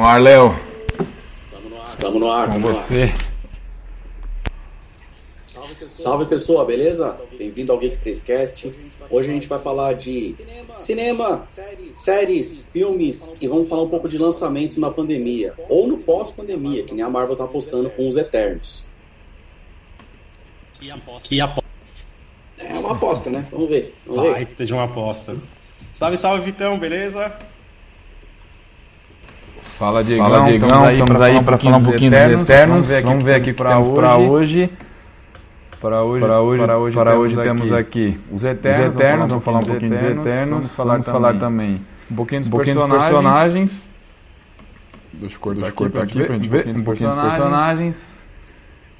No ar, Léo. Tamo no ar, tamo no ar. Com tamo no ar. você. Salve pessoa, beleza? Bem-vindo ao Geek 3Cast. Hoje a gente vai falar de cinema, séries, filmes e vamos falar um pouco de lançamento na pandemia ou no pós-pandemia, que nem a Marvel tá apostando com os Eternos. Que aposta. Que aposta. É uma aposta, né? Vamos ver. Vamos ver. Baita de uma aposta. Salve, salve, Vitão, beleza? Fala, Diegão. Fala, Diegão. Estamos aí para falar um pouquinho dos Eternos. Vamos ver aqui para hoje. Para hoje, Para hoje, para hoje, para hoje temos, aqui, os Eternos, os Eternos, vamos falar um pouquinho dos Eternos, Eternos, vamos falar, também um pouquinho dos dos personagens. Deixa eu aqui pra aqui gente ver um pouquinho dos dos personagens.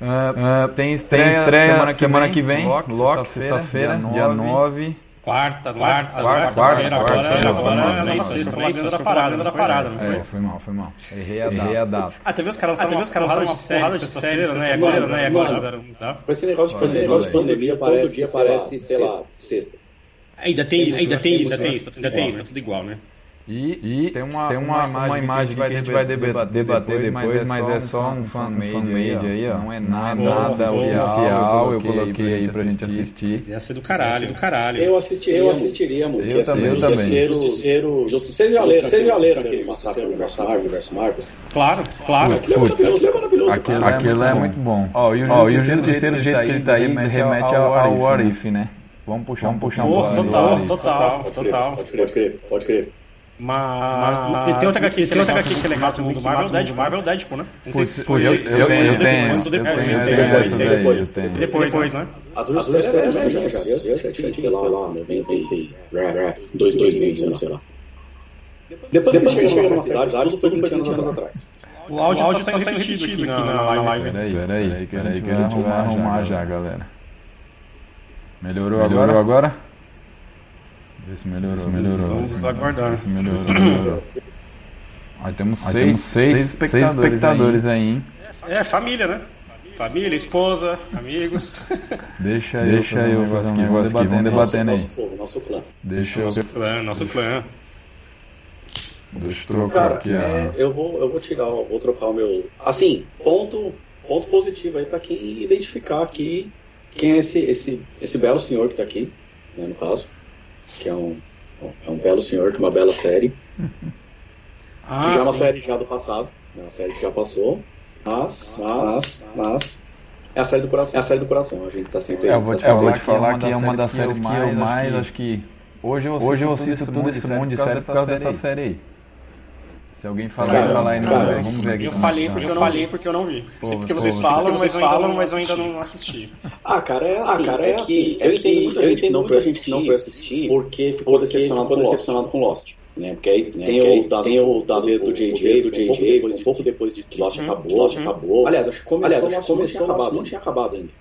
Ah, tem tem estreia, estreia semana, semana que que vem, vem, Loki, Loki, sexta-feira, dia dia 9. Quarta, quarta, quarta, quarta, quarta, feira, quarta, agora, quarta, agora, quarta, sexta, quarta, fazendo da parada, da parada, não foi? É, foi mal, foi mal. Errei a Errei data. a data. Ah, teve os caras Ah, lançaram caras porrada de séries, né? Agora, né? né? Agora, tá? Com esse negócio, de pandemia, todo dia parece, sei lá, sexta. Ainda tem isso, ainda tem isso, ainda tem isso, tá tudo igual, né? E, E tem uma, tem uma- uma imagem que a gente vai deba- debater, debater depois, mas é só um fan made aí, ó. Não é nada Boa, oficial, eu coloquei aí pra gente assistir. Ia ser do caralho, do caralho. Eu assistiria, eu assistiria, mano. Eu também, eu também. Justiceiro, Justiceiro, Justiceiro. Vocês já leram, vocês já leram aquele Massacre do Marvel, Universo Marvel? Claro, claro. Aquilo é maravilhoso, aquilo é maravilhoso. Aquilo, aquilo é muito bom. Ó, e o Justiceiro, Justiceiro, do jeito que ele tá aí, remete ao, What If, né? Vamos puxar, vamos puxar um total, total, total. Pode crer, pode crer. Mas, e tem outra HQ, tem outra HQ que é legal também do Marvel, Deadpool, Marvel, Deadpool, né? Não sei se foi eu, esse, eu, eu, depois, tenho, depois, eu depois, eu eu né? A do é já, cara. Eu eu sei lá, lá, 90 e... ré, ré, 2000, sei lá. Depois que chega numa cidade, tudo foi 20 anos atrás. O áudio, tá sendo repetido aqui na, na live. Peraí, peraí, peraí, que gente vai arrumar já, já, galera. Melhorou agora? agora? Vê se melhorou, se melhorou. Vamos vê se aguardar. Melhorou, melhorou. Aí temos Aí seis, temos seis, seis espectadores, espectadores aí, hein? É, família, né? Família, esposa, amigos. Deixa eu, Deixa eu fazer um negócio aqui, vamos debatendo aí. Nosso povo, nosso clã. Deixa eu, Nosso clã, nosso clã. deixa eu trocar Cara, aqui é, a... eu vou, eu vou tirar, vou trocar o meu. Assim, ponto, ponto positivo aí pra quem identificar aqui quem é esse, esse, esse belo senhor que tá aqui, né, no caso, que é um, é um belo senhor de uma bela série, Ah, que já é uma série já do passado, é uma série que já passou, mas, mas, mas é a série do coração, é a série do coração. A gente tá sempre. É, eu vou te tá falar, que, falar que é uma das séries que eu mais, acho que... Hoje eu assisto, hoje eu assisto tudo esse monte de série por causa dessa série aí. Se alguém falar, Cara, falar aí, não, cara, vamos ver aqui Eu é falei tá. porque eu falei porque eu não vi. Pô, Sei porque pô, vocês você- falam, vocês mas, falam, mas eu ainda não assisti. Ah, cara, é assim, Ah, cara, é é que assim, eu é entendo muita gente que não muita foi gente assistir, que não foi assistir porque ficou decepcionado, ficou com decepcionado Lost. com Lost. Né? Porque aí tem, o, dado, tem o dado do JJ, do JJ, um pouco depois de que Lost Uhum, acabou, Lost uhum. acabou. Aliás, acho que começou, Lost não tinha acabado não ainda. tinha acabado ainda.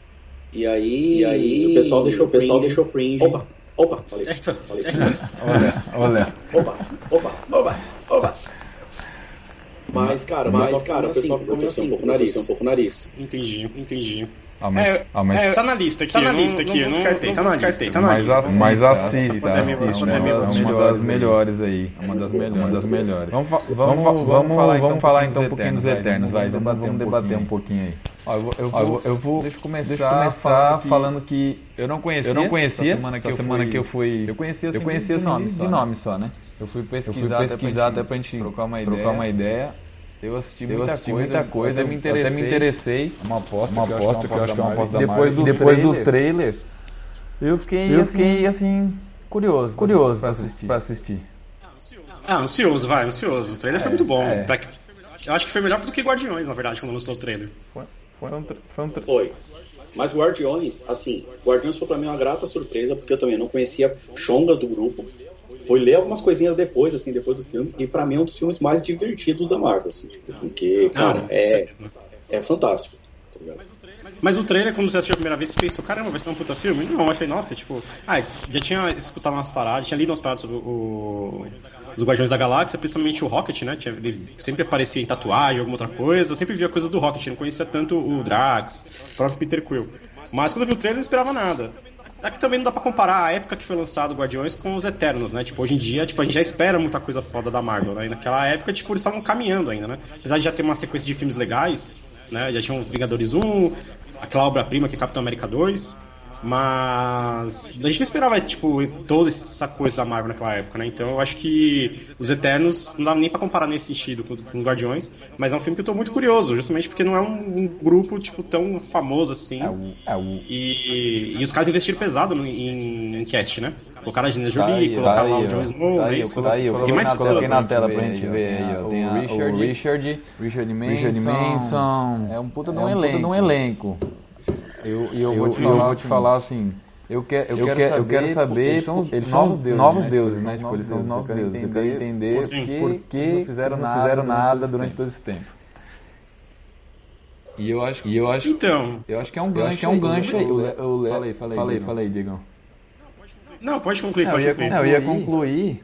E aí, E aí, o pessoal deixou, o pessoal Fringe. deixou Fringe. Opa, opa, falei. Eita, falei. eita. Olha, olha. Opa, opa, opa, opa. Mas, cara, mas, cara, o pessoal ficou torcendo um pouco o nariz, um pouco o nariz. Entendi, entendi. Ah, mas, É, ah, mas, é, tá na lista aqui, tá na eu lista aqui, vou eu não- descartei, não tá na vou lista, tá na mas, lista. mas assista, essa é uma, das- melhores aí, é uma das melhores, uma das melhores. Vamos, vamos, vamos, vamos, vamos falar então um pouquinho dos Eternos, vai, vamos, vamos debater um pouquinho aí. Ó, eu vou, eu Ó, eu vou, vou- eu vou, deixa eu começar, deixa eu começar falando que eu não conhecia, eu não conhecia, essa semana que, essa eu, semana fui, que eu fui- eu conhecia, assim, eu conhecia de assim, nome, de só, nome nome só, né? Eu fui pesquisar, fui pesquisar até pra gente trocar uma ideia, trocar uma ideia. Eu assisti Eu muita assisti coisa, muita coisa, até me eu interessei, até me interessei. uma aposta, Uma que eu aposta que eu acho que é uma aposta da depois do Depois do trailer, eu fiquei, eu assim, fiquei, assim, curioso, curioso pra pra assistir. Pra assistir. Ah, ansioso, vai, ansioso. O trailer foi muito bom. é. Pra- Eu acho que foi melhor do que Guardiões, na verdade, quando lançou o trailer. Foi, foi um, foi um Foi. Mas Guardiões, assim, Guardiões foi pra mim uma grata surpresa, porque eu também não conhecia chongas do grupo. Fui ler algumas coisinhas depois, assim, depois do filme, e pra mim é um dos filmes mais divertidos da Marvel, assim, tipo, porque, cara, Ah, é, é fantástico. tá ligado? Mas o trailer, quando você assistiu a primeira vez, você pensou, caramba, vai ser um puta filme? Não, eu achei, nossa, tipo, ah, já tinha escutado umas paradas, tinha lido umas paradas sobre o, os Guardiões da Galáxia, principalmente o Rocket, né? Tinha- ele sempre aparecia em tatuagem, alguma outra coisa, eu sempre via coisas do Rocket, não conhecia tanto o Drax, o próprio Peter Quill. Mas quando eu vi o trailer, eu não esperava nada. É que também não dá pra comparar a época que foi lançado Guardiões com os Eternos, né? Tipo, hoje em dia, tipo, a gente já espera muita coisa foda da Marvel, né? E naquela época, tipo, eles estavam caminhando ainda, né? Apesar de já ter uma sequência de filmes legais, né? Já tinham Vingadores 1, aquela obra-prima que é Capitão América 2. Mas a gente não esperava, tipo, toda essa coisa da Marvel naquela época, né? Então eu acho que Os Eternos não dá nem pra comparar nesse sentido com os, com os Guardiões, mas é um filme que eu tô muito curioso, justamente porque não é um, um grupo, tipo, tão famoso assim. É o, é o, E, e os caras investiram pesado no- em, em cast, né? Colocaram a Angelina Jolie, Daí, colocaram lá daí, o Jon ó. Snow, é coloquei, eu Tem mais pessoas, coloquei na né? tela pra gente ver aí, ó. Tem o Richard, o Richard, Richard Manson, Richard Manson, é um puta de é um um puta de elenco. Eu, e eu, Eu, vou, te eu falar, vou te assim, falar assim, Eu, que, eu, eu, quero, quero, saber, eu quero saber, eles são, eles são novos deuses, novos né? deuses, Tipo, né? eles Tipo, eles são os novos eu quero deuses. Eu quero entender entender Sim. por que eles não fizeram eles não nada, fizeram nada durante durante todo esse tempo. E eu acho, E eu acho, Então, eu acho que é um eu gancho, que é um gancho aí. aí. Le- o Le- falei, falei, falei, Diegão. falei, Diegão. não, pode concluir, Não, eu pode ia, concluir. não, eu ia concluir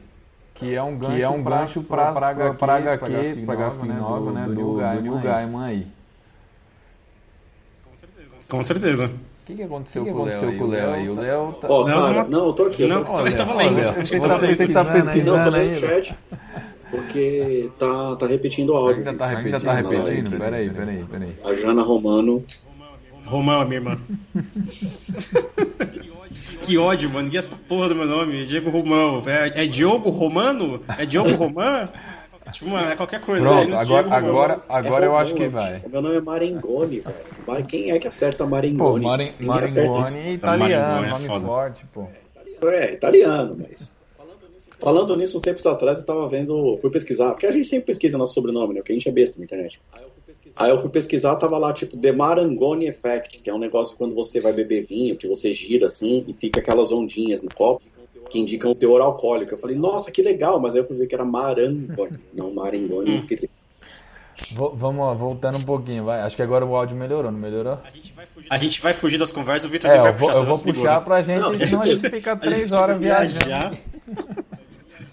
que é um gancho, Que é um pra, gancho pra, pra, HQ, pra HQ, Nova, né, do, do, do Gaiman. Gaiman aí. Com certeza. O que, que aconteceu, O que com, o aconteceu Léo com o Léo aí? O Léo tá... Ó, Não, cara, não- não, eu tô aqui. eu tô Não, aqui. olha, ele tava Olha, lendo. Acho que ele olha, tava lendo. ele tá Não, tô pesquisando lendo o aí. chat, porque tá, tá repetindo o áudio. Ainda tá gente. repetindo? Tá Não, não, repetindo? não, Peraí, peraí, peraí. A Jana Romano. Romão, minha irmã. que ódio, mano. E essa porra do meu nome? Diego Romão. É, é Diogo Romano? É Diogo Romã? Tipo, mano, é qualquer coisa. Pronto, Menos agora, Diego Romão. agora, agora É eu acho que vai. O meu nome é Marengoni, velho. Mar- Quem é que acerta Pô, Marengoni? Quem acerta isso? Marangoni é italiano, é nome foda. forte, pô. É, italiano, mas. Falando nisso, uns tempos atrás eu tava vendo, fui pesquisar, porque a gente sempre pesquisa nosso sobrenome, né? Porque a gente é besta na internet. Aí eu fui pesquisar, tava lá, tipo, The Marangoni Effect, que é um negócio quando você vai beber vinho, que você gira assim e fica aquelas ondinhas no copo que indicam o teor alcoólico. Eu falei, nossa, que legal, mas aí eu fui ver que era Marangoni, não Marangoni. fiquei triste. Vamos lá, voltando um pouquinho, vai. Acho que agora o áudio melhorou, não melhorou? A gente vai fugir das conversas, o Vitor É, vai eu vou, puxar eu vou puxar pra gente, Não, senão a gente fica A três gente horas vai viajando. viajar.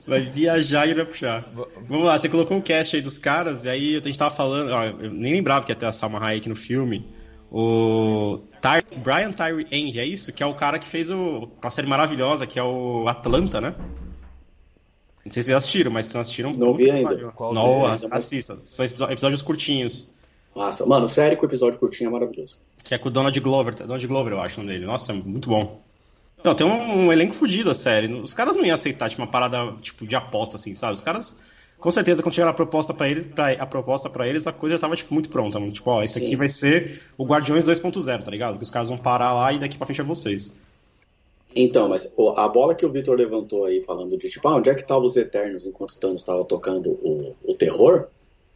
Vai viajar e ele vai puxar. Vamos lá, você colocou um cast aí dos caras, e aí a gente tava falando, ó, eu nem lembrava que ia ter a Salma Hayek no filme. O Ty- Brian Tyree Henry, é isso? Que é o cara que fez o, uma série maravilhosa, que é o Atlanta, né? Não sei se vocês assistiram, mas se não assistiram... Não vi ainda. Não, ass- assista. São episódios curtinhos. Nossa, mano, sério que o episódio curtinho é maravilhoso. Que é com o Donald Glover. Donald Glover, eu acho o nome dele. Nossa, é muito bom. Então, tem um, um elenco fudido a série. Os caras não iam aceitar, tipo, uma parada tipo, de aposta, assim, sabe? Os caras, com certeza, quando chegaram a proposta pra eles, pra, a proposta pra eles, a coisa já tava, tipo, muito pronta. Mano. Tipo, ó, esse aqui Sim. vai ser o Guardiões 2.0, tá ligado? Que os caras vão parar lá e daqui pra frente é vocês. Então, mas a bola que o Victor levantou aí, falando de tipo, ah, onde é que estavam os Eternos enquanto o Thanos estava tocando o, o terror,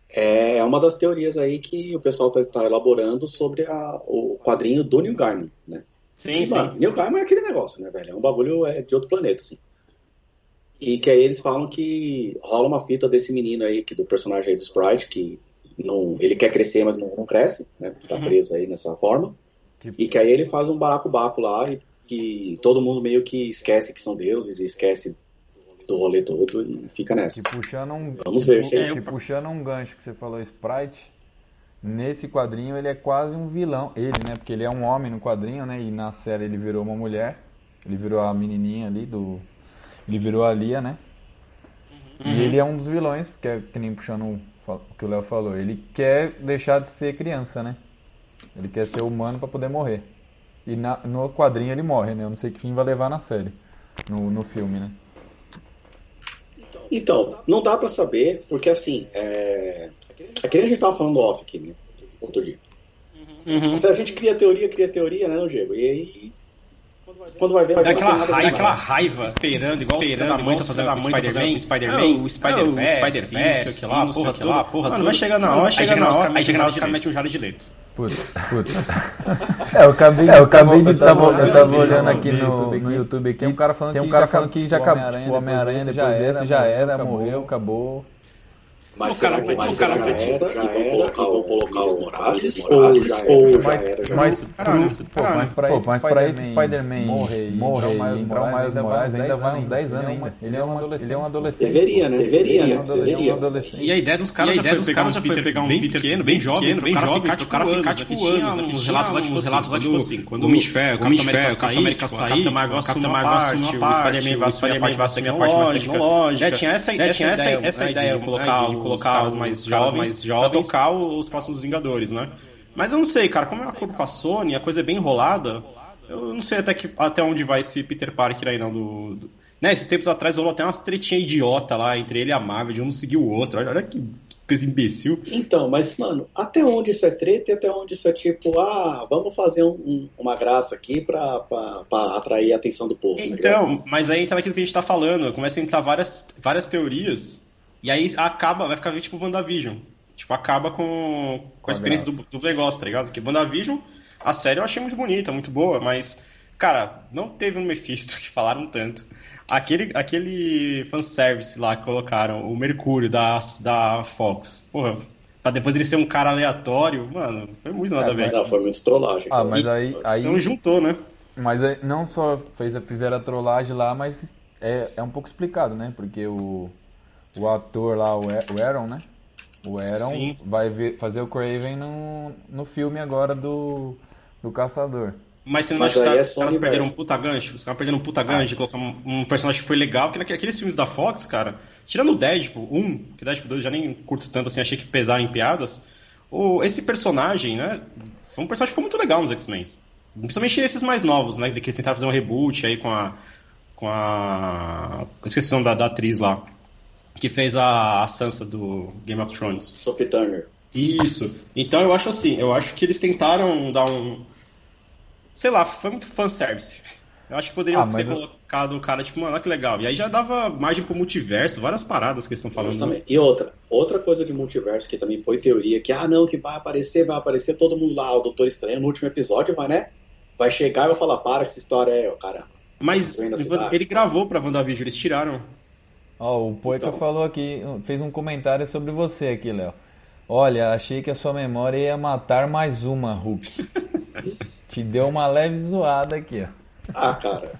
é uma das teorias aí que o pessoal está elaborando sobre a- o quadrinho do Neil Gaiman, né? Sim, E, sim. mano, Neil Gaiman é aquele negócio, né, velho? É um bagulho é, de outro planeta, assim. E que aí eles falam que rola uma fita desse menino aí, que do personagem aí do Sprite, que não, ele quer crescer, mas não, não cresce, né? Tá Uhum. preso aí nessa forma. Tipo- E que aí ele faz um baraco-baco lá e que todo mundo meio que esquece que são deuses e esquece do rolê todo e fica nessa. Que puxando um, Vamos ver, que, que puxando um gancho que você falou, Sprite, nesse quadrinho ele é quase um vilão. Ele, né? Porque ele é um homem no quadrinho, né? E na série ele virou uma mulher. Ele virou a menininha ali do. Ele virou a Lia, né? Uhum. E ele é um dos vilões, porque é que nem puxando o que o Léo falou. Ele quer deixar de ser criança, né? Ele quer ser humano pra poder morrer. E na- no quadrinho ele morre, né? Eu não sei que fim vai levar na série. No, no filme, né? Então, não dá pra saber, porque assim, é... é que nem a gente tava falando off aqui, né? Outro dia. Uhum. Se a gente cria teoria, cria teoria, né, no Diego? E aí, quando vai ver, vai Dá aquela não raiva, aquela raiva, esperando, igual esperando, a mãe tá fazendo a mãe Spider-Man, Spider-Man, o Spider-Verse, Spider-Verse, sei lá, porra, porra, porra, Mano, vai chegar na hora, chega na hora, aí chega na hora os caras metem um Jared Leto. Putz, putz. É, eu acabei, eu acabei de tava, eu tava olhando aqui no, no YouTube aqui, tem um cara falando tem um que cara falando que já acabou, Homem-Aranha, o Homem-Aranha depois depois desse já era, acabou, morreu, acabou. Mas O cara- que o mas cara será que já, já vão colocar o Morales? Ou- Ou já era, ou- já era, já Mas, pô, mas pra Pô, esse mas pra esse Spider-Man morrer, morrer e entrar o o Miles Morales ainda vai uns 10 anos ainda. Ele é um adolescente. Ele é um adolescente. Deveria, né? Deveria, Ele né? Deveria. um adolescente. E a ideia dos caras já foi dos pegar caras um já Peter, pegar um bem Peter pequeno, bem jovem, bem jovem, tipo, cara ficar, anos, tipo, né? anos, Uns relatos lá, tipo, relatos lá, tipo assim, quando o o Homem de Ferro, o Capitão América sair, América tipo, sair, a Capitã tipo, Marvel, Marvel Marvel assume uma parte, o o Spider-Man vai assumir a Spider-Man parte vai mais tecnológica. parte Tinha essa, ideia ideia, de colocar, colocar os mais jovens, mais pra jovens. tocar os próximos Vingadores, né? Mas eu não sei, cara, como é um acordo com a Sony, a coisa é bem enrolada, eu não sei até, que, até onde vai esse Peter Parker aí, não, do... do- Né, esses tempos atrás rolou até umas tretinhas idiota lá entre ele e a Marvel, de um seguir o outro. Olha, olha que coisa imbecil. Então, mas, mano, até onde isso é treta e até onde isso é tipo, ah, vamos fazer um- um- uma graça aqui pra, pra, pra atrair a atenção do povo. tá? Então, mas aí entra naquilo que a gente tá falando, começa a entrar várias, várias teorias, e aí acaba, vai ficar tipo WandaVision. Tipo, acaba com, com a experiência do, do negócio, tá ligado? Porque WandaVision, a série eu achei muito bonita, muito boa, mas, cara, não teve um Mephisto que falaram tanto. Aquele, aquele fanservice lá que colocaram, o Mercúrio da, da Fox, porra, pra depois ele ser um cara aleatório, mano, foi muito nada a ver. Não, foi muito trollagem. Ah, mas E- aí, aí Então juntou, né? Mas aí não só fez, fizeram a trollagem lá, mas é, é um pouco explicado, né? Porque o, o ator lá, o, A- o Aaron, né? O Aaron Sim. vai ver- fazer o Craven no, no filme agora do, do Caçador. Mas você não Mas acha que aí é os caras perderam um puta gancho? Os caras perderam um puta gancho de colocar um, um personagem que foi legal, porque naqueles filmes da Fox, cara, tirando o Deadpool 1, que Deadpool 2 eu já nem curto tanto assim, achei que pesaram em piadas, o, esse personagem, né, foi um personagem que ficou muito legal nos X-Men. Principalmente esses mais novos, né, que eles tentaram fazer um reboot aí com a... com a... esqueci o nome da, da atriz lá, que fez a, a Sansa do Game of Thrones. Sophie Turner. Isso. Então eu acho assim, eu acho que eles tentaram dar um. Sei lá, foi muito fanservice. Eu acho que poderiam Ah, ter eu- colocado o cara, tipo, mano, olha que legal. E aí já dava margem pro multiverso, várias paradas que eles estão falando. Justamente. E outra, outra coisa de multiverso que também foi teoria, que ah não, que vai aparecer, vai aparecer todo mundo lá, o Doutor Estranho no último episódio, vai, né? Vai chegar e vai falar, para que essa história é, ó, cara. Mas ele gravou pra WandaVision, eles tiraram. Ó, o Poica Então. falou aqui, fez um comentário sobre você aqui, Léo. Olha, achei que a sua memória ia matar mais uma, Hulk. Te deu uma leve zoada aqui, ó. Ah, cara.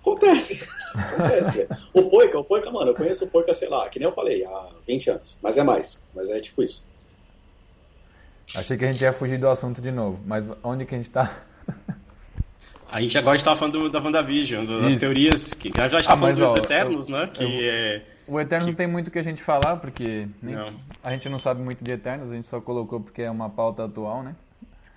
Acontece. Acontece, velho. O Poica, o Poica, mano, eu conheço o Poica, sei lá, que nem eu falei, há 20 anos. Mas é mais. Mas é tipo isso. Achei que a gente ia fugir do assunto de novo, mas onde que a gente tá? A gente agora estava falando do- da WandaVision, do- das teorias, que a gente já estava Ah, mas, falando dos ó, Eternos, né? Que eu- é. O Eterno não tem muito o que a gente falar, porque nem- Não. a gente não sabe muito de Eternos, a gente só colocou porque é uma pauta atual, né?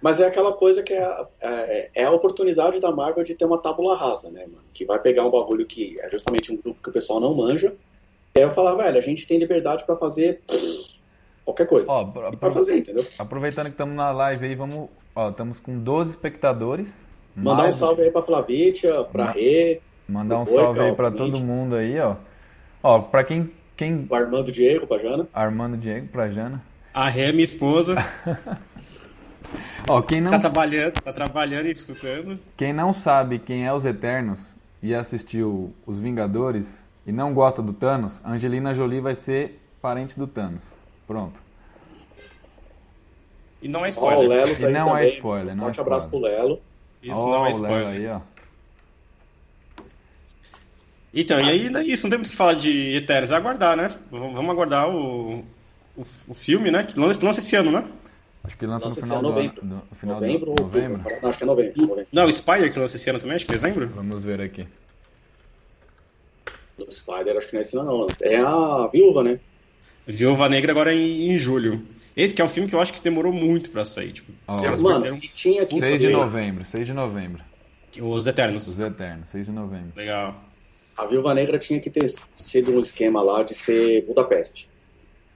Mas é aquela coisa que é, a- é, é a oportunidade da Marvel de ter uma tábula rasa, né, mano? Que vai pegar um bagulho que é justamente um grupo que o pessoal não manja. E aí eu falar, velho, a gente tem liberdade pra fazer qualquer coisa. Ó, pra fazer, entendeu? aproveitando que estamos na live aí, vamos. Ó, estamos com 12 espectadores. Mandar um salve aí pra Flavitia, pra Ma- Rê, Mandar um pro Poica, salve aí pra todo mundo aí, ó. Ó, pra quem. quem pro Armando Diego, pra Jana. Armando Diego, pra Jana. A Ré, minha esposa, Ó, quem não, tá trabalhando, tá trabalhando e escutando. quem não sabe quem é os Eternos e assistiu Os Vingadores e não gosta do Thanos, Angelina Jolie vai ser parente do Thanos. Pronto. E não é Ó, o spoiler. Lelo tá E aí não é também. spoiler, não Forte é abraço spoiler. pro Lelo. Isso Ó, não é o spoiler. aí, ó. Então, e aí é isso, não tem muito o que falar de Eternos, é aguardar, né? Vamos vamos aguardar o, o, o filme, né? Que lança, lança esse ano, né? Acho que lança Nossa, no final do novembro. ano. do- no final Novembro do novembro. Não, acho que é novembro. novembro. Não, o Spider que lança esse ano também, acho que é dezembro. Vamos ver aqui. Do Spider, acho que não é esse não, não. É a viúva, né? Viúva Negra agora é em, em julho. Esse que é um filme que eu acho que demorou muito pra sair. Tipo, caras Mano, perderam tinha aqui 6 de também novembro, 6 de novembro. os Eternos. Os Eternos, 6 de novembro. Legal. a Viúva Negra tinha que ter sido um esquema lá de ser Budapeste.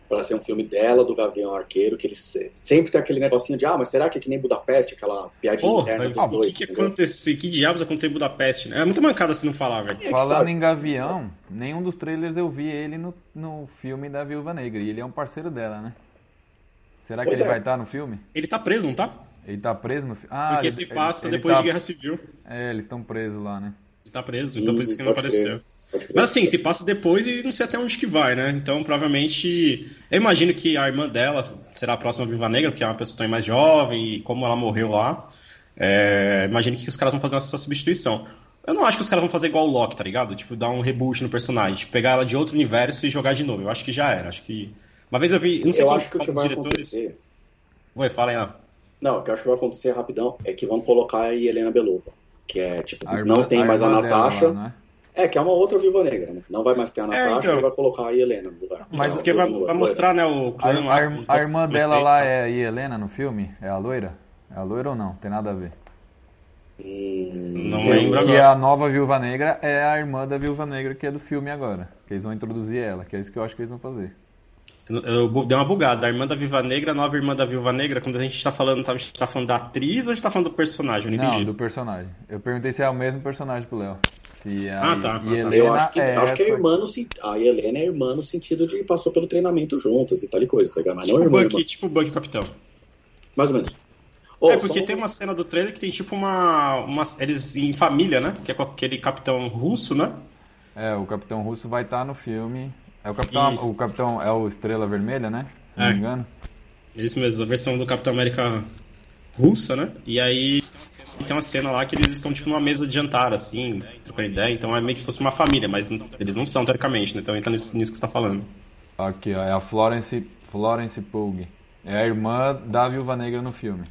Pra ser um filme dela, do Gavião Arqueiro, que eles se- sempre tem aquele negocinho de, ah, mas será que é que nem Budapeste, aquela piadinha Porra, interna dos o dois. que, que aconteceu? Que diabos aconteceu em Budapeste, né? É muita mancada se não falar, velho. É Falando sabe, em Gavião, nenhum dos trailers eu vi ele no, no filme da Viúva Negra. E ele é um parceiro dela, né? Será que Pois ele é. vai estar no filme? Ele tá preso, não tá? Ele tá preso no filme? Ah, Porque ele- se ele- passa ele depois tá- de Guerra Civil. É, eles estão presos lá, né? Ele tá preso, então por isso que não apareceu. Mas assim, se passa depois e não sei até onde que vai, né? Então, provavelmente. Eu imagino que a irmã dela será a próxima Viva Negra, porque é uma pessoa também mais jovem e como ela morreu lá. É... Imagino que os caras vão fazer essa substituição. Eu não acho que os caras vão fazer igual o Loki, tá ligado? Tipo, dar um reboot no personagem, tipo, pegar ela de outro universo e jogar de novo. Eu acho que já era. Acho que. Uma vez eu vi. Não sei Eu acho que o que vai diretores. acontecer. Oi, fala aí, ó. Não, o que eu acho que vai acontecer rapidão é que vão colocar a Helena Belova. Que é, tipo, A irmã- não tem mais a irmã dela Natasha. lá, né? É, que é uma outra viúva negra, né? Não vai mais ter a Natasha então. e vai colocar a Helena no lugar. Mas Então, Porque vai, vai mostrar, né, o A, clã a, lá. a todo irmã dela lá e é a Helena no filme? É a loira? É a loira ou não? Tem nada a ver. Hum, Não lembro Que agora. a nova Viúva Negra é a irmã da Viúva Negra que é do filme agora. Que eles vão introduzir ela, que é isso que eu acho que eles vão fazer. Eu, dei uma bugada. A irmã da Viva Negra, a nova irmã da Viúva Negra, quando a gente tá falando, tá- a gente tá falando da atriz ou a gente tá falando do personagem? Eu não Não, entendi. do personagem. Eu perguntei se é o mesmo personagem pro Léo. Se a Ah, tá, ah, tá. Helena Eu acho que, é acho que é irmã no A Helena é irmã no sentido de passou pelo treinamento juntas e tal e coisa, tá ligado? Mas não Tipo o irmã, Bucky, irmã. tipo o Bucky Capitão. Mais ou menos. Ô, é, porque só- tem uma cena do trailer que tem tipo uma, uma. Eles em família, né? Que é com aquele capitão russo, né? É, o Capitão Russo vai estar no filme. É o Capitão, Isso. o Capitão é o Estrela Vermelha, né? Se não É. me engano. Isso mesmo, a versão do Capitão América russa, né? E aí tem uma cena lá que eles estão tipo numa mesa de jantar, assim, trocando ideia, então é meio que fosse uma família, mas eles não são, teoricamente, né? Então entra nisso, nisso que você tá falando. Aqui, ó, é a Florence, Florence Pugh. É a irmã da Viúva Negra no filme.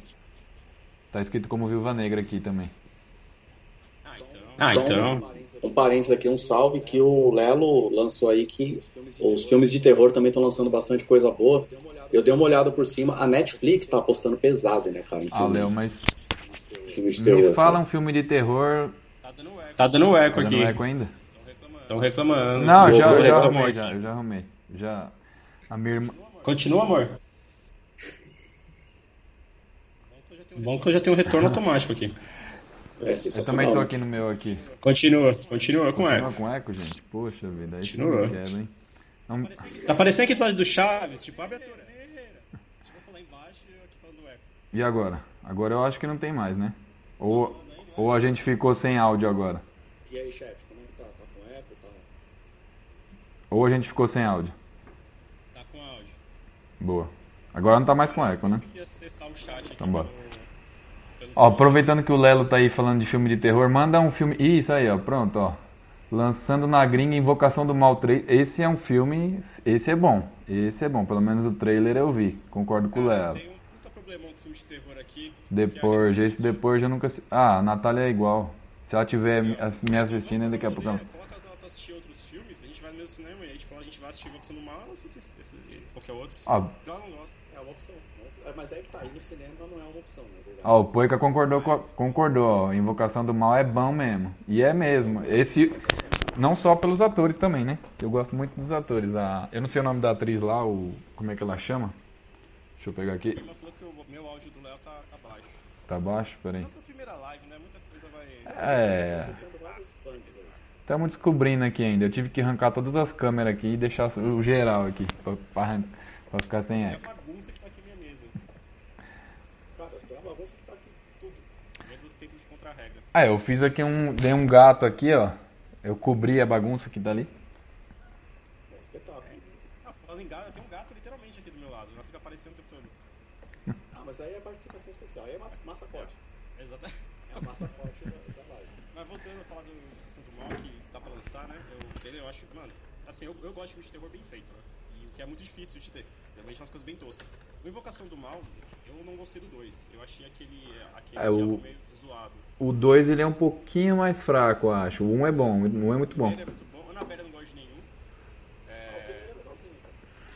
Tá escrito como Viúva Negra aqui também. Ah, Só então. Um, parênteses aqui, um salve que o Lelo lançou aí que os filmes de terror também estão lançando bastante coisa boa. Eu dei uma olhada por cima, a Netflix tá apostando pesado, né, cara, em Ah, Léo, mas filme de terror. me fala um filme de terror. Tá dando eco Tá dando aqui. eco ainda? Estão reclamando. Não, já, já reclamou arrumei, já, eu já arrumei. Já. A minha irmã. Continua, amor. Bom que eu já tenho um retorno automático aqui. É Eu sensacional. também tô aqui no meu aqui. Continua, continua com Continua eco. com eco, gente? Poxa vida, aí Continua. não quero, hein? Não- Tá parecendo episódio do Chaves, tipo, abre a torneira. Tipo, lá embaixo e eu aqui falando do eco. E agora? Agora eu acho que não tem mais, né? Ou, ou a gente ficou sem áudio agora. E aí, chat, como é que tá? Tá com eco? Tá... Ou a gente ficou sem áudio. Tá com áudio. Boa. Agora não tá mais com eco, né? Consegui acessar o chat aqui. Então bora. Ó, aproveitando que o Lelo tá aí falando de filme de terror, manda um filme. Isso aí, ó, pronto, ó. Lançando na gringa Invocação do Mal 3. Esse é um filme. Esse é bom. Esse é bom. Pelo menos o trailer eu vi. Concordo com o Cara, Lelo. Tem um puta problemão com filme de terror aqui. Depois, é esse depois eu nunca. Ah, a Natália é igual. Se ela tiver me me assistindo, daqui a pouco. Coloca ela pra assistir outros filmes, a gente vai no mesmo cinema e aí, tipo, a gente vai assistir Invocação do Mal, ela assiste esse, esse, qualquer outro. Ó, Ela não gosta. É uma opção. É, Mas é que tá aí no cinema não é uma opção, né? Ó, o Poica concordou, com a- concordou, ó. Invocação do Mal é bom mesmo. E é mesmo. Esse. Não só pelos atores também, né? Eu gosto muito dos atores. A, eu não sei o nome da atriz lá, o. Como é que ela chama? Deixa eu pegar aqui. Ela falou que o meu áudio do Léo tá, tá baixo. Tá baixo? Peraí. Nossa primeira live, né? Muita coisa vai. É. Estamos descobrindo aqui ainda. Eu tive que arrancar todas as câmeras aqui e deixar o geral aqui. Pra, pra, pra ficar sem É eco. bagunça que tá aqui na minha mesa. Cara, tem uma bagunça que tá aqui tudo. Medo dos tempos de contra-regra. Ah, eu fiz aqui um. Dei um gato aqui, ó. Eu cobri a bagunça que tá ali. É um espetáculo. Ah, falando em gato, eu tenho um gato literalmente aqui do meu lado. Ela fica aparecendo o tempo todo. Ah, mas aí é participação especial. Aí é massa, massa forte. Exatamente. É a massa forte da, da live. Mas voltando a falar do Santo Mal, que tá pra lançar, né? O trailer eu acho, mano, assim, eu, eu gosto de filme de terror bem feito, né? O que é muito difícil de ter. Realmente é umas coisas bem toscas. O Invocação do Mal, eu não gostei do 2. Eu achei aquele, aquele É, o- meio zoado. O 2 ele é um pouquinho mais fraco, eu acho. O 1 um é bom, o 1 um é muito bom. Ele é muito bom. Anabelle eu não gosto de nenhum. É...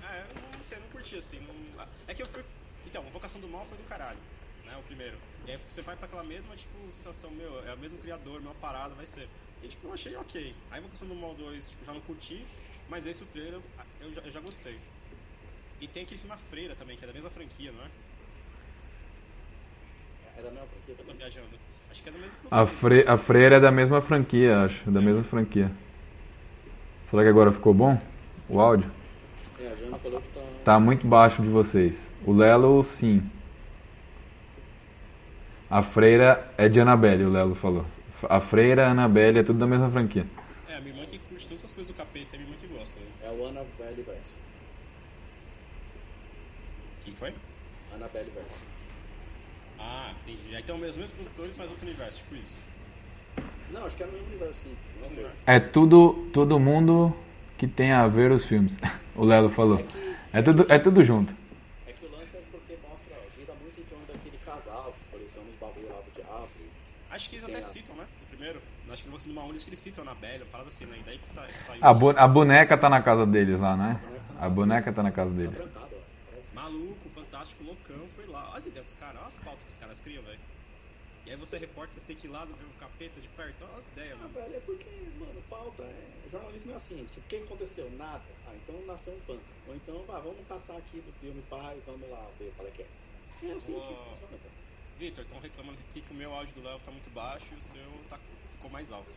Ah, eu não sei, eu não curti assim. não- É que eu fui. Então, Invocação do Mal foi do caralho, né? O primeiro. E aí você vai pra aquela mesma, tipo, sensação, meu, é o mesmo criador, mesma parada, vai ser. E tipo, eu achei ok. A Invocação do Mal 2, tipo, já não curti, mas esse o trailer eu já, eu já gostei. E tem aquele filme A Freira também, que é da mesma franquia, não é? É da mesma franquia Eu tô viajando. Acho que é da mesma A, fre a freira é da mesma franquia, acho. Da mesma franquia. Será que agora ficou bom? O áudio? É, a Jana falou que tá. Tá muito baixo de vocês. O Lelo, sim. A freira é de Annabelle, o Lelo falou. A freira, a Annabelle, é tudo da mesma franquia. A minha irmã que curte curte todas essas coisas do capeta, é muito que gosta. né? É o Annabelle Verso. O que que foi? Annabelle Verso. Ah, entendi. Então, os mesmos produtores, mas outro universo, tipo isso. Não, acho que é no mesmo universo, sim. Mesmo Mesmo universo. É tudo, todo mundo que tem a ver os filmes. O Lelo falou. É que- É tudo, é tudo junto. É que o lance é porque mostra, ó, gira muito em torno daquele casal que coleciona os bagulho lá do diabo. Acho que eles até a- citam, né? No primeiro. Acho que Numa Onda, acho que eles citam na Bela, parada assim, né? E daí que sai, saiu. A, bu- a boneca tá na casa deles lá, né? A boneca tá na casa Tá deles. trancado, ó. Parece. Maluco, fantástico, loucão, foi lá. Olha as ideias dos caras, olha as pautas que os caras criam, velho. E aí você, repórter, você tem que ir lá ver o capeta de perto, olha as ideias, Ah, mano. velho, é porque, mano, pauta é. Jornalismo é assim, tipo, o que aconteceu? Nada. Ah, então nasceu um pano. Ou então, vá, vamos caçar aqui do filme, pá, e vamos lá ver qual é que é. É assim que Ó. funciona, cara. Vitor, estão reclamando aqui que o meu áudio do Léo tá muito baixo e o seu tá, ficou mais alto.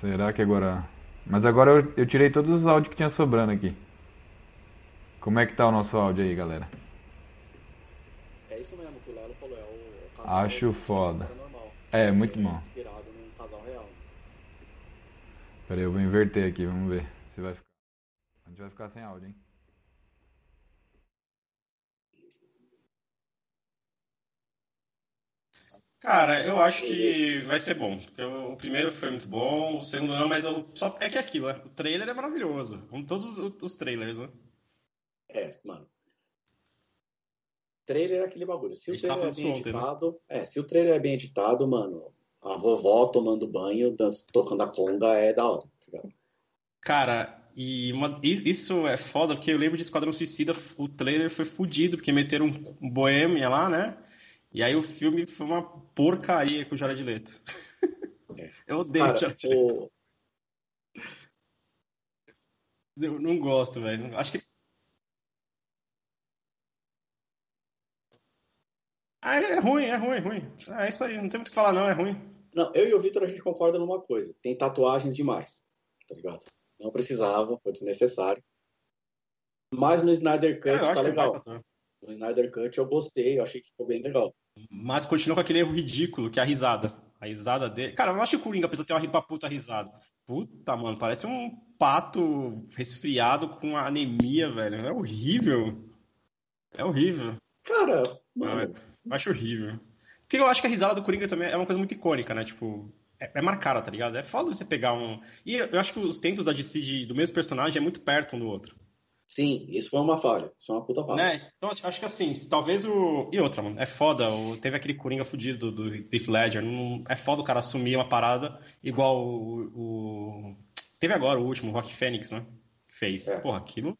Será que agora. Mas agora eu, eu tirei todos os áudios que tinha sobrando aqui. Como é que tá o nosso áudio aí, galera? É isso mesmo que o Lelo falou, é o, casal Acho foda. É, muito bom. Inspirado num casal real. Pera aí, eu vou inverter aqui, vamos ver se vai ficar. A gente vai ficar sem áudio, hein? Cara, eu acho que vai ser bom. porque o primeiro foi muito bom, o segundo não, mas eu, só é que é aquilo, né? O trailer é maravilhoso, como todos os, os trailers, né? É, mano. Trailer é aquele bagulho. Se o tava trailer é bem ontem, né? editado. É, se o trailer é bem editado, mano, a vovó tomando banho, dan- tocando a conga é da hora, tá ligado? Cara, e uma- isso é foda, porque eu lembro de Esquadrão Suicida, o trailer foi fudido, porque meteram um boêmia lá, né? E aí o filme foi uma porcaria com o Jared Leto. É. Eu odeio o Cara, Jared Leto. o... Eu não gosto, velho. Acho que. Ah, é ruim, é ruim, é ruim. Ah, é isso aí, não tem muito o que falar, não, é ruim. Não, eu e o Vitor a gente concorda numa coisa. Tem tatuagens demais, tá ligado? Não precisava, foi desnecessário. Mas no Snyder Cut É, eu tá é legal. No Snyder Cut eu gostei, eu achei que ficou bem legal. Mas continua com aquele erro ridículo, que é a risada. A risada dele. Cara, eu não acho que o Coringa precisa ter uma ripa puta risada. Puta, mano, parece um pato resfriado com anemia, velho. É horrível. É horrível. Cara, mano, eu acho horrível. Porque eu acho que a risada do Coringa também é uma coisa muito icônica, né? Tipo, é, é marcada, tá ligado? É foda você pegar um. E eu eu acho que os tempos da DC de- do mesmo personagem é muito perto um do outro. Sim, isso foi uma falha. Isso é uma puta falha. Né? Então acho, que assim, talvez o. E outra, mano, é foda. O... Teve aquele Coringa fudido do, do Heath Ledger. Não... É foda o cara assumir uma parada igual o. o- Teve agora o último, o Rock Fênix, né? Fez. É. Porra, aquilo.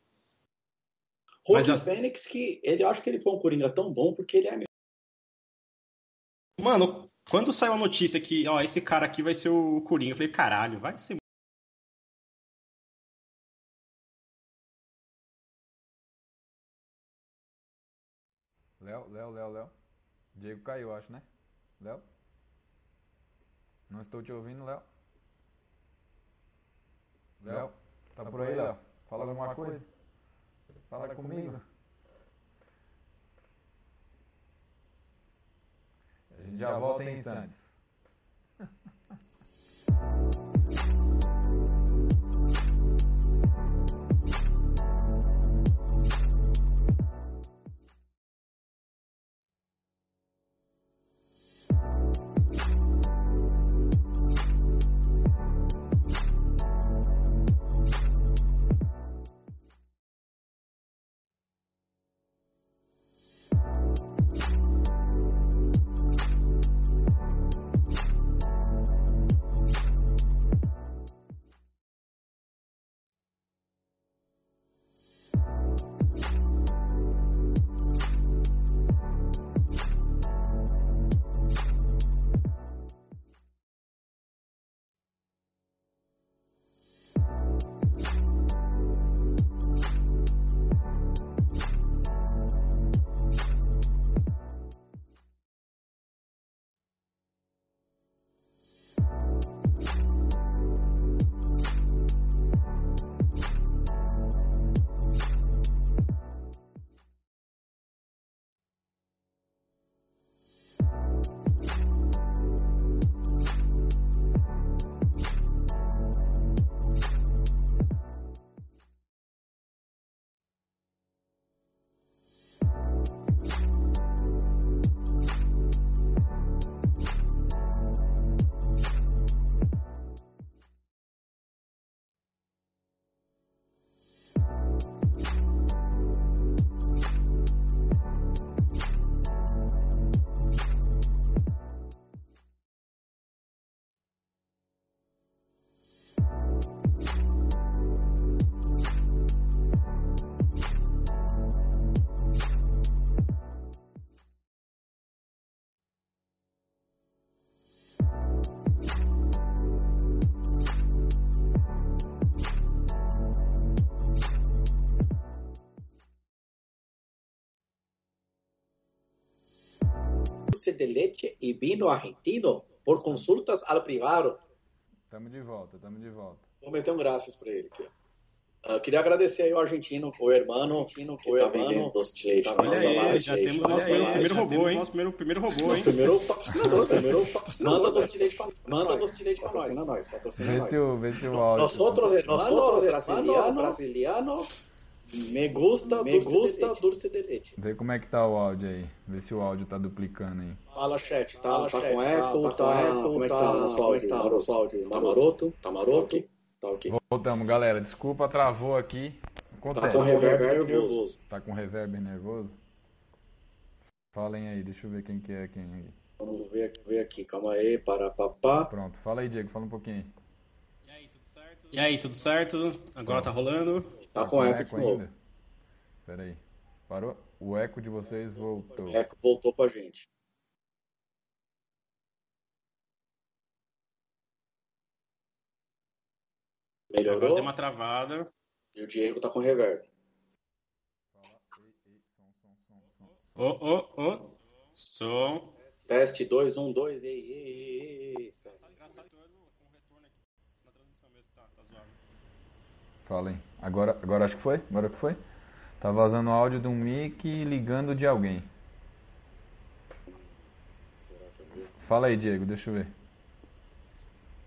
Joaquin Mas Phoenix, que ele eu acho que ele foi um Coringa tão bom porque ele é. Mano, quando saiu a notícia que, ó, esse cara aqui vai ser o Coringa, eu falei, caralho, vai ser. Léo, Léo, Léo, Léo. Diego caiu, acho, né? Léo? Não estou te ouvindo, Léo. Léo, tá por aí, Léo? Fala alguma coisa? Fala comigo. A gente já volta em instantes. Dulce de leche y vino argentino por consultas al privado. Tamo de volta, tamo de volta. Vou meter um graças pra ele aqui. Ah, queria agradecer aí o argentino, o hermano, que tá vendendo doce de leite na Olha aí, live. já gente, temos nosso primeiro, robô, hein? nosso primeiro, primeiro robô, Nosso hein? primeiro patrocinador, primeiro patrocinador. Manda doce de leite pra, manda doce de leite pra nós. Patrocina nós, patrocina Vê nós. se o, vê se o áudio. Nosotros, hermano brasiliano, brasiliano, me gusta, me gusta dulce de leite. Vê como é que tá o áudio aí. Vê se o áudio tá duplicando aí. Fala, chat, tá, tá com eco, tá, como é que tá o nosso áudio? Tá, nosso áudio? Tá maroto? Tá maroto? Tá ok. Voltamos, galera. Desculpa, travou aqui. Tá Acontece. com reverb nervoso. Tá com reverb nervoso? Falem aí, deixa eu ver quem que é quem aí. Vamos ver, ver aqui, calma aí, para papá. Pronto, fala aí, Diego, fala um pouquinho aí. E aí, tudo certo? E aí, tudo certo? Agora tá rolando. Tá com eco de novo. ainda? Pera aí. Parou? O eco de vocês voltou. Eco voltou pra gente. Agora Melhorou? deu uma travada. E o Diego tá com reverb. Fala, ei, ei, som, som, som, som. Ô, ô, ô. Som. Teste 2, 1, 2, ei, ei, ei, ei, ei. Engraçado Agora, agora acho que foi? Agora que foi? Tá vazando áudio de um mic ligando de alguém. Será que é meu? Fala aí, Diego, deixa eu ver.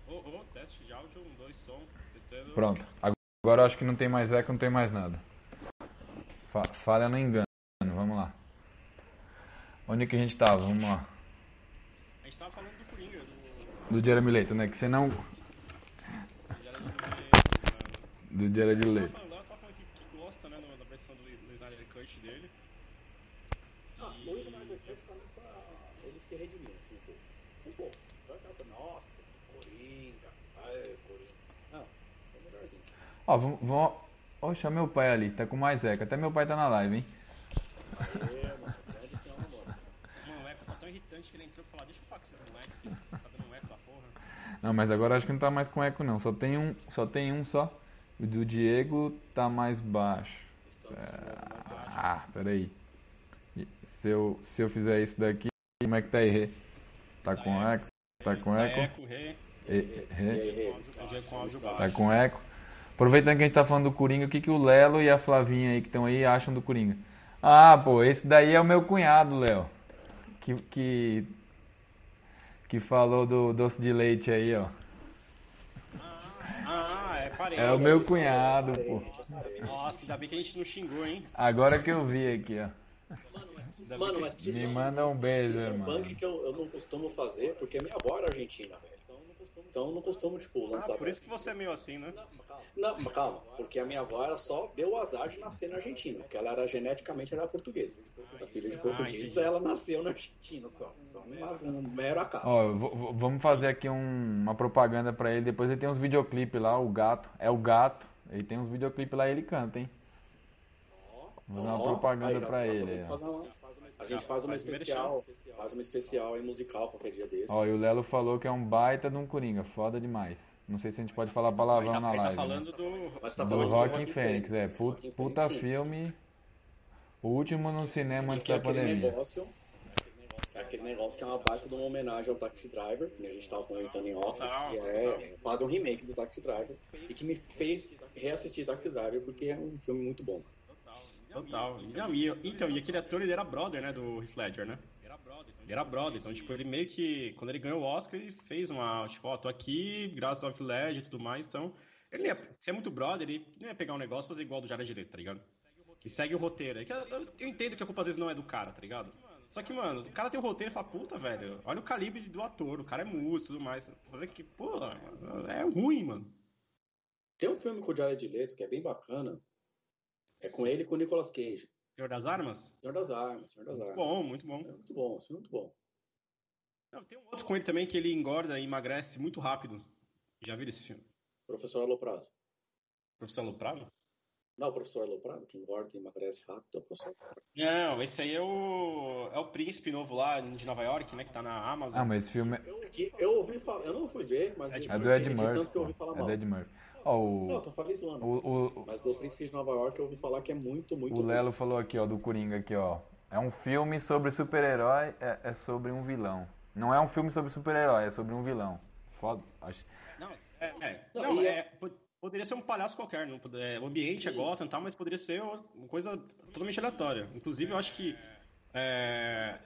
Ô, ô, teste de áudio, um, dois, som. Testando. Pronto. Agora eu acho que não tem mais eco, não tem mais nada. Fa falha no engano. Vamos lá. Onde que a gente tava? Vamos lá. A gente tava falando do Coringa, do. Do Jeremy Leito, né? Que você não. Do Jared Leto, mano. Leito. Tava falando, que, gosta, né, na versão do, do Snyder Cut dele. Ah, o Snyder Cut pra mim foi ele se redimiu, assim, um pouco. Um pouco. Nossa, que Coringa. Ai, Coringa. Não, foi melhorzinho. Ó, vamos. vamos... Oxa, meu pai ali, tá com mais eco. Até meu pai tá na live, hein? Aê, mano, grande senhor, mano. Mano, o eco tá tão irritante que ele entrou pra falar, deixa eu falar com esses moleques, tá dando um eco da porra. Não, mas agora acho que não tá mais com eco não. Só tem um, só tem um só. O do Diego tá mais baixo. Estamos Ah, peraí. Se eu, se eu fizer isso daqui, como é que tá aí, Rê? Tá com eco? Tá com eco? Tá com eco? Aproveitando que a gente tá falando do Coringa, o que, que o Lelo e a Flavinha aí que estão aí acham do Coringa? Ah, pô, esse daí é o meu cunhado, Léo. Que, que, que falou do doce de leite aí, ó. Ah, é parente. É o meu cunhado, pô. Nossa, ainda bem que a gente não xingou, hein? Agora que eu vi aqui, ó. Ainda bem Mano, mas isso Me é um- manda um beijo, Isso é um mano. bang que eu, eu não costumo fazer, porque minha avó era argentina, velho. Então não costumo, tipo, lançar. Ah, por isso que você é meio assim, né? Não, mas calma, porque a minha avó era só deu o azar de nascer na Argentina, porque ela era geneticamente era portuguesa. A filha de Ah, português, ela nasceu na Argentina só. Só um, um mero acaso. Ó, vou- vamos fazer aqui um- uma propaganda pra ele. Depois ele tem uns videoclipes lá, o gato. É o gato. Ele tem uns videoclipes lá e ele canta, hein? Vou dar uma propaganda aí, pra ele, fazer uma- A gente faz uma Faz especial, faz uma especial aí musical qualquer dia desses. Ó, e o Lelo falou que é um baita de um Coringa. Foda demais. Não sei se a gente pode falar palavrão tá, na ele tá live. né? falando do. Mas tá Do falando Rockin' Fênix, é. Puta sim. filme. O último no cinema antes da pandemia. negócio. É aquele negócio que é uma baita de uma homenagem ao Taxi Driver, que a gente tava comentando em off, que é quase um remake do Taxi Driver, e que me fez reassistir Taxi Driver porque é um filme muito bom. Total. Não, e, então, e aquele ator ele era brother, né, do Heath Ledger, né? Ele era brother, então, tipo, ele meio que, quando ele ganhou o Oscar, ele fez uma, tipo, ó, tô aqui, graças ao Heath Ledger e tudo mais, então, ele ia, se é muito brother, ele não ia pegar um negócio e fazer igual do Jared Leto, tá ligado? Que segue o roteiro. É que eu, eu- eu entendo que a culpa às vezes não é do cara, tá ligado? Só que, mano, o cara tem o roteiro e fala, puta, velho, olha o calibre do ator, o cara é músico e tudo mais. Fazer que, pô, é ruim, mano. Tem um filme com o Jared Leto que é bem bacana, é com ele e com o Nicolas Cage, Senhor das Armas? Senhor das Armas, Senhor das Muito Armas. bom, muito bom. É muito bom, isso é muito bom. Não, tem um outro com ele também que ele engorda e emagrece muito rápido. Já viram esse filme? Professor Aloprado. Professor Loprado? Não, o professor Aloprado, que engorda e emagrece rápido, é o professor Aloprado. Não, esse aí é o. É o príncipe novo lá de Nova York, né? Que tá na Amazon. Ah, mas esse filme Que eu ouvi falar, eu não fui ver, mas É de- é do Ed de Murphy. tanto que eu ouvi pô. falar É mal. do Ed Murphy. Ó, Não, eu o, tô falando zoando. o, o, Mas o Príncipe de Nova York eu ouvi falar que é muito, muito o. Lelo falou aqui, ó, do Coringa aqui, ó. É um filme sobre super-herói, é, é sobre um vilão. Não é um filme sobre super-herói, é sobre um vilão. Foda. Acho... Não, é. é. Não, Não, é. po- Poderia ser um palhaço qualquer, não, pode- é, o ambiente é Gotham e tal, mas poderia ser uma coisa totalmente aleatória. Inclusive, eu acho que é,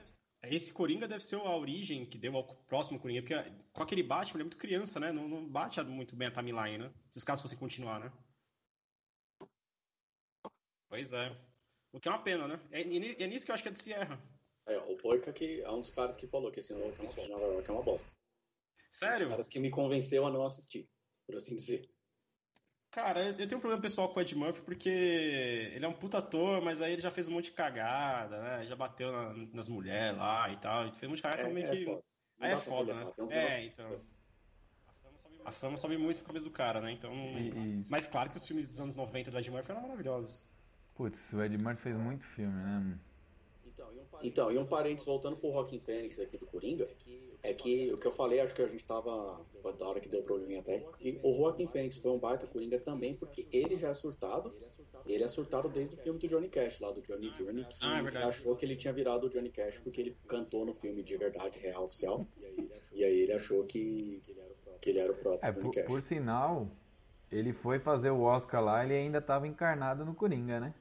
esse Coringa deve ser a origem que deu ao próximo Coringa, porque com aquele Batman ele é muito criança, né? Não, não bate muito bem a timeline, né? Se os casos fossem continuar, né? Pois é. O que é uma pena, né? É, é nisso que eu acho que a DC erra. É, o Porca que é um dos caras que falou que esse novo Transformers de Nova York é uma bosta. Os Sério? caras que me convenceu a não assistir, por assim dizer. Cara, eu tenho um problema pessoal com o Ed Murphy porque ele é um puta ator, mas aí ele já fez um monte de cagada, né? Já bateu na- nas mulheres lá e tal. Ele fez um monte de cagada, então meio que. foda. Não Aí é foda, né? É, então. A fama sobe muito pra cabeça do cara, né? Então. E- Mas claro que os filmes dos anos 90 do Ed Murphy eram maravilhosos. Putz, o Ed Murphy fez muito filme, né? Então, e um parênteses, voltando pro Rockin' Fênix aqui do Coringa, é que o que eu falei, acho que a gente tava, da hora que deu probleminha técnico, que o Rockin' Fênix foi um baita Coringa também, porque ele já é surtado, ele é surtado desde o filme do Johnny Cash, lá do Johnny Journey, que Ah, é achou que ele tinha virado o Johnny Cash porque ele cantou no filme de verdade, real, oficial, e aí ele achou que, que ele era o próprio É, Johnny por, Cash. por sinal, ele foi fazer o Oscar lá, ele ainda estava encarnado no Coringa, né?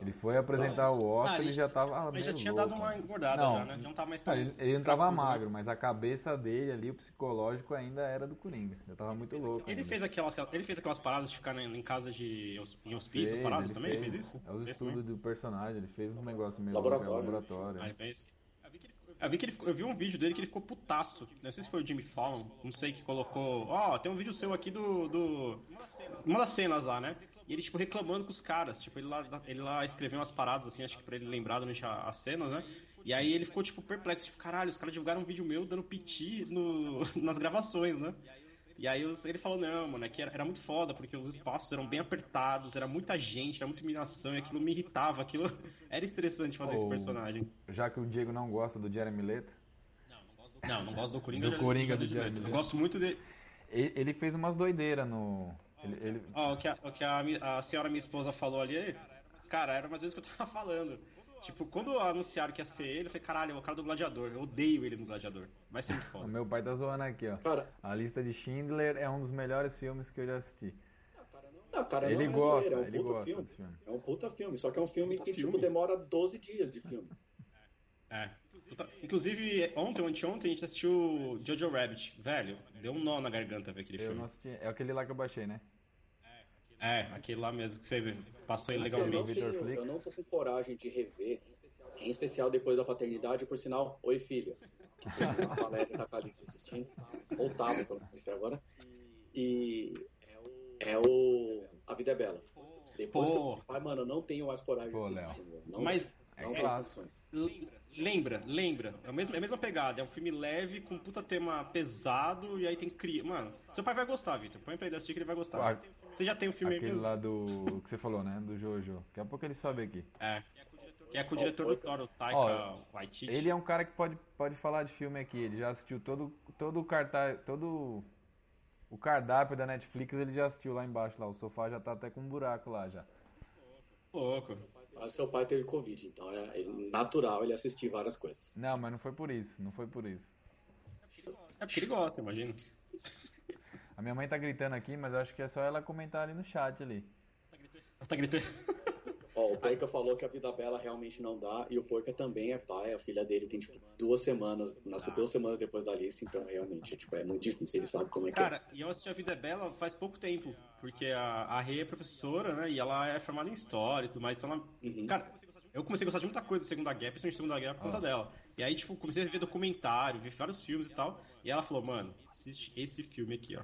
Ele foi apresentar o Oscar, Ah, ele- ele já tava Ele já tinha louco. dado uma engordada Não, já, né? Não tá mais tão. Não, ele, ele não tava cracudo, né? magro, mas a cabeça dele ali, o psicológico ainda era do Coringa. Já tava muito louco. Ele fez, aquelas, ele fez aquelas paradas de ficar em casa de em hospícios, Fez, paradas ele também? Ele fez isso? É os Fez estudos também? do personagem, ele fez uns negócios meio Laboratório. loucos, é, laboratório. Ah, ele fez? Eu vi que ele ficou- Eu vi ele ficou- eu vi um vídeo dele que ele ficou putaço. Não sei se foi o Jimmy Fallon, não sei que colocou. Ó, tem um vídeo seu aqui do. do uma das cenas lá, né? E ele, tipo, reclamando com os caras. Tipo, ele lá, ele lá escreveu umas paradas, assim, acho que pra ele lembrar durante a- as cenas, né? E aí ele ficou, tipo, perplexo. Tipo, caralho, os caras divulgaram um vídeo meu dando piti no, nas gravações, né? E aí os- ele falou, não, mano, é que era, era muito foda, porque os espaços eram bem apertados, era muita gente, era muita iluminação, e aquilo me irritava, aquilo era estressante fazer esse Oh. personagem. Já que o Diego não gosta do Jeremy Leto, Não, não gosto do Coringa. Do Coringa do direto. Jared Eu Leto. gosto muito de. ele, ele fez umas doideiras no... Ele, ele- Ó, o que, a, o que a, a senhora minha esposa falou ali, cara, era mais ou menos o que eu tava falando. Tipo, quando anunciaram que ia ser ele, eu falei, caralho, é o cara do Gladiador. Eu odeio ele no Gladiador. Vai ser muito O foda. meu pai tá zoando aqui, ó. Cara, A lista de Schindler é um dos melhores filmes que eu já assisti. não, cara, Ele não é gosta, zoeira, é um ele puta gosta filme. filme. É um puta filme, só que é um filme Puta que filme. tipo demora 12 dias de filme. É. Inclusive, ontem ou anteontem a gente assistiu Jojo Rabbit. Velho, deu um nó na garganta ver aquele Eu filme. não assisti. É aquele lá que eu baixei, né? É, aquele lá mesmo que você passou Eu não, ilegalmente. Victor tenho, Flix. eu não tô com coragem de rever, em especial depois da paternidade, por sinal, oi filha. A Valéria tá com a Alice assistindo, ou tava pelo menos até agora. E é o A Vida é Bela. Depois Pô. que eu pai, mano, eu não tenho mais coragem Pô, de Léo. Não, Mas não é tem clássico. condições. L- Lembra, lembra. É a, mesma, é a mesma pegada. É um filme leve, com um puta tema pesado, e aí tem cria. Mano, seu pai vai gostar, Vitor. Põe pra ele assistir que ele vai gostar. Ah, Você já tem o filme aí Aquele mesmo? lá do. que você falou, né? Do Jojo. Daqui a pouco ele sobe aqui. É. Que é com o diretor do Thor, o Taika Ó, Waititi. Ele é um cara que pode, pode falar de filme aqui. Ele já assistiu todo, todo o cartaz. Todo o cardápio da Netflix ele já assistiu lá embaixo lá. O sofá já tá até com um buraco lá já. Pouco. Mas seu pai teve Covid, então é é natural ele assistir várias coisas. Não, mas não foi por isso. Não foi por isso. É porque ele gosta, imagina. A minha mãe tá gritando aqui, mas eu acho que é só ela comentar ali no chat ali. Tá gritando. Ó, o Porca falou que a vida bela realmente não dá, e o Porca também é pai, a filha dele tem tipo duas semanas, nasceu duas semanas depois da Alice, então realmente tipo, é muito difícil, ele sabe como é que é. Cara, e eu assisti A Vida é Bela faz pouco tempo, porque a, a Rê é professora, né, e ela é formada em História e tudo mais, então ela... Uhum. Cara, eu comecei a gostar de muita coisa da Segunda Guerra, principalmente da Segunda Guerra por conta Ah. dela. E aí, tipo, comecei a ver documentário, ver vários filmes e tal, e ela falou, mano, assiste esse filme aqui, ó.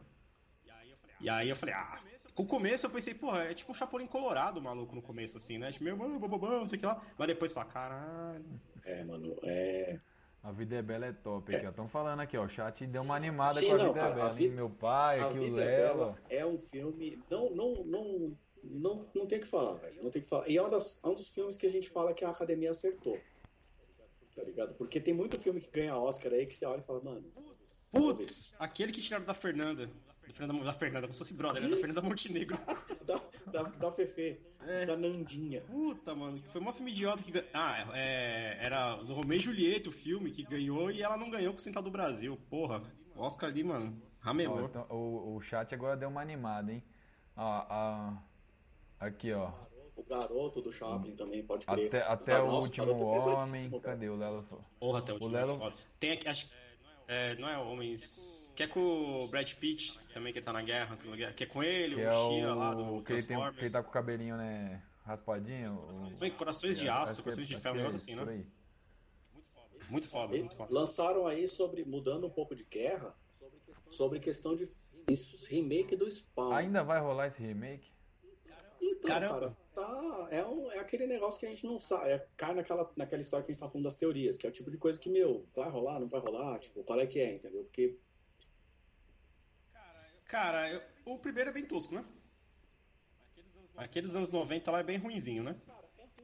E aí eu falei, ah, com o começo eu pensei, porra, é tipo um Chapolin Colorado, maluco, no começo, assim, né? Tipo, meu, mano, não sei o que lá. Mas depois fala, caralho. É, mano, é. A vida é bela é top aqui, ó. Estão falando aqui, ó. O chat deu uma animada Sim, com a não, vida cara, é bela. a vida- hein? Meu pai, A aqui o Vida é Léo. É um filme. Não, não, não, não, não tem o que falar, velho. Não tem o que falar. E é um, das- é um dos filmes que a gente fala que a academia acertou. Tá ligado? Porque tem muito filme que ganha Oscar aí que você olha e fala, mano, Putz, aquele que tiraram da Fernanda. Da Fernanda, da Fernanda como se fosse brother, né? Da Fernanda Montenegro. Da, da, da Fefe, É. da Nandinha. Puta, mano, foi uma filme idiota que ganhou. Ah, é, era do Romeu e Julieta o filme que ganhou e ela não ganhou com o Central do Brasil. Porra, o Oscar ali, mano, Ó, ramelou. então, o, o chat agora deu uma animada, hein? Ó, a- aqui, ó. O garoto do Chaplin também, pode crer. Até, até o Nossa, último homem. Cadê o Lelo? Porra, até o último Lelo-. Tem aqui, acho que. É, não é Homens. Que é com o Brad Pitt, também, que ele tá na guerra, na Segunda Guerra. Que é com ele, Que o é lá do o. Que ele, tem, que ele tá com o cabelinho, né? Raspadinho. O, Bem, Corações de É, Aço, é- Corações de acho Ferro, um é negócio assim, né? Muito foda, E muito foda. lançaram aí sobre, mudando um pouco de guerra, sobre questão de isso, remake do Spawn. Ainda vai rolar esse remake? Então, Caramba. cara, tá, é, um- é aquele negócio que a gente não sabe, é, cai naquela, naquela história que a gente tá falando das teorias, que é o tipo de coisa que, meu, vai rolar, não vai rolar, tipo, qual é que é, entendeu? Porque, Cara, eu- o primeiro é bem tosco, né? Aqueles anos 90 lá é bem ruinzinho, né?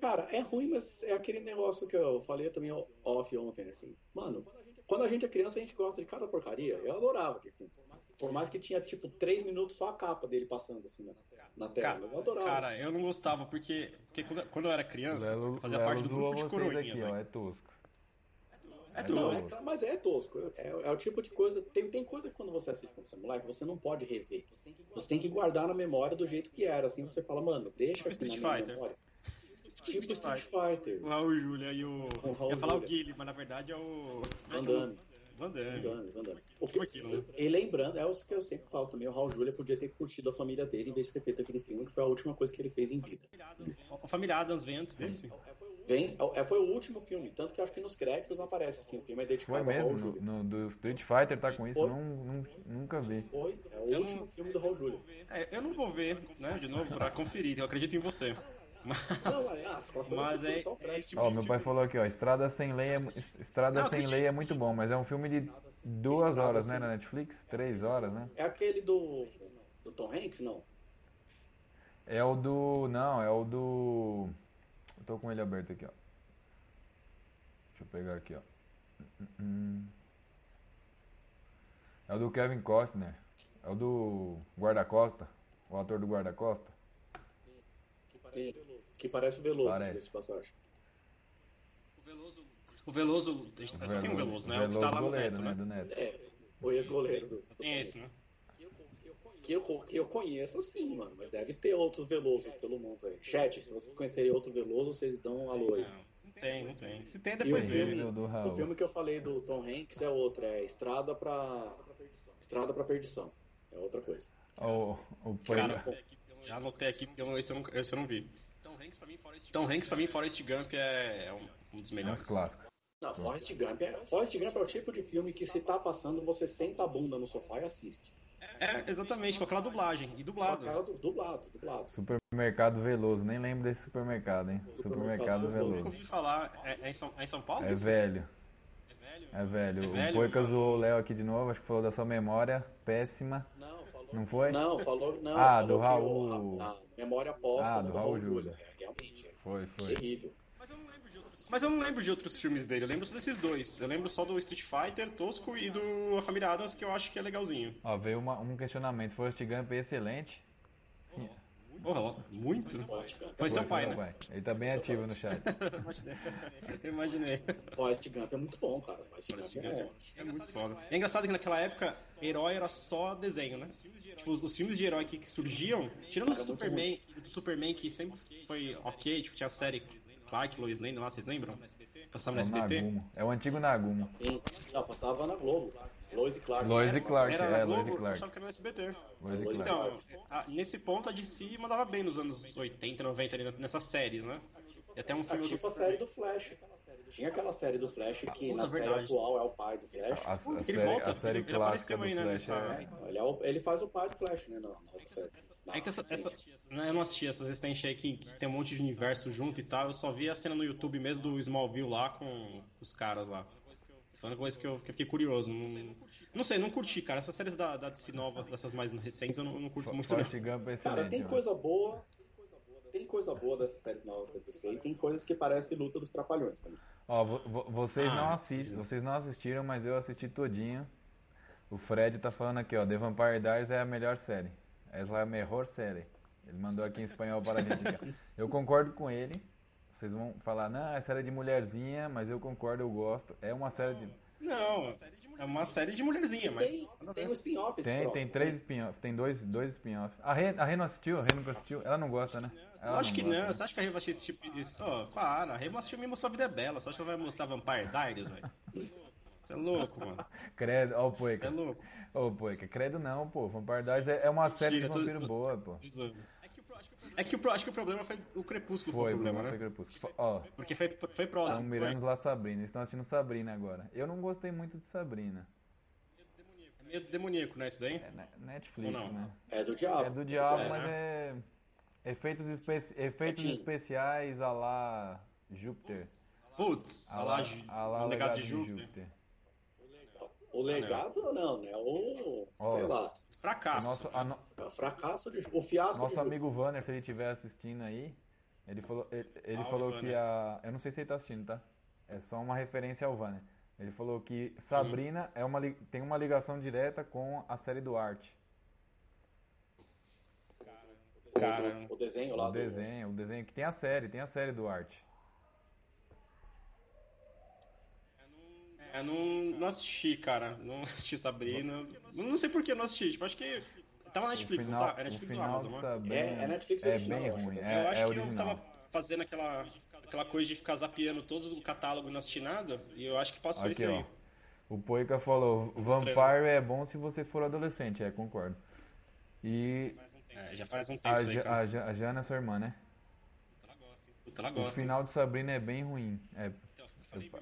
cara, é ruim, mas é aquele negócio que eu falei também off ontem, assim, mano, quando a gente é criança a gente gosta de cada porcaria, eu adorava aquele filme. Por mais que tinha, tipo, três minutos só a capa dele passando, assim, na, na tela, Cara, eu adorava. cara, eu não gostava porque, porque quando, quando eu era criança, Lelo, eu fazia Lelo parte do grupo de coroinhas, aqui, ó. né? É tosco. É É tudo. Não, tosco. é, mas é tosco. É, é o tipo de coisa. Tem, tem coisa que quando você assiste quando você é moleque, você não pode rever. Você tem que guardar na memória do jeito que era. Assim você fala, mano, deixa aqui Street Fighter. memória. Tipo Street Fighter. O Raul Júlia e o. O Raul ia falar o Júlia. Guilherme, mas na verdade é o. Van Damme. Van Damme. Van Damme, Van Damme. O Tipo que, aquilo, e lembrando, é o que eu sempre falo também, o Raul Júlia podia ter curtido a família dele em vez de ter feito aquele filme, que foi a última coisa que ele fez em vida. A família Adams vem antes desse. Vem, é, foi o último filme, tanto que eu acho que nos créditos aparece assim, o filme é Foi dedicado ao mesmo? Raul No, no- do Street Fighter tá com isso? Foi. Não, não- nunca vi. Foi, é o Eu último não- filme do Raul Júlia. É, eu não vou ver, né, de novo, pra conferir, eu acredito em você. Mas, Não, é, ah, só- mas é, só é esse tipo Ó, meu filme. pai falou aqui, ó, Estrada Sem Lei é, Estrada Não, Sem. Lei é muito bom, mas é um filme de duas Estrada horas, né, Sem- na Netflix? Três horas, né? É aquele do, do Tom Hanks? Não. É o do... não, é o do... Eu tô com ele aberto aqui, ó. Deixa eu pegar aqui, ó. É o do Kevin Costner. É o do Guarda-Costa. O ator do Guarda-Costa. Que, que parece o Veloso, Parece. de passagem. O Veloso. O Veloso. Só tem um Veloso, né? O que Veloso tá lá no goleiro, Neto, né? né? Do Neto. É, o ex-goleiro Tem esse, né? Que eu, co- eu conheço assim, mano, mas deve ter outros Velosos pelo mundo aí. Chat, se vocês conhecerem outro Veloso, vocês dão um alô aí. Não, não tem, não tem. Se tem, é o depois dele. filme, do- do o Raul. filme que eu falei do Tom Hanks é outro, é Estrada pra. Estrada pra Perdição. É outra coisa. O, o Cara, já anotei aqui porque eu, esse, eu não, esse eu não vi. Tom Hanks pra mim, Forrest, Tom Hanks, pra mim, Forrest Gump é, é um, um dos é um melhores. clássico. Não, Forrest Gump, é, Forrest Gump é o tipo de filme que se tá passando, você senta a bunda no sofá e assiste. É, exatamente, com aquela dublagem. E dublado. Du- dublado, dublado. Supermercado Veloso, nem lembro desse supermercado, hein? Supermercado Supermercado Nunca Veloso. ouvi falar. É, é em São, é em São Paulo? É isso? velho, É velho? é velho. É O? Poica zoou o Léo aqui de novo, acho que falou da sua memória péssima. Não, falou. Não foi? Não, falou. Não, Ah, falou do que Raul. o- a, a memória póstuma Ah, do do Raul Raul Júlia. Júlia. É, realmente, Foi, foi. terrível. Mas eu não lembro de outros. Mas eu não lembro de outros filmes dele. Eu lembro só desses dois. Eu lembro só do Street Fighter, Tosco e do A Família Adams, que eu acho que é legalzinho. Ó, veio uma- um questionamento. Forrest Gump é excelente. Sim. Porra, ó, muito. Foi seu Foi, pai, né? Ele tá bem ativo no chat. Imaginei. Eu imaginei. Forrest Gump é muito bom, cara. Forrest Gump Gump é... É muito foda. É engraçado que naquela época, herói era só desenho, né? Tipo, os, os filmes de herói que, que surgiam, tirando o Superman, do Superman que sempre foi ok, tipo, tinha a série Clark, Lois Lane lá, vocês lembram? Passava no É SBT. Nagumo. É o antigo Nagumo. Sim. Não, passava na Globo. Lois e Clark. Lois e Era- Clark, era é, na Lois e eu Clark. achava que era no SBT. Lois e Clark. Então, a- nesse ponto a DC mandava bem nos anos 80, 90 ali nessas séries, né? E até um Ah, filme tipo a série do Flash. Tinha aquela série do Flash que Puta, na série verdade. atual é o pai do Flash. A, a Puta, série, ele volta, a série ele- ele clássica apareceu do aí, né, Flash nessa- é... Ele, é o- ele faz o pai do Flash, né? Na, na série. Na- É que essa, essa- eu não assisti essas recentes aí que, que tem um monte de universo junto e tal. Eu só vi a cena no YouTube mesmo do Smallville lá com os caras lá. Foi uma coisa que eu, que eu fiquei curioso. Não, não sei, não curti, cara. Essas séries da, da DC nova, dessas mais recentes, eu não, eu não curto muito, não. Gump é. Cara, tem velho. coisa boa. Tem coisa boa dessa série nova da DC e tem coisas que parecem luta dos trapalhões também. Ó, vo- vo- vocês, Ah, não assistem, vocês não assistiram, mas eu assisti todinho. O Fred tá falando aqui, ó, The Vampire Diaries é a melhor série. Essa é a melhor série. Ele mandou aqui em espanhol para a gente. Eu concordo com ele. Vocês vão falar, não, é série de mulherzinha, mas eu concordo, eu gosto. É uma série de. Não, é uma série de mulherzinha, mas. Tem, tem um spin-off esse Tem, próximo, tem né? três spin-off, tem dois, dois spin-off. A Rê, a Rê não assistiu? A Rê nunca assistiu? Ela não gosta, né? Eu acho que gosta, não, né? você acha que a Rê vai assistir esse tipo de. Ó, para, a Rê assistiu me mostrou a vida é bela, você acha que ela vai mostrar Vampire Diaries, velho? Você é louco, mano. Credo, ó o Você é Poica. louco. Ô, Poica, credo não, pô. Vampire Diaries é, é uma série de Mentira, tô- vampiro tô- boa, pô. Tô. É que o, acho que o problema foi o Crepúsculo foi, Foi, o problema, foi né? Crepúsculo. Ó, Porque foi, foi estão próximo. mirando Foi. lá Sabrina. Eles estão assistindo Sabrina agora. Eu não gostei muito de Sabrina. É meio demoníaco, né? Isso daí? É ne- Netflix, Ou não? né? É do diabo. É do diabo, É, mas é. Efeitos, espe- efeitos É especiais a lá Júpiter. Putz, A lá, a o o legado de Júpiter. O legado não, né? O. Ó. sei lá. Fracasso. nosso, a no- é o fracasso de. O fiasco nosso amigo Vanner, se ele estiver assistindo aí, ele falou, ele, ele Salve, falou que a. Eu não sei se ele tá assistindo, tá? É só uma referência ao Vanner. Ele falou que Sabrina é uma, tem uma ligação direta com a série do Art. Cara, O, o desenho lá O do. desenho, o desenho que tem a série, tem a série do Art. É, não, não assisti, cara. Não assisti Sabrina. Não, não sei por que eu não assisti. Tipo, acho que. Tava na Netflix, o não final, tá? É Netflix o ou final Amazon, de né? Sabrina É- é Netflix é original, bem eu acho. ruim, eu é, acho é que eu tava fazendo aquela, aquela coisa de ficar zapeando todo o catálogo e não assistir nada. E eu acho que passou Aqui, isso aí. ó. O Poica falou, Vampire é bom se você for adolescente, é, concordo. E É, já faz um tempo a, isso aí, a, a Jana é sua irmã, né? Puta, ela O gosta. final de Sabrina é bem ruim. É,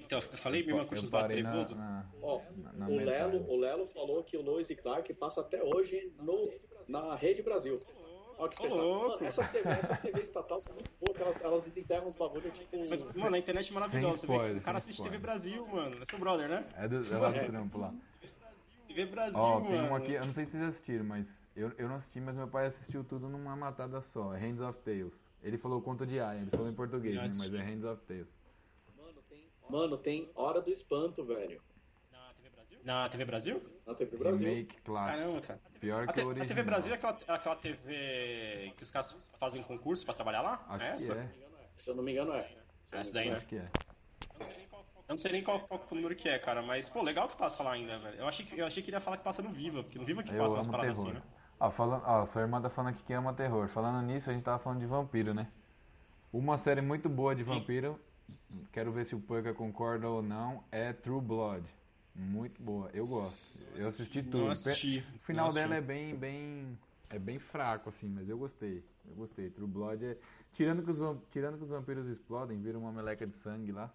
Então, eu falei mesmo com eu os parei na, trevoso. na, Ó, na- na o, metade. Lelo, o Lelo falou que o Lois e Clark passa até hoje no, na Rede Brasil. Ó, que louco. Mano, essas TV, essas TV estatais são muito boas, elas, elas enterram os bagulhos tipo. Mas, mano, a internet é maravilhosa. Você vê que spoiler, o cara assiste TV spoiler. Brasil, mano. É seu brother, né? É, do, é lá do trampo lá. TV Brasil, Ó, mano. tem um aqui, eu não sei se vocês assistiram, mas eu, eu não assisti, mas meu pai assistiu tudo numa matada só. É Hands of Tales. Ele falou conto de Aya, ele falou em português, né, mas é Hands of Tales. Mano, tem Hora do Espanto, velho. Na TV Brasil? Na TV Brasil? Na TV Brasil. Remake clássico. Caramba, cara. Pior A, que a original. TV Brasil é aquela, aquela TV que os caras fazem concurso pra trabalhar lá? Acho é essa? que é. Se eu não me engano, é. Se eu Essa não daí, me né? Acho que é. Eu não sei nem qual, qual número que é, cara, mas, pô, legal que passa lá ainda, velho. Eu achei que, eu achei que ele ia falar que passa no Viva, porque no Viva que Eu passa umas paradas terror. assim, né? Ah, falando, ah, sua irmã tá falando aqui que ama terror. Falando nisso, a gente tava falando de vampiro, né? Uma série muito boa de Sim. vampiro, quero ver se o Poica concorda ou não, é True Blood. Muito boa, eu gosto. Eu assisti tudo. Assisti, O final dela é bem, bem, é bem fraco assim, mas eu gostei. Eu gostei. True Blood é tirando que os tirando que os vampiros explodem, viram uma meleca de sangue lá.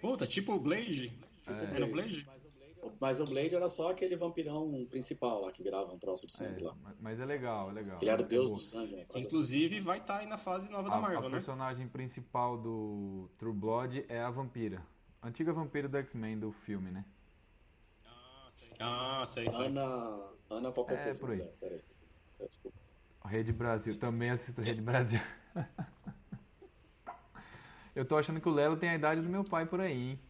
Puta, tipo o Blade. É. Era o Blade? Mas o Blade era só aquele vampirão principal lá que virava um troço de É, sangue lá. mas- é legal, é legal. Ele era o É deus do sangue, né? Inclusive vai estar aí na fase nova A, da Marvel, a né? personagem principal do True Blood é a vampira. Antiga vampira do X-Men do filme, né? Ah, sei, sei. Ana. Ana qualquer É, coisa. por aí. né? Peraí. Desculpa. Rede Brasil, também assisto Rede Brasil. Eu tô achando que o Lelo tem a idade do meu pai por aí, hein?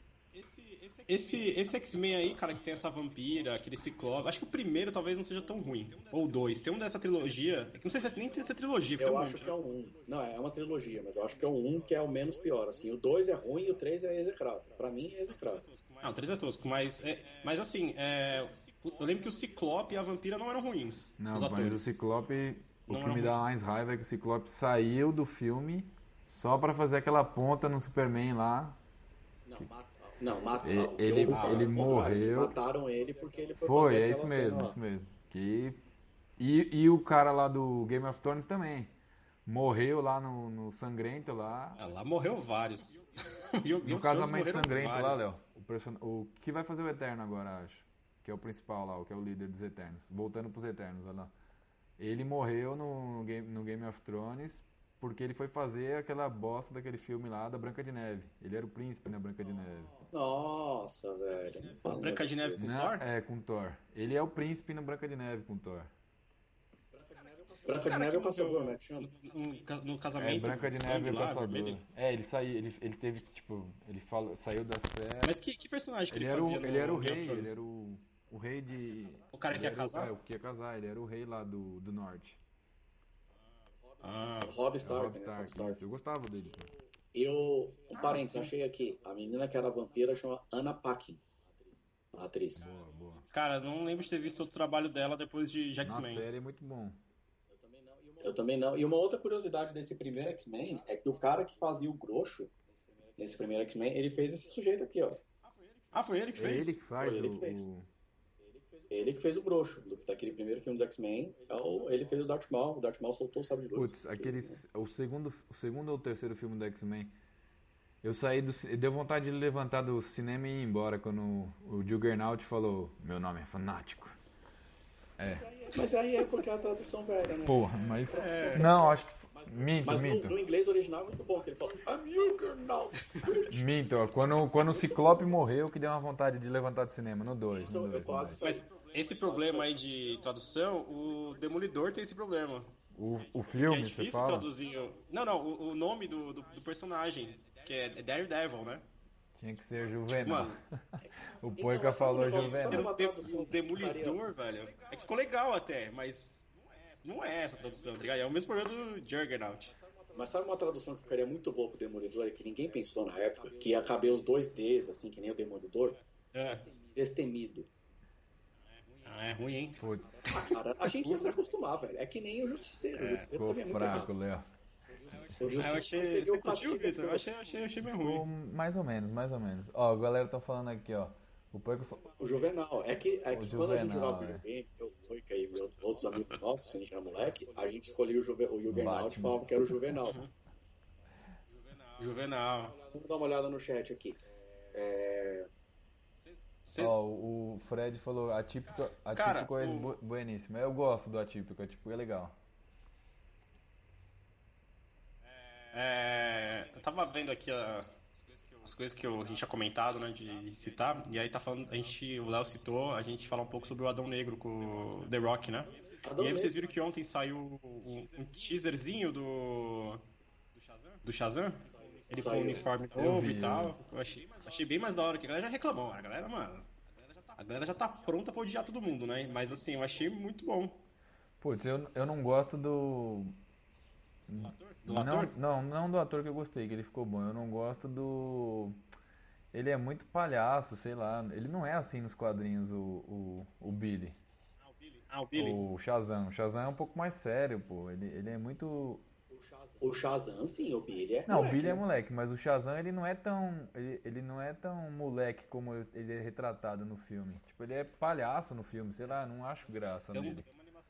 Esse, esse X-Men aí, cara, que tem essa vampira, aquele ciclope. Acho que o primeiro talvez não seja tão ruim. Ou dois. Tem um dessa trilogia. que Não sei se é- nem tem essa trilogia, porque Eu é um acho monte, que é né? o 1. Não, é uma trilogia, mas eu acho que é o 1 que é o menos pior. Assim, o 2 é ruim e o 3 é execrado. Pra mim é execrado. Ah, o 3 é tosco, mas, é, mas assim, é, eu lembro que o Ciclope e a Vampira não eram ruins. Não, os mas o atores. Ciclope. O Não que me dá ruins. mais raiva é que o Ciclope saiu do filme só pra fazer aquela ponta no Superman lá. Não, mata, não, mata, Ele- ele- ele é morreu. Mataram ele porque ele foi, Foi, fazer é isso mesmo, lá. isso mesmo. Que... E, e o cara lá do Game of Thrones também. Morreu lá no, no Sangrento lá. Ah, lá morreu vários. E o- No casamento sangrento lá, vários. Léo. O, person... o que vai fazer o Eterno agora, acho. Que é o principal lá, o que é o líder dos Eternos. Voltando pros Eternos, olha lá. Ele morreu no Game, no Game of Thrones porque ele foi fazer aquela bosta daquele filme lá da Branca de Neve. Ele era o príncipe na Branca de Neve. Nossa, velho. fala Branca de Neve com Não, Thor? é, com Thor. Ele é o príncipe na Branca de Neve com Thor. Branca de Neve é o caçador, né? Tinha- No, no- no É, casamento Branca de Neve é o lá, caçador. É, ele saiu, ele, ele teve, tipo, ele falou, saiu das férias. Mas que, que personagem que Ele ele, era, o, fazia no ele era o rei, ele era o, o rei de. O cara que ia o- casar? É, o que ia casar, ele era o rei lá do, do norte. Ah, Rob É o Stark, Robb né? Stark, Robb Stark. Eu gostava dele. cara. Eu, um Ah, parênteses, sim. achei aqui. A menina que era vampira chama Anna Paquin. A atriz. Boa, boa. cara, não lembro de ter visto outro trabalho dela depois de, X-Men. série é muito bom. Eu também não. E uma outra curiosidade desse primeiro X-Men é que o cara que fazia o Grosso nesse primeiro X-Men, ele fez esse sujeito aqui, ó. Ah, foi ele que É fez? ele que faz Foi ele que fez. o- Ele que fez o do, daquele primeiro filme do X-Men. É ele fez o Darth Maul. O Darth Maul soltou o sabre de luz. Putz, aqueles. O segundo, o segundo ou terceiro filme do X-Men. Eu saí do. Deu vontade de levantar do cinema e ir embora quando o, Juggernaut falou: Meu nome é fanático. É. Mas aí é porque é a tradução velha, né? Porra, mas. Não, acho que. Minto, Mas no, minto. no inglês original é muito bom, que ele fala I'm Juggernaut. Minto, ó. Quando, quando o Ciclope morreu, que deu uma vontade de levantar do cinema. No 2. Isso No eu dois, no quase dois. saí. Mas esse problema aí de tradução, o Demolidor tem esse problema. O, o Que filme, é você difícil fala? traduzir. Não, não, o, o nome do, do, do personagem, que é Daredevil, né? Tinha que ser Juvenal. Mano. o Então, mas sabe falou negócio- sabe Juvenal. O, Demolidor, velho. É que ficou legal até, mas não é essa tradução, tá ligado? É o mesmo problema do Juggernaut. Mas sabe uma tradução que ficaria muito boa pro Demolidor e que ninguém pensou na época? Que ia caber os dois Ds, assim, que nem o Demolidor? É. Destemido. Ah, é ruim, hein? Putz, Cara, a gente ia se acostumar, velho. É que nem o Justiceiro. o Justiceiro ficou também é muito fraco. Léo. Eu achei. você curtiu, Vitor? Eu que- achei, achei, achei meio ruim. mais ou menos, mais ou menos. Ó, a galera tá falando aqui, ó. O. O Juvenal. É que, é que quando a gente Juvenal, jogava é. videogame, eu fui cair e meus- outros amigos nossos, quando a gente era moleque, a gente escolhia o, Juve, o Juggernaut e falava que era o Juvenal. Juvenal. Vamos dar uma olhada no chat aqui. É, Vocês- Ó, o Fred falou atípico, Cara, atípico é o- bu- bueníssimo. Eu gosto do atípico, atípico é legal. É, eu tava vendo aqui a- as coisas que eu- a gente tinha comentado, né, de citar, e aí tá falando, a gente, o Léo citou, a gente falar um pouco sobre o Adão Negro com o The Rock, né? E aí vocês viram que ontem saiu um, um teaserzinho do do Shazam? Ele com o Saiu. uniforme novo e tal. Eu achei, achei bem mais da hora, que a galera já reclamou. A galera, mano, a galera já tá pronta pra odiar todo mundo, né? Mas assim, eu achei muito bom. Putz, eu, eu não gosto do. Do não, ator? Não, não do ator que eu gostei, que ele ficou bom. Eu não gosto do. Ele é muito palhaço, sei lá. Ele não é assim nos quadrinhos, o, o, o Billy. Ah, o Billy. O Shazam. O Shazam é um pouco mais sério, pô. Ele, ele é muito. O Shazam, sim, o Billy é Não, o moleque, Billy é né? moleque, mas o Shazam ele não é tão. Ele, ele não é tão moleque como ele é retratado no filme. Tipo, ele é palhaço no filme, sei lá, não acho graça Tem, nele.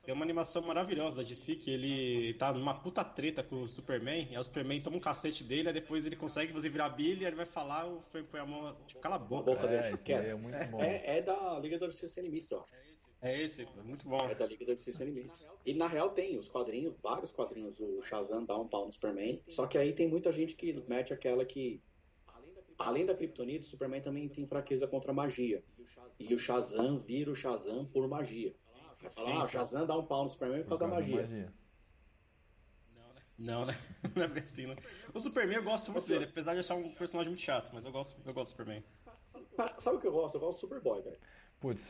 tem uma animação maravilhosa da DC que ele tá numa puta treta com o Superman, e aí o Superman toma um cacete dele, aí depois ele consegue fazer virar Billy, aí ele vai falar, o Superman põe a mão, tipo, cala a A boca. boca É, quieto. aí é muito bom. É, é da Liga da Justiça Sem Limites, ó. É esse, é muito bom. É da Liga da Justiça Limites. E na real tem os quadrinhos, vários quadrinhos, o Shazam dá um pau no Superman. Só que aí tem muita gente que mete aquela que. Além da Kryptonita, o Superman também tem fraqueza contra a magia. E o Shazam vira o Shazam por magia. Vai falar, ah, o. Shazam dá um pau no Superman por causa da magia. Não, né? Não é bem assim, né? O Superman eu gosto muito dele, apesar de achar um personagem muito chato, mas eu gosto, eu gosto do Superman. Cara, Sabe o que eu gosto? Eu gosto do Superboy, velho. Putz,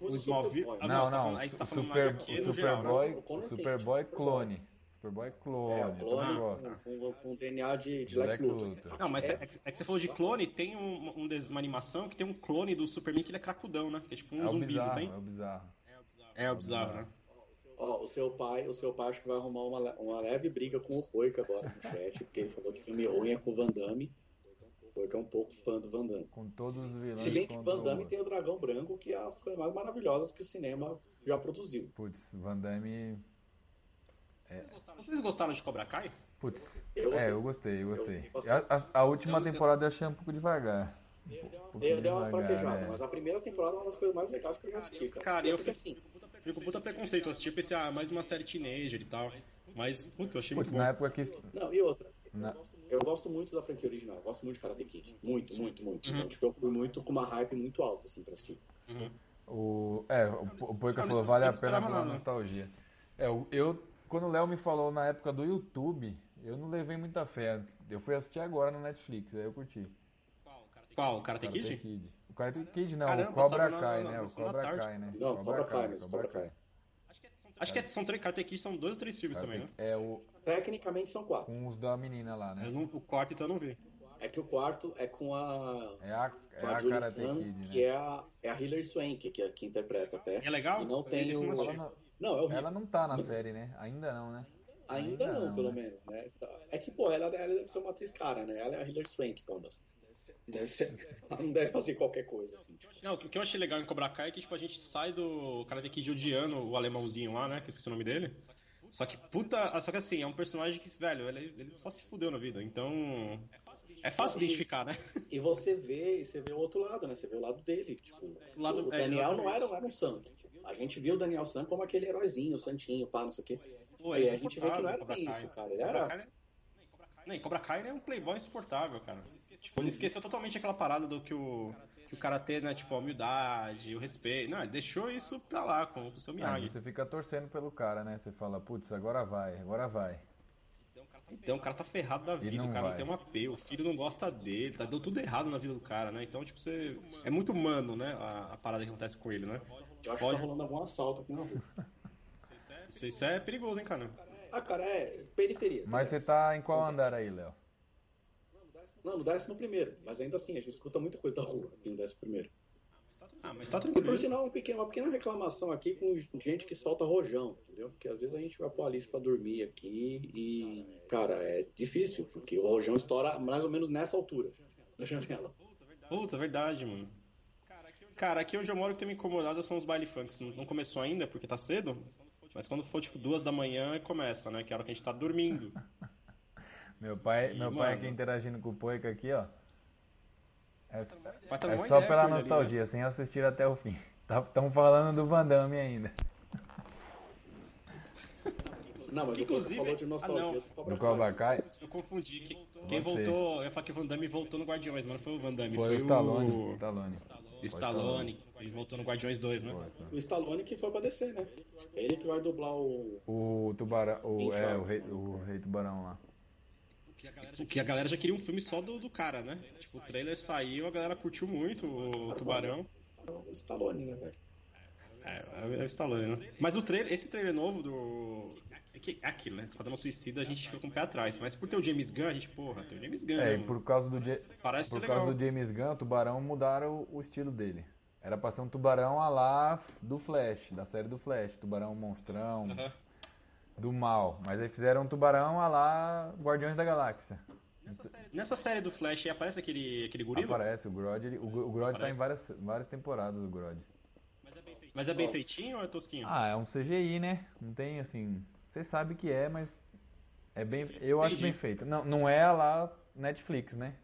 O Smallville. Superboy. Ah, não, você tá não. falando- aí você tá o falando Super, mais aqui o no geral, Superboy, né? O o Superboy Superboy. clone. Superboy clone. É, o clone gosta. com, com, com DNA de, de Lex Luthor. Luthor. Não, mas é, que, é que você falou de clone, tem um, um des- uma animação que tem um clone do Superman que ele é cracudão, né? Que é tipo um É o zumbi, bizarro, não tem? é o bizarro. É o bizarro, né? Ó, o seu pai, o seu pai acho que vai arrumar uma, uma leve briga com o Poica agora no chat, porque ele falou que filme ruim é com o Van Damme. O Poica é um pouco fã do Van Damme. Com todos os vilões Se bem que Van o Damme outro. tem o Dragão Branco, que é as coisas mais maravilhosas que o cinema já produziu. Putz, Van Damme... Vocês gostaram de Cobra Kai? Putz, Eu gostei. é, eu gostei, eu gostei. Eu. A, a- a última Eu- temporada eu achei um pouco devagar. Um pouco Ele deu uma devagar, fraquejada, né? mas a primeira temporada é uma das coisas mais legais que eu já assisti, cara. Cara, eu porque fiz- assim, Fiquei com puta preconceito, eu assisti, eu pensei, ah, mais uma série teenager e tal. Mas, puta, eu achei Putz, muito bom. na época que... Não, e outra. Na, Eu gosto muito da franquia original, eu gosto muito de Karate Kid. Muito, muito, muito. Uhum. Então, tipo, eu fui muito com uma hype muito alta, assim, pra assistir. Uhum. O, é, o, o Poica Eu falou, não- vale a pena pela nostalgia. É, o- eu, quando o Léo me falou na época do YouTube, eu não levei muita fé. Eu fui assistir agora no Netflix, aí eu curti. Qual? Karate Karate Kid? Kid. O O Karate Kid não, Caramba, o Cobra na- Kai, na- né? na O Cobra. Kai, né? Não, Cobra Kai, Cobra Kai. Acho que é- são três, Karate Kid são dois ou três filmes também, né? É o Tecnicamente são quatro. com os da menina lá, né? Não- o quarto então eu não vi. É que o quarto é com a, É a, é a a Julie Karate Sun, Kid, que né? é a, é a Hilary Swank, que, é, que interpreta até. É legal? E não tem o... não não, Não, é horrível. ela não tá na série, né? Ainda não, né? Ainda, Ainda não, não, pelo né? menos, né? É que, pô, ela, ela deve ser uma atriz cara, né? Ela é a Hilary Swank, Thomas. Deve ser... Ela não deve fazer qualquer coisa, assim. tipo. Não, o que eu achei legal em Cobra Kai é que tipo, a gente sai do Karate Kid odiando o alemãozinho lá, né? Que esqueci o nome dele. Só que, puta. Só que assim, é um personagem que, velho, ele, ele só se fudeu na vida. Então. É fácil identificar, né? E você vê, e você vê o outro lado, né? Você vê o lado dele. Tipo, O lado- o é, Daniel não exatamente. era, não era um santo. A gente viu o Daniel San como aquele heróizinho, santinho, pá, não sei o quê. Pô, e é a gente vê que não era Cobra bem Kai. isso, cara. Ele Cobra era. Kai é- Não, e Cobra Kai ele é um playboy insuportável, cara. Tipo, ele esqueceu totalmente aquela parada do que o, que o karatê, né? Tipo, a humildade, o respeito. Não, ele deixou isso pra lá com o seu Ah, Miyagi. você fica torcendo pelo cara, né? Você fala, putz, agora vai, agora vai. Então o cara tá ferrado da vida, o cara vai. não tem um apelo, o filho não gosta dele, tá deu tudo errado na vida do cara, né? Então, tipo, você. É muito humano, né? A, a parada que acontece com ele, né? Eu acho Pode- que tá rolando algum assalto aqui na rua. Isso, isso é perigoso, hein, cara? Ah, cara, é periferia. Mas você tá em qual andar aí, Léo? Não, no décimo primeiro. Mas ainda assim, a gente escuta muita coisa da rua aqui no décimo primeiro. Ah, mas tá E tranquilo. por sinal, um pequeno- uma pequena reclamação aqui com gente que solta rojão, entendeu? Porque às vezes a gente vai pôr a Alice pra dormir aqui e, cara, é difícil, porque o rojão estoura mais ou menos nessa altura da janela. Puta, é verdade, mano. Cara, aqui onde eu moro que tem me incomodado são os baile funks. Não não começou ainda, porque tá cedo. Mas quando for, tipo, duas da manhã, começa, né? Que é a hora que a gente tá dormindo. Meu pai, Ih, meu pai mano. aqui interagindo com o Poica aqui, ó. É, Vai tá é só ideia pela ele ali, nostalgia, sem assistir até o fim. Estão falando do Van Damme ainda. Não, mas Inclusive- falou de nostalgia ah, não. do Cobra Kai. Eu confundi. Que- Pode quem voltou, eu falar que o Van Damme voltou no Guardiões, mas não foi o Van Damme, Foi foi, o Stallone. o Stallone. o Stallone. Ele voltou no Guardiões 2, né? O Stallone que foi pra descer, né? Ele que vai dublar o. O tubarão, o, Quem é, o rei, o rei tubarão lá. Porque a galera já queria um filme só do, do cara, né? Tipo, o trailer saiu, a galera curtiu muito o Tubarão. O Stallone, né, velho? É, é o Stallone, né? Mas o trailer, esse trailer novo do. É, que, é aquilo, né? Esquadrão Suicida a gente fica com o pé atrás. Mas por ter o James Gunn, a gente, porra, tem o James Gunn. É, né, por causa do, Parece por causa legal. do James Gunn, o tubarão mudaram o, o estilo dele. Era pra ser um tubarão a lá do Flash, da série do Flash. Tubarão monstrão, Aham. Do mal. Mas aí fizeram um tubarão a lá Guardiões da Galáxia. Nessa série do Flash aí aparece aquele, aquele gorila? Aparece, o Grodd, ele- o, o Grodd tá em várias, várias temporadas, o Grodd. Mas é bem feitinho ou é tosquinho? Ah, é um CGI, né? Não tem assim. Você sabe que é, mas é bem. Eu acho Entendi. bem feito. Não, não é a lá Netflix, né?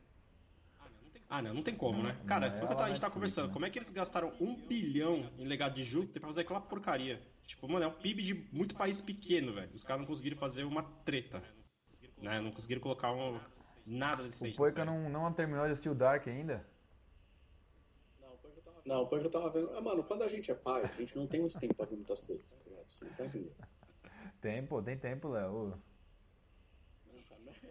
Ah, não, não tem como, né? Não, Cara, não é a gente tá conversando. né? Como é que eles gastaram um bilhão em legado de Júpiter pra fazer aquela porcaria? Tipo, mano, é um PIB de muito país pequeno, velho. Os caras não conseguiram fazer uma treta. Né? Não conseguiram colocar um, nada decente. O série. não, não terminou de assistir o Dark ainda? Não, porque eu tava vendo. Ah, mano, quando a gente é pai, a gente não tem muito tempo pra ver muitas coisas, tá ligado? Você não tá entendendo? Tem, pô, tem tempo, Léo.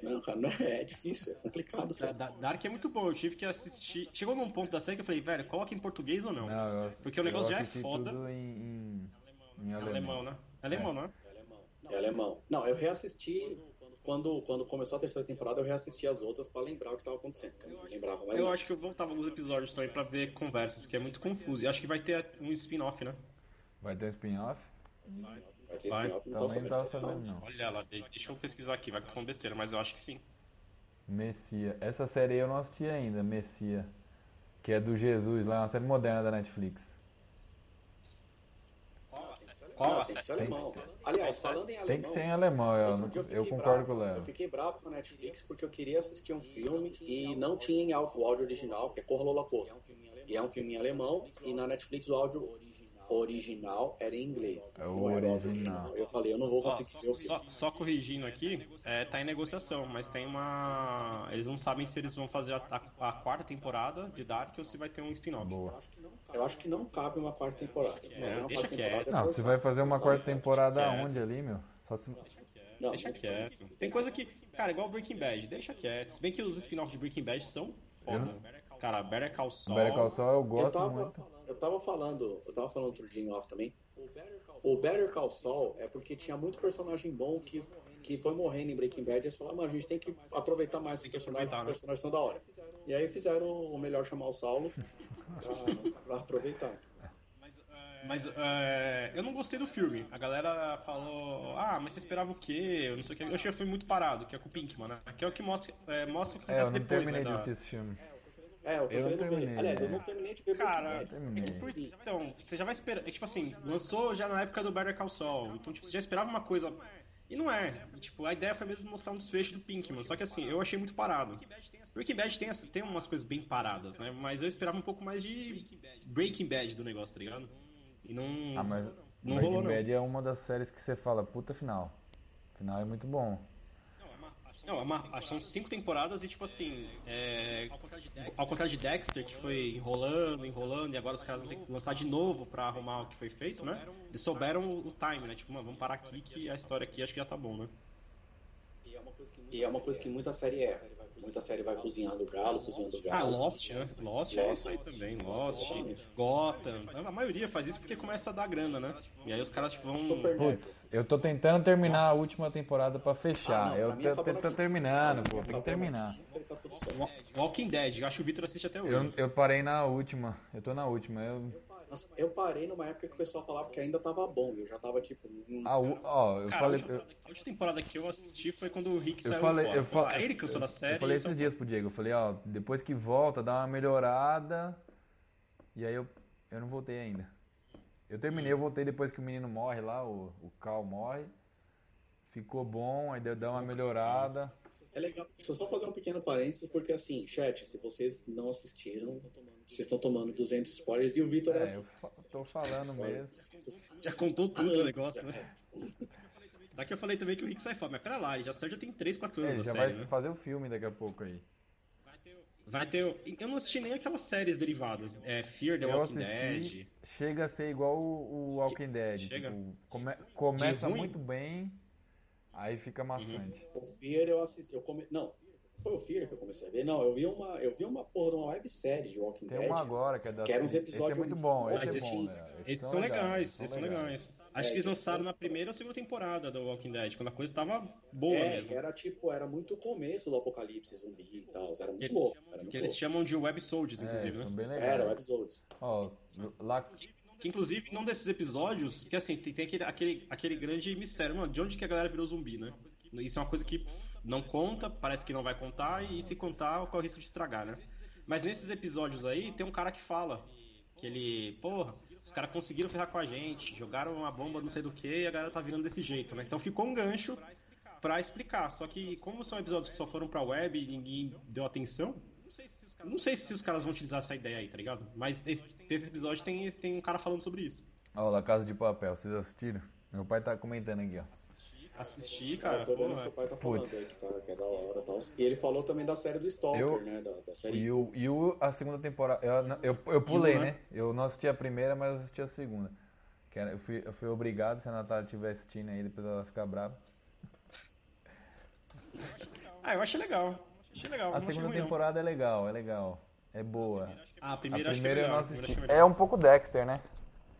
Não, cara, não é, é difícil, é complicado. Cara. da- Dark é muito bom, eu tive que assistir. Chegou num ponto da série que eu falei, velho, coloca em português ou não? Não, Porque o negócio eu já é foda. tudo em, em, em É alemão. alemão, né? É alemão, não é? É alemão. Não, eu reassisti. Quando, quando começou a terceira temporada, eu reassisti as outras pra lembrar o que tava acontecendo. Eu não lembrava. Eu nada. acho que eu voltava alguns episódios também pra ver conversas, porque é muito confuso. E acho que vai ter um spin-off, né? Vai ter um spin-off? Vai ter Vai. spin-off, não tava Também não tava sabendo. não. Olha lá, de- deixa eu pesquisar aqui, vai que eu tô falando besteira, mas eu acho que sim. Messia. Essa série aí eu não assisti ainda, Messia. Que é do Jesus lá, uma série moderna da Netflix. Qual Não, a tem que ser série? alemão. Aliás, falando em alemão. Tem que ser em alemão, eu, não- eu fiquei concordo bravo. com o Eu Léo. fiquei bravo com a Netflix porque eu queria assistir um filme e não tinha o áudio original, que é Corra Lola Corra. E é um filme em alemão e na Netflix o áudio original era em inglês. É o era original. Eu falei, eu não vou conseguir só, filme. só corrigindo aqui, é, tá em negociação, mas tem uma. Eles não sabem se eles vão fazer a, a- a quarta temporada de Dark ou se vai ter um spin-off. Boa. Eu acho que não cabe uma quarta temporada. Mas É, deixa quieto. temporada é Não, você vai fazer uma quarta temporada Quieto. aonde ali, meu? Só se... Não, Deixa quieto. Tem coisa que. Cara, igual Breaking Bad, deixa quieto. Se bem que os spin-offs de Breaking Bad são foda. Cara, Better Call Saul. Better Call Saul eu Eu gosto tava, muito. Eu tava falando, eu tava falando outro dia em off também. O Better Call Saul é porque tinha muito personagem bom que, que foi morrendo em Breaking Bad e eles falaram, mano, a gente tem que aproveitar mais esses personagens, aproveitar, os personagens são da hora. E aí fizeram o melhor chamar o Saulo pra, pra aproveitar. Mas é, eu não gostei do filme. A galera falou, ah, mas você esperava o quê? Eu não sei o que. Eu achei que foi muito parado, que é com o Pinkman, né? Que é o que mostra, é, mostra o que É, eu acontece não depois, terminei né? de da- assistir esse filme. É, eu tô Eu não querendo ver. terminei, Aliás, eu é. não terminei de ver Cara, Breaking Bad. terminei. é que por- então, você já vai esperar. É, tipo assim, lançou já na época do Better Call Saul. Então, tipo, você já esperava uma coisa. E não é. Tipo, a ideia foi mesmo mostrar um desfecho do Pinkman. Só que assim, eu achei muito parado. Breaking Bad tem, essa- tem umas coisas bem paradas, né? Mas eu esperava um pouco mais de Breaking Bad do negócio, tá ligado? E não. Ah, mas não Breaking rolou, não. Bad é uma das séries que você fala, puta final. Final é muito bom. Não, é uma- são cinco temporadas e, tipo assim, é, ao contrário de Dexter, que foi enrolando, enrolando, e agora os caras vão ter que lançar de novo pra arrumar o que foi feito, né? Eles souberam o, o time, né? Tipo, mano, vamos parar aqui que a história aqui acho que já tá bom, né? E é uma coisa que muita série é. Muita série vai cozinhando o galo, cozinhando o Ah, galo. Lost, né? Lost é isso aí também. Lost, Gotham. A maioria faz isso porque começa a dar grana, né? E aí os caras vão. Super Putz, eu tô tentando terminar a última temporada pra fechar. Ah, não, eu pra tô, tô- tô terminando, pô, tem que terminar. Walking Dead, acho que o Victor assiste até hoje. Eu, eu parei na última, eu tô na última. Eu, Nossa, eu parei numa época que o pessoal falava que ainda tava bom. Eu já tava tipo. hum, a, u- ó, eu Cara, falei, a, última, eu, a última temporada que eu assisti foi quando o Rick eu saiu falei, fora. eu falei, Ah, ele cansou da série. eu falei esses dias pro Diego, eu falei, ó, depois que volta, dá uma melhorada. E aí eu, eu não voltei ainda. Eu terminei, eu voltei depois que o menino morre lá, o, o Cal morre. Ficou bom, aí deu deu uma melhorada. É legal. Deixa eu só fazer um pequeno parênteses, porque assim, chat, se vocês não assistiram, vocês estão tomando 200 spoilers e o Vitor é, É, assim. eu tô falando mesmo. Já contou tudo o negócio, né? Daqui eu falei também que o Rick sai fora, mas pera lá, já saiu já tem 3, 4 anos Ele na já série, vai né? fazer o filme daqui a pouco aí. Vai ter. Eu não assisti nem aquelas séries derivadas. É Fear the Eu Walking Dead. chega a ser igual o, o Walking Dead. Chega. Tipo, come- começa muito bem, aí fica maçante. O Fear eu assisti. Eu come... Não, foi o Fear que eu comecei a ver. Não, eu vi uma, eu vi uma porra de uma websérie de Walking Tem Dead. uma agora que é da. Que eram uns Esse é episódios muito bom, Mas esse é esse- bom, né? Esses são legais, esses são legais. Acho É, que eles esse- lançaram na primeira ou segunda temporada do Walking Dead, quando a coisa tava boa É, mesmo. era tipo, era muito o começo do apocalipse zumbi e tal. Era muito Que- louco. Era muito Que eles chamam de Web Soldiers, É, inclusive, são né? bem Era, legais. episódios. Ó, lá, Que inclusive, num desses episódios, que assim, tem, tem aquele, aquele, aquele grande mistério, mano, de onde que a galera virou zumbi, né? Isso é uma coisa que não conta, parece que não vai contar, e se contar, corre o risco de estragar, né? Mas nesses episódios aí, tem um cara que fala que ele, porra, os caras conseguiram ferrar com a gente, jogaram uma bomba não sei do que, e a galera tá virando desse jeito, né? Então ficou um gancho pra explicar. Só que, como são episódios que só foram pra web e ninguém deu atenção, não sei se os caras vão utilizar essa ideia aí, tá ligado? Mas esse, esse episódio tem, tem um cara falando sobre isso. ó, La Casa de Papel, vocês assistiram? Meu pai tá comentando aqui, ó. Assistir, Cara, eu tô vendo pô, que seu pai tá falando Putz. aí que, tá, que é da hora e tal. E ele falou também da série do Stalker, Eu- né? Da, da série. E, o, e o, a segunda temporada. Eu, não- eu, eu pulei, o, né? né? Eu não assisti a primeira, mas eu assisti a segunda. Que era- eu, fui, eu fui obrigado, se a Natália estiver assistindo aí, depois ela vai ficar brava. Ah, eu achei legal. Achei legal. A segunda não. temporada é legal, é legal. É boa. Ah, a A primeira, primeira é melhor. a primeira assisti. acho que é melhor. É um pouco Dexter, né?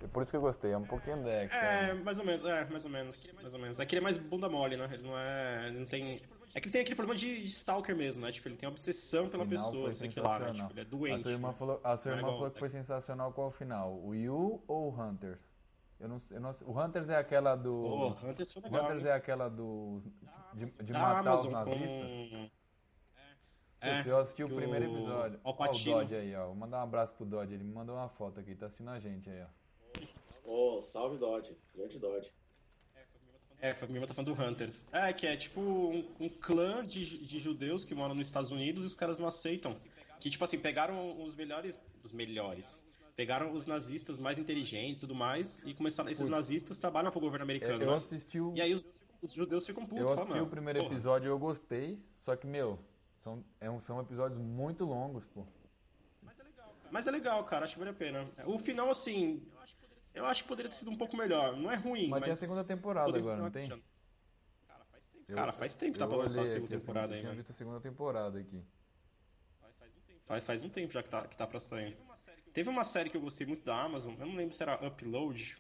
É por isso que eu gostei, é um pouquinho Dexter. É, mais ou menos, é, mais ou menos, mais ou menos. É que ele é mais bunda mole, né? Ele não é, ele não tem... É que ele tem aquele problema de, stalker mesmo, né? Tipo, ele tem obsessão pela final pessoa, sei que lá, né? Tipo, ele é doente. A sua irmã né? falou, a sua é irmã igual falou que foi sensacional qual o final? O You ou o Hunters? Eu não, eu não, o Hunters é aquela do. Pô, Hunters foi o legal. Hunters hein? é aquela do. De, de matar Amazon os nazistas? com... Putz, eu assisti o que primeiro episódio. Ó, o. Dodge aí, ó. Vou mandar um abraço pro Dodge. Ele me mandou uma foto aqui, tá assistindo a gente aí, ó. Ô, salve Dodge. Grande Dodge. É, foi minha tá falando do Hunters. É, que é tipo um, um clã de, de judeus que moram nos Estados Unidos e os caras não aceitam. Que, tipo assim, pegaram os melhores. Os melhores. Pegaram os nazistas mais inteligentes e tudo mais, e começaram. Esses Putz. nazistas trabalham pro governo americano. Eu né? assisti o. E aí os, os judeus ficam putos. Eu assisti "Não, o primeiro porra, episódio e eu gostei, só que, meu, são, é um- são episódios muito longos, pô. Mas é legal, cara, acho que vale a pena. O final, assim, eu acho que poderia ter sido um pouco melhor. Não é ruim, Mas mas. tem a segunda temporada agora, não tem? uma- Cara, faz tempo. Cara, faz tempo que tá Eu pra lançar a segunda aqui, temporada eu aí, tinha mano. visto a segunda temporada aqui. Faz, faz um tempo já que tá, que tá pra sair. Teve uma série que eu gostei muito da Amazon, eu não lembro se era Upload.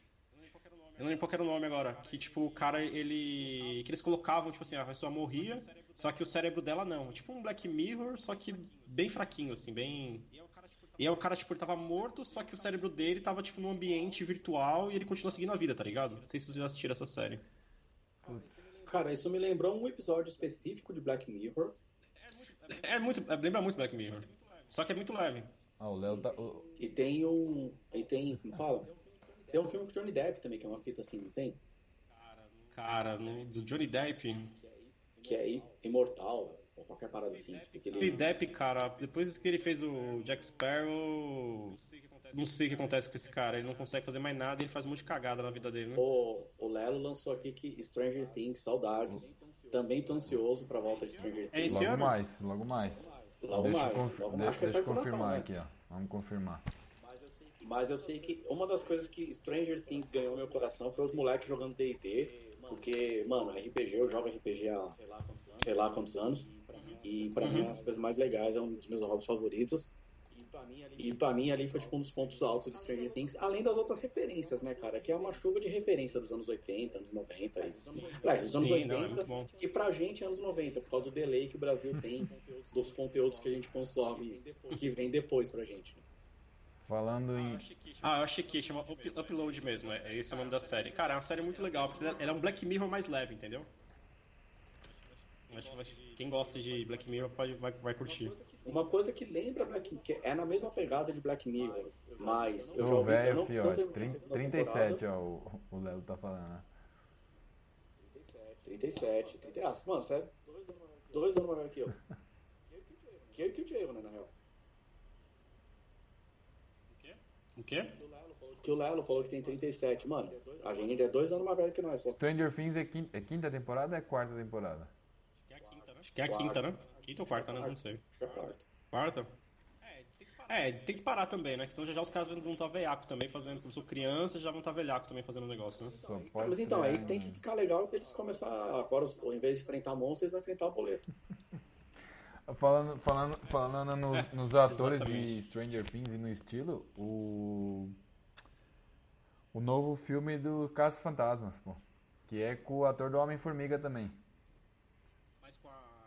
Eu não lembro qual era o nome agora. Que, tipo, o cara, ele. Que eles colocavam, tipo assim, a pessoa morria, só que o cérebro dela não. Tipo um Black Mirror, só que bem fraquinho, assim, bem. E aí o cara, tipo, ele tava morto, só que o cérebro dele tava, tipo, num ambiente virtual e ele continua seguindo a vida, tá ligado? Não sei se vocês assistiram essa série. Cara, isso me lembrou um episódio específico de Black Mirror. É muito. é- lembra muito Black Mirror. Só que é muito leve. Ah, o Léo tá. o- E tem um. E tem. Como fala? Tem um filme com Johnny Depp também, que é uma fita assim, não tem? Cara, no- do Johnny Depp. Que é imortal, ou qualquer parada assim. Tipo, que ele... Depp, cara, depois que ele fez o Jack Sparrow. Não sei o que acontece com esse cara. Ele não consegue fazer mais nada e ele faz um monte de cagada na vida dele, né? O, o Lelo lançou aqui que Stranger Things, saudades. Também tô ansioso pra volta de Stranger É Things. esse Logo ano? mais, logo mais. Logo deixa mais, eu confi- logo de- mais, é deixa eu confirmar Natal, aqui, ó. Vamos confirmar. Mas eu sei que uma das coisas que Stranger Things ganhou meu coração foi os moleques jogando D&D, porque, mano, RPG, eu jogo RPG há sei lá quantos anos, e pra mim é uma das coisas mais legais, é um dos meus jogos favoritos. E pra mim ali foi tipo um dos pontos altos de Stranger Things, além das outras referências, né, cara? Que é uma chuva de referência dos anos 80, anos 90. E, aliás, dos anos Sim, 80, não, é que pra gente é anos 90, por causa do delay que o Brasil tem dos conteúdos que a gente consome, que vem depois pra gente. né? Falando em. Ah, eu achei que chama Up- Upload mesmo, é, esse é o nome da série. Cara, é uma série muito legal, porque ela é um Black Mirror mais leve, entendeu? Acho que quem gosta de Black Mirror pode, vai, vai curtir. Uma coisa que lembra Black que é na mesma pegada de Black Mirror, mas eu já Sou ouvi, eu velho, não, não fiote. segunda 37, temporada. ó, o- o Léo tá falando, né? 37, 30, ah, mano, sério, dois anos maior que eu. Que eu e que o Diego, né, na real. O quê? Que o Lelo falou que tem 37, mano, a gente é dois anos mais velho que nós, só. Stranger Things é quinta, é quinta temporada ou é quarta temporada? Acho que é a quinta, né? Acho que é a quinta, né? Quinta ou quarta, né? Não sei. Acho que é quarto. Quarta? É, tem que parar também, né? Que senão já já os caras vão estar velhaco também fazendo. Como sou criança, já vão estar velhaco também fazendo o negócio, né? Só Ah, mas então, aí tem em- que ficar legal que eles começar agora, ao invés de enfrentar monstros, eles vão enfrentar o boleto. Falando, falando, falando no- nos atores de. Stranger Things e no estilo, o. O novo filme do Caça Fantasmas, pô. Que é com o ator do Homem-Formiga também.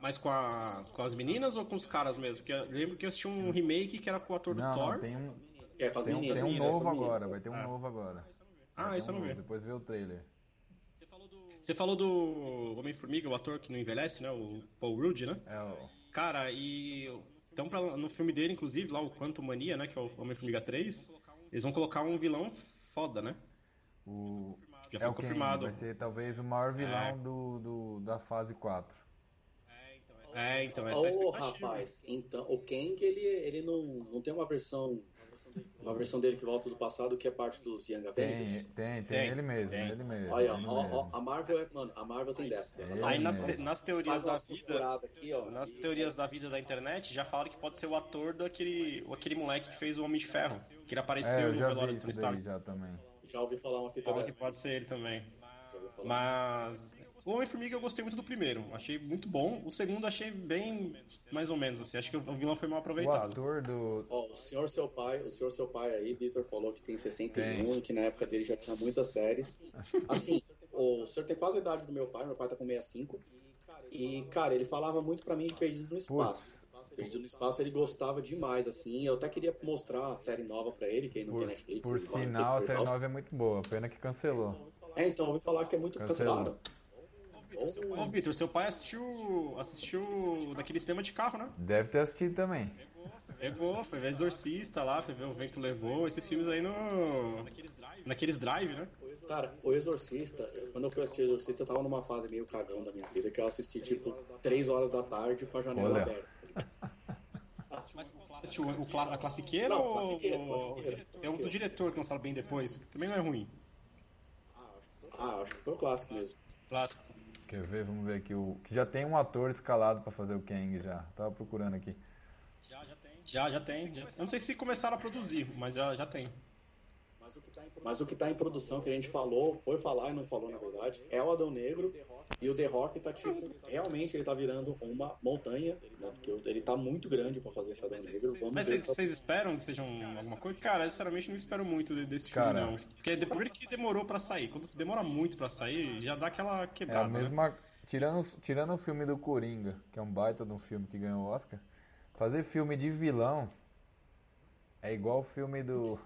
Mas com, a, com as meninas ou com os caras mesmo? Porque eu lembro que eu assisti um remake que era com o ator do Não, Thor. não, tem um, é com as tem um, meninas. tem um novo agora, vai ter um Ah. novo agora. Ah, isso eu um não vi. novo, Depois vê o trailer. Você falou do Homem-Formiga, o ator que não envelhece, né? O Paul Rudd, né? É o. Cara, e. Então, pra- no filme dele, inclusive, lá o Quantum Mania, né? Que é o Homem-Formiga 3, eles vão colocar um vilão foda, né? o Já é foi o Kang, confirmado. Vai ser talvez o maior vilão É. do, do, da fase 4. É, então, essa é a Ô, expectativa. rapaz, então, o Kang, ele, ele não, não tem uma versão uma versão dele que volta do passado que é parte dos Young Tem, Avengers? tem, tem, Tem, ele mesmo, tem. ele mesmo. Olha, ele ó, ó, mesmo. a Marvel, é- mano, a Marvel tem dessa. É, Ela Aí nas, te- nas teorias da vida. aqui, ó. Nas e- teorias da vida da internet, já falaram que pode ser o ator daquele aquele moleque que fez o Homem de Ferro. Que ele É, apareceu eu no velório do Tony Stark. já também. Já ouvi falar uma fita Falam que pode ser ele também. Mas o Homem-Formiga eu gostei muito do primeiro. Achei muito bom. O segundo achei bem mais ou menos assim. Acho que o vilão foi mal O aproveitado. ator do. Ó, o senhor seu pai, o senhor seu pai aí, Vitor falou que tem 61 e que na época dele já tinha muitas séries. Assim, o senhor tem quase a idade do meu pai, meu pai tá com 65. E, cara, ele falava muito pra mim de Perdido no Espaço. Perdido no Espaço ele gostava demais, assim. Eu até queria mostrar a série nova pra ele, que aí não tem Por, Netflix. por sinal, a série. 9 é muito boa, pena que cancelou. É, então, eu ouvi falar que é muito cancelado. Ô, Vitor, seu pai assistiu assistiu daquele sistema de carro, né? Deve ter assistido também. Pegou, foi ver Exorcista lá, foi ver O Vento Levou, esses filmes aí no. Naqueles drive, né? Cara, o Exorcista, quando eu fui assistir o Exorcista, eu tava numa fase meio cagão da minha vida, que eu assisti, tipo, 3 horas da tarde com a janela Olha. aberta. Assistiu o, cla- a classiqueira Não, ou. classiqueira, ou- classiqueira. É um do diretor que lançaram bem depois, que também não é ruim. Ah, acho que foi o clássico mesmo. Clássico. Quer ver? Vamos ver aqui. O... Que já tem um ator escalado pra fazer o Kang já. Tava procurando aqui. Já, já tem. Já, já tem. já- Eu não sei se começaram a produzir, mas já, já tem. Mas o que Mas o que tá em produção, que a gente falou, foi falar e não falou na verdade, é o Adão Negro. E o The Rock tá tipo, realmente ele tá virando uma montanha, né? Porque ele tá muito grande pra fazer esse Adão Negro. Vamos Mas vocês, esperam que seja um- alguma coisa? Cara, eu sinceramente não espero muito de- desse filme, Cara. não. Porque de- primeiro que demorou pra sair. Quando demora muito pra sair, já dá aquela É a quebrada. né? mesma. Tirando, tirando o filme do Coringa, que é um baita de um filme que ganhou o Oscar, fazer filme de vilão é igual o filme do.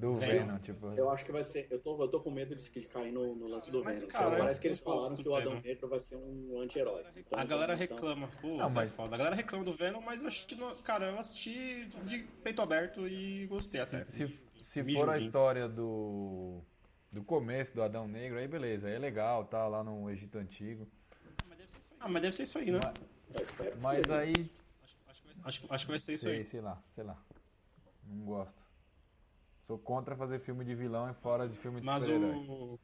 Do Venom. Venom, tipo. Eu acho que vai ser. Eu tô, eu tô com medo de cair no, no lance do Mas, Venom. cara, parece que eles falaram que o Adão. Negro vai ser um anti-herói. Então, A galera então- reclama, pô, Não, mas... mas- foda. A galera reclama do Venom, mas eu acho que, não- cara, eu assisti de peito aberto e gostei até. Se, se Me for a história do. Do começo do Adão Negro, aí beleza, aí é legal, tá lá no Egito Antigo. Ah, mas deve ser isso aí, né? Eu espero que Mas seja. aí, Acho, acho que vai ser isso sei, aí. sei lá, sei lá. Não gosto. Sou contra fazer filme de vilão e fora de filme de Mas super-herói. o.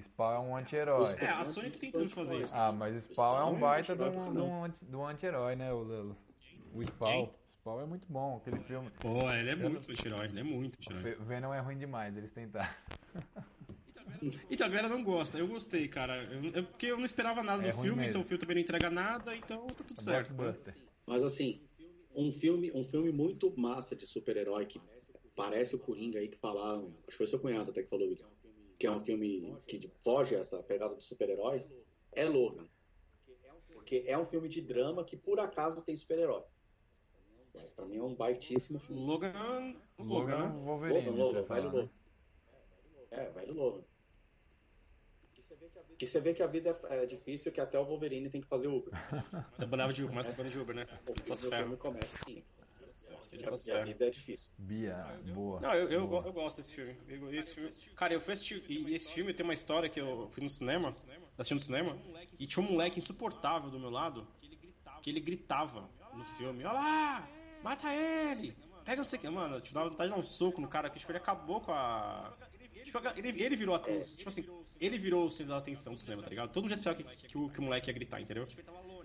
Spawn é um anti-herói. É, a Sony tá tentando fazer isso. Ah, mas Spawn é um é baita de anti-herói um, de um um anti-herói, né, o Lelo? O Spawn. Spawn é muito bom, aquele filme. Pô, ele é muito anti-herói, ele é muito anti-herói. Ve- Venom é ruim demais, eles tentaram. Então a galera não gosta, eu gostei, cara. Eu, eu- porque eu não esperava nada É do filme, mesmo. então o filme também não entrega nada, então tá tudo certo. Blockbuster. Mas assim, um filme, um filme muito massa de super-herói que parece o Coringa aí que falaram. Acho que foi seu cunhado até que falou isso. Que é um filme que foge essa pegada do super-herói. É Logan. Porque é um filme de drama que por acaso tem super-herói. Pra mim é um baitíssimo filme. Logan. Logan Logan. é o Wolverine, Logan, Logan, velho né? Logan. É, velho Logan. Que você vê que a vida é é difícil que até o Wolverine tem que fazer Uber. Trabalhava de Uber, mais trabalhando de Uber, né? O Só se filme ferra. começa assim. E e a ferra. vida é difícil. Bia, boa. Não, eu, eu, boa. eu gosto desse filme. Eu- esse filme. Cara, eu fui assistir. E esse filme tem uma história que eu fui no cinema, assistindo no cinema, e tinha um moleque insuportável do meu lado, que ele gritava no filme: Olha lá! Mata ele! Pega não sei o que. Mano, tipo, dava vontade de dar um soco no cara, que tipo, ele acabou com a. Tipo, ele, ele virou a. Tipo assim, ele virou o centro da atenção do cinema, tá ligado? Todo mundo já esperava que, que, o, que o moleque ia gritar, entendeu?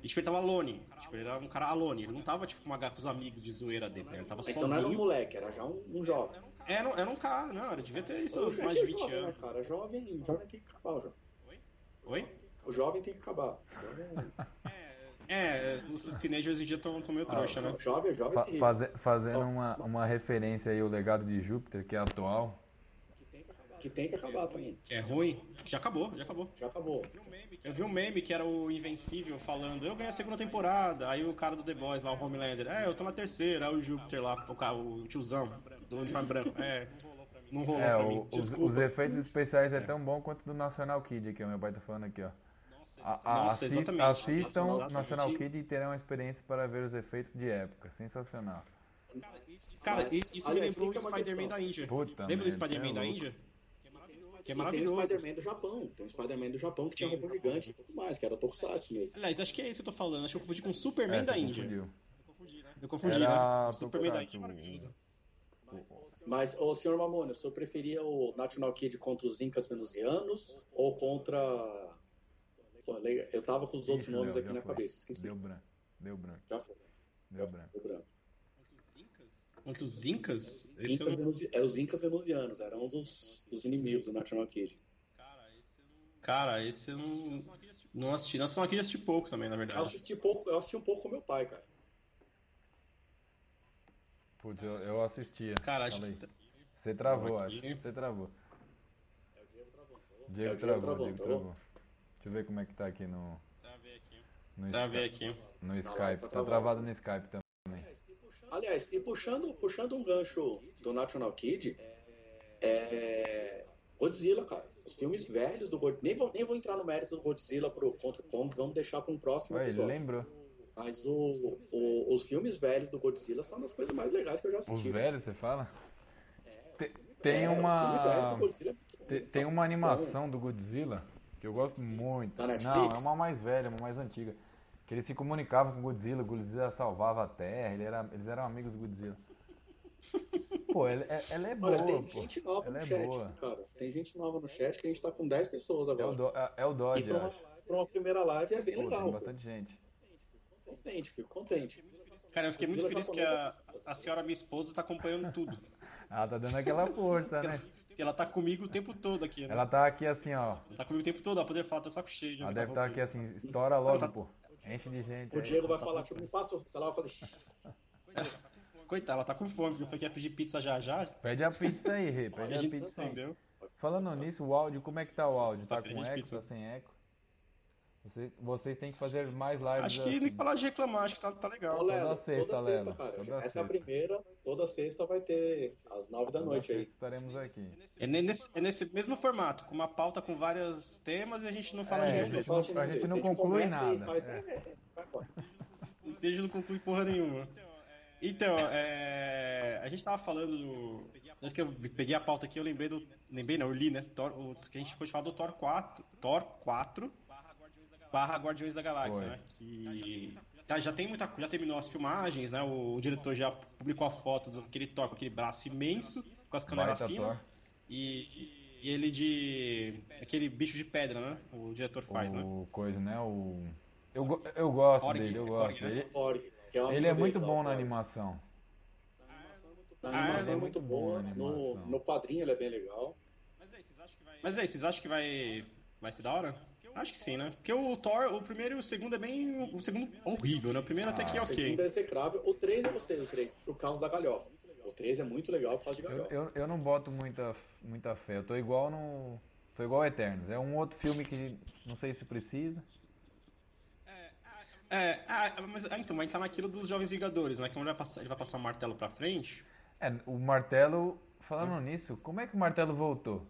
E tipo, ele tava alone. Tipo, ele era um cara alone. Ele não tava, tipo, com, uma, com os amigos de zoeira dele, né? Ele tava Então não era um sozinho. moleque, era já um, um jovem. Era, era um cara, não, ele devia ter isso, Hoje mais é de que 20 jovem, né, anos. cara? Jovem, jovem tem que acabar, o jovem. Oi? O jovem tem que acabar. Jovem, É, os, os teenagers hoje em dia estão meio trouxa, né? jovem, jovem Fa- faze- fazendo uma, uma referência aí ao legado de Júpiter, que é atual. Que tem que acabar também. Que é ruim. Já acabou, já acabou. Já acabou. Eu vi um meme que era o Invencível falando, eu ganhei a segunda temporada. Aí o cara do The Boys lá, o Homelander, é, eu tô na terceira. Aí o Júpiter lá, o, cara, o tiozão do uniforme branco, é, não rolou É, pra o- mim. os, Desculpa. os efeitos especiais é tão bom quanto do National Kid, que o meu pai tá falando aqui, ó. A- a- Nossa, assi- exatamente. Assistam Exatamente. National Kid e terão uma experiência para ver os efeitos de época. Sensacional. Cara, isso, isso me Aliás, lembrou o explica uma Spider-Man da Índia. Puta Lembra do Spider-Man é da. Índia? Que é E tem o maravilhoso. Spider-Man do Japão. Tem o Spider-Man do Japão que tinha roupa gigante e tudo mais, que era Tokusatsu mesmo. Aliás, acho que é isso que eu tô falando. Acho que eu confundi com o Superman É, da Índia. confundiu. Eu confundi, Era né? O Superman da Índia é maravilhoso. Mas, ô senhor Mamone, o senhor preferia o National Kid contra os Incas Venusianos ou contra. Pô. Eu tava com os outros Ixi, nomes Léo, aqui na foi. cabeça, esqueci. Deu branco. Deu branco. Já foi. Deu branco. Deu branco. Contra os Incas? Esse Incas eu não... É, os Incas Venusianos, eram um dos, dos inimigos do National Kid. Cara, esse eu não, não assisti. Não, só aqui assisti pouco também, na Eu verdade. assisti, pouco, eu assisti um pouco com meu pai, cara. Putz, eu, eu assistia. Cara, acho Falei. que. Você travou, acho. Você travou. É o Diego Travantor. Diego É o Diego travou, Travantor. Diego travou. Deixa eu ver como é que tá aqui no, Travei aqui. no Travei Skype. aqui. No Skype. tá Tá travado. travado no Skype também. Aliás, e puxando, puxando um gancho do National Kid, é. Godzilla, cara. Os filmes velhos do Godzilla. Nem vou, nem vou entrar no mérito do Godzilla pro, contra o Kong, vamos deixar para um próximo Ué, ele episódio. lembrou. Mas o, o- os filmes velhos do Godzilla são das coisas mais legais que eu já Os assisti. velhos, você fala? É, Tem uma. Godzilla é muito bom. te- Tem uma animação do Godzilla que eu gosto muito. Da Não, é uma mais velha, uma mais antiga. Que eles se comunicavam com o Godzilla, o Godzilla salvava a Terra, ele era- eles eram amigos do Godzilla. Pô, ela, é- ela é boa, Olha, tem pô. gente nova Ela no é chat, boa. cara. Tem gente nova no chat que a gente tá com 10 pessoas É o, agora. do, é, é o e Dodge, uma, acho. pra uma primeira live é bem Pô, legal. tem pô. bastante gente. Contente, fico contente. Cara, eu fiquei muito feliz que a, a senhora, minha esposa, tá acompanhando tudo. Ela tá dando aquela força, né? Porque ela tá comigo o tempo todo aqui, né? Ela tá aqui assim, ó. Ela tá comigo o tempo todo, ela poder falar, tô saco cheio. já Ela deve tá estar aqui voltando. assim, estoura logo, tá- pô. Enche de gente. O aí. Diego vai falar que eu não faço, sei lá, vai fazer. Coitada, ela tá com fome, porque eu falei que ia pedir pizza já já. Pede a pizza aí, Rê. Pede a a gente pizza aí. entendeu. Falando nisso, o áudio, como é que tá o áudio? Tá Sexta-feira com eco, pizza. tá sem eco? Vocês, vocês têm que fazer mais lives Acho que assim. que parar de reclamar, acho que tá, tá legal. Ô, Lelo, Toda sexta, toda sexta, cara. toda Essa é a sexta. primeira, toda sexta vai ter às nove da Toda noite aí. sexta Estaremos aqui. É ne- nesse, é nesse mesmo formato, com uma pauta com vários temas e a gente não fala É, de nenhum gente deles. a gente não conclui nada, faz- é. é, vai embora. O beijo não conclui porra nenhuma. Então, é, a gente tava falando do. Acho que eu peguei a pauta aqui, eu lembrei do. Lembrei, não, eu li, né? Thor, o, que a gente pode falar do Thor 4. Thor 4 barra Guardiões da Galáxia, Foi. né? Que tá, já tem muita. Já terminou as filmagens, né? O, o diretor já publicou a foto daquele Thor com aquele braço imenso, com as canelas finas. E, e ele de. aquele bicho de pedra, né? O diretor faz, né? O coisa, né? O. Eu, eu gosto Korg, dele, eu é gosto. Korg, né? Ele, que é ele é muito dele, bom na animação. Na Ah, animação é é muito bom boa. No, animação. no quadrinho ele é bem legal. Mas aí, vocês acham que vai. Mas aí, vocês acham que vai. Vai ser da hora? Acho que sim, né? Porque o Thor, o primeiro e o segundo é bem. O segundo é horrível, né? O primeiro até que é O ok. segundo é execrável. O 3 eu gostei do 3, por causa da galhofa. O 3 é muito legal por causa de Eu, galhofa. eu, eu não boto muita, muita fé. Eu tô igual no. Tô igual Eternos. É um outro filme que não sei se precisa. É, ah, mas ah, então, mas tá naquilo dos Jovens Vingadores, né? Que ele vai passar, ele vai passar o martelo pra frente. É, o martelo. Falando nisso, como é que o martelo voltou?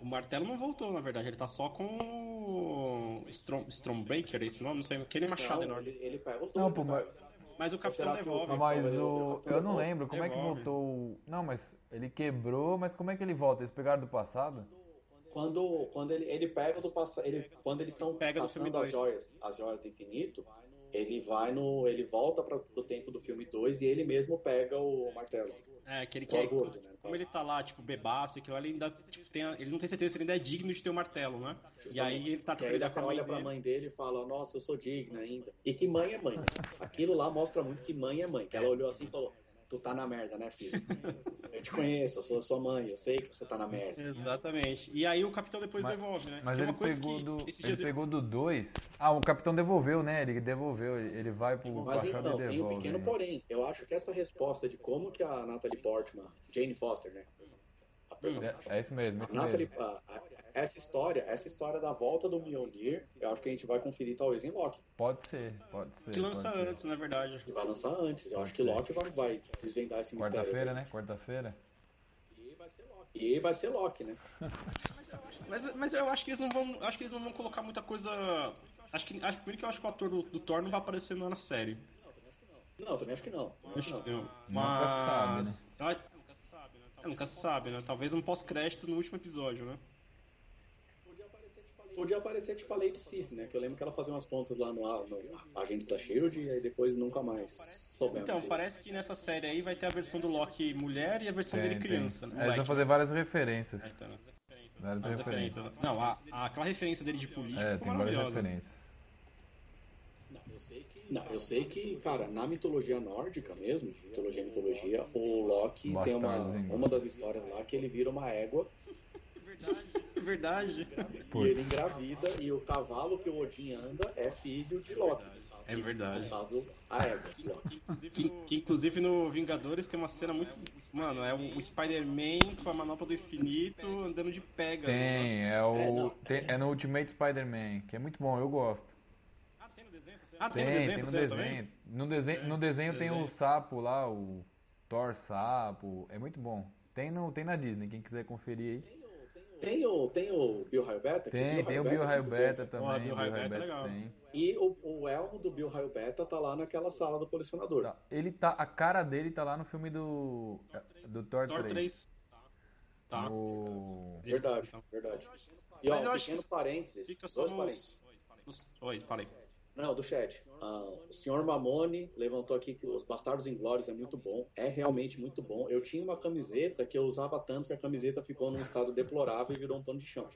O martelo não voltou, na verdade. Ele tá só com o Strom, Stormbreaker, esse nome? Não sei, aquele machado Não, enorme. ele, ele pega os Não, dois. pô, né, mas-? Mas o Capitão devolve. Ah, mas o. Eu não lembro como é que Devolve. voltou o. Não, mas ele quebrou, mas como é que ele volta? Eles pegaram do passado? Quando, quando ele, ele pega do passado, ele, quando eles estão Pega do filme passando as joias, as joias do infinito, ele vai no, ele volta para o tempo do filme 2 e ele mesmo pega o martelo. É, que Thor é. gordo, né? Como ele tá lá, tipo, bebaço, aquilo ele, ainda, tipo, tem, ele não tem certeza se ele ainda é digno de ter o martelo, né? E aí ele tá ele ideia com a mãe olha pra dele. mãe dele e fala, nossa, eu sou digna ainda. E que mãe é mãe. Aquilo lá mostra muito que mãe é mãe. Que ela olhou assim e falou, tu tá na merda, né, filho? Eu te conheço, eu sou sua mãe, eu sei que você tá na merda. Exatamente. E aí o capitão depois Mas- devolve, né? Mas ele uma coisa pegou que do. Ele dias- pegou do 2. Ah, o capitão devolveu, né? Ele devolveu. Ele vai pro Mas então, e tem um devolve. pequeno né? porém. Eu acho que essa resposta de como que a Natalie Portman, Jane Foster, né? A personagem. É, é isso mesmo, é A isso Natalie, mesmo. a- a- essa história, essa história da volta do Mjolnir, eu acho que a gente vai conferir talvez em Loki. Pode ser, pode ser. Que lança ser. antes, na verdade. Que vai lançar antes. Eu acho que Loki vai, vai desvendar esse mistério. Quarta-feira, né? Quarta-feira. E vai ser Loki, né? Mas, mas eu acho que eles não vão. Acho que eles não vão colocar muita coisa. Acho que. Acho, primeiro que eu acho que o ator do, do Thor não vai aparecer na série. Não, também acho que não. Também acho Acho que não. que não. Mas. eu- Nunca se sabe, né? É, nunca se sabe, né? Talvez um pós-crédito no último episódio, né? Podia aparecer tipo a Lady Sif, né? Que eu lembro que ela fazia umas pontas lá no, no Agentes da Shield e aí depois nunca mais soubemos. Então, se- parece que nessa série aí vai ter a versão do Loki mulher e a versão Tem, dele tem. criança. É, né? eles vão fazer várias referências. É, então, né? Várias As referências. referências. Não, a, a- aquela referência dele de político É, tem várias referências. Não, eu sei que, cara, na mitologia nórdica mesmo, mitologia mitologia, o Loki Bastardos tem uma, uma das histórias lá que ele vira uma égua Verdade. Putz. e ele engravida e o cavalo que o Odin anda é filho de Loki. É verdade. No caso, a Loki. Que, que, inclusive no Vingadores tem uma cena muito. Mano, é o, o Spider-Man com a manopla do infinito andando de Pegasus. Tem, é É, o. tem- é no Ultimate Spider-Man, que é muito bom, eu gosto. Ah, tem no desenho essa cena? Ah, Tem, tem no desenho tem no desenho. No desenho, no desenho tem o sapo lá, o Thor sapo. É muito bom. Tem, no, tem na Disney, quem quiser conferir aí. Tem o, tem o Bill Raio Tem, tem o Bill é Raio muito Beta também. Bill o Raio Bill Raio Beta é legal. tem. E o, o elmo do Bill Raio Beta tá lá naquela sala do colecionador. Tá, Ele tá, a cara dele tá lá no filme do do Thor, Thor 3. 3. Tá. O... Verdade, verdade. E ó, Mas eu um acho pequeno que parênteses, Fica só dois nos... parênteses. Oi, falei. Não, do chat. Ah, o senhor Mamone levantou aqui que os Bastardos Inglórios é muito bom. É realmente muito bom. Eu tinha uma camiseta que eu usava tanto que a camiseta ficou num estado deplorável e virou um pano de chão.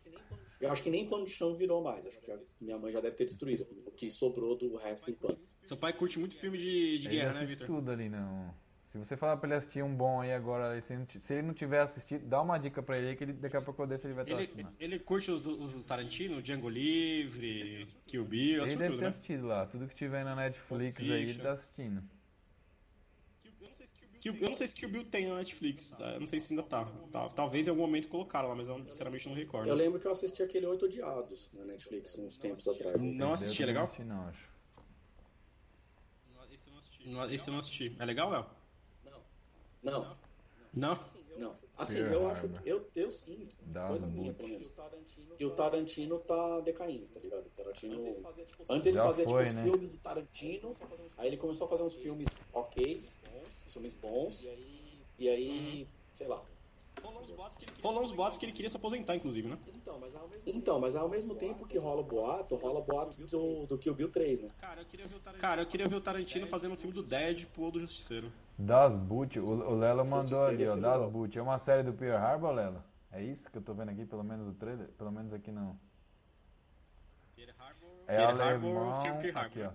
Eu acho que nem pano de chão virou mais. Acho que já- minha mãe já deve ter destruído o que sobrou do resto do pano. Seu pai curte muito filme de, de guerra, né, assiste Victor? tudo ali no Se você falar pra ele assistir um bom aí agora, se, ele não não tiver assistido, dá uma dica pra ele aí que ele, daqui a pouco eu deixo ele vai estar Ele, assistindo. ele curte os, os Tarantino, Django Livre, Kill Bill, Ele assistiu deve tudo, ter né? assistido lá, tudo que tiver na Netflix Pulp aí ele Fiction. tá assistindo. Kill- eu não sei se Kill Bill tem na Netflix, tá? eu não sei se ainda tá. Tá- Talvez em algum momento colocaram lá, mas eu sinceramente não recordo. Eu lembro que eu assisti aquele Oito Odiados na Netflix uns tempos atrás. Não assisti, é Eu legal? Não assisti não, acho. Não, Esse eu não assisti. É legal, Léo? Não, Não? não. Assim, Pearl eu acho eu, eu sinto, Das coisa minha, Boot. pelo menos, que o Tarantino tá decaindo, tá ligado? O Tarantino. Antes ele Já fazia foi, tipo né? os filmes do Tarantino, aí ele começou a fazer uns filmes ok, filmes bons, e aí, sei lá. Rolou uns boatos que ele queria se aposentar, inclusive, né? Então, mas ao mesmo tempo que rola o boato, rola o boato do, do Kill Bill 3, né? Cara, eu queria ver o Tarantino, Cara, eu queria ver o Tarantino fazendo um filme do Deadpool ou do Justiceiro. Das Boot, o, o Lelo mandou ali, ó, Justiceiro, Das legal. Boot. É uma série do Pearl Harbor, Lelo? É isso que eu tô vendo aqui, pelo menos o trailer? Pelo menos aqui não. É Pearl alemão, Harbor, Pearl Harbor. aqui ó.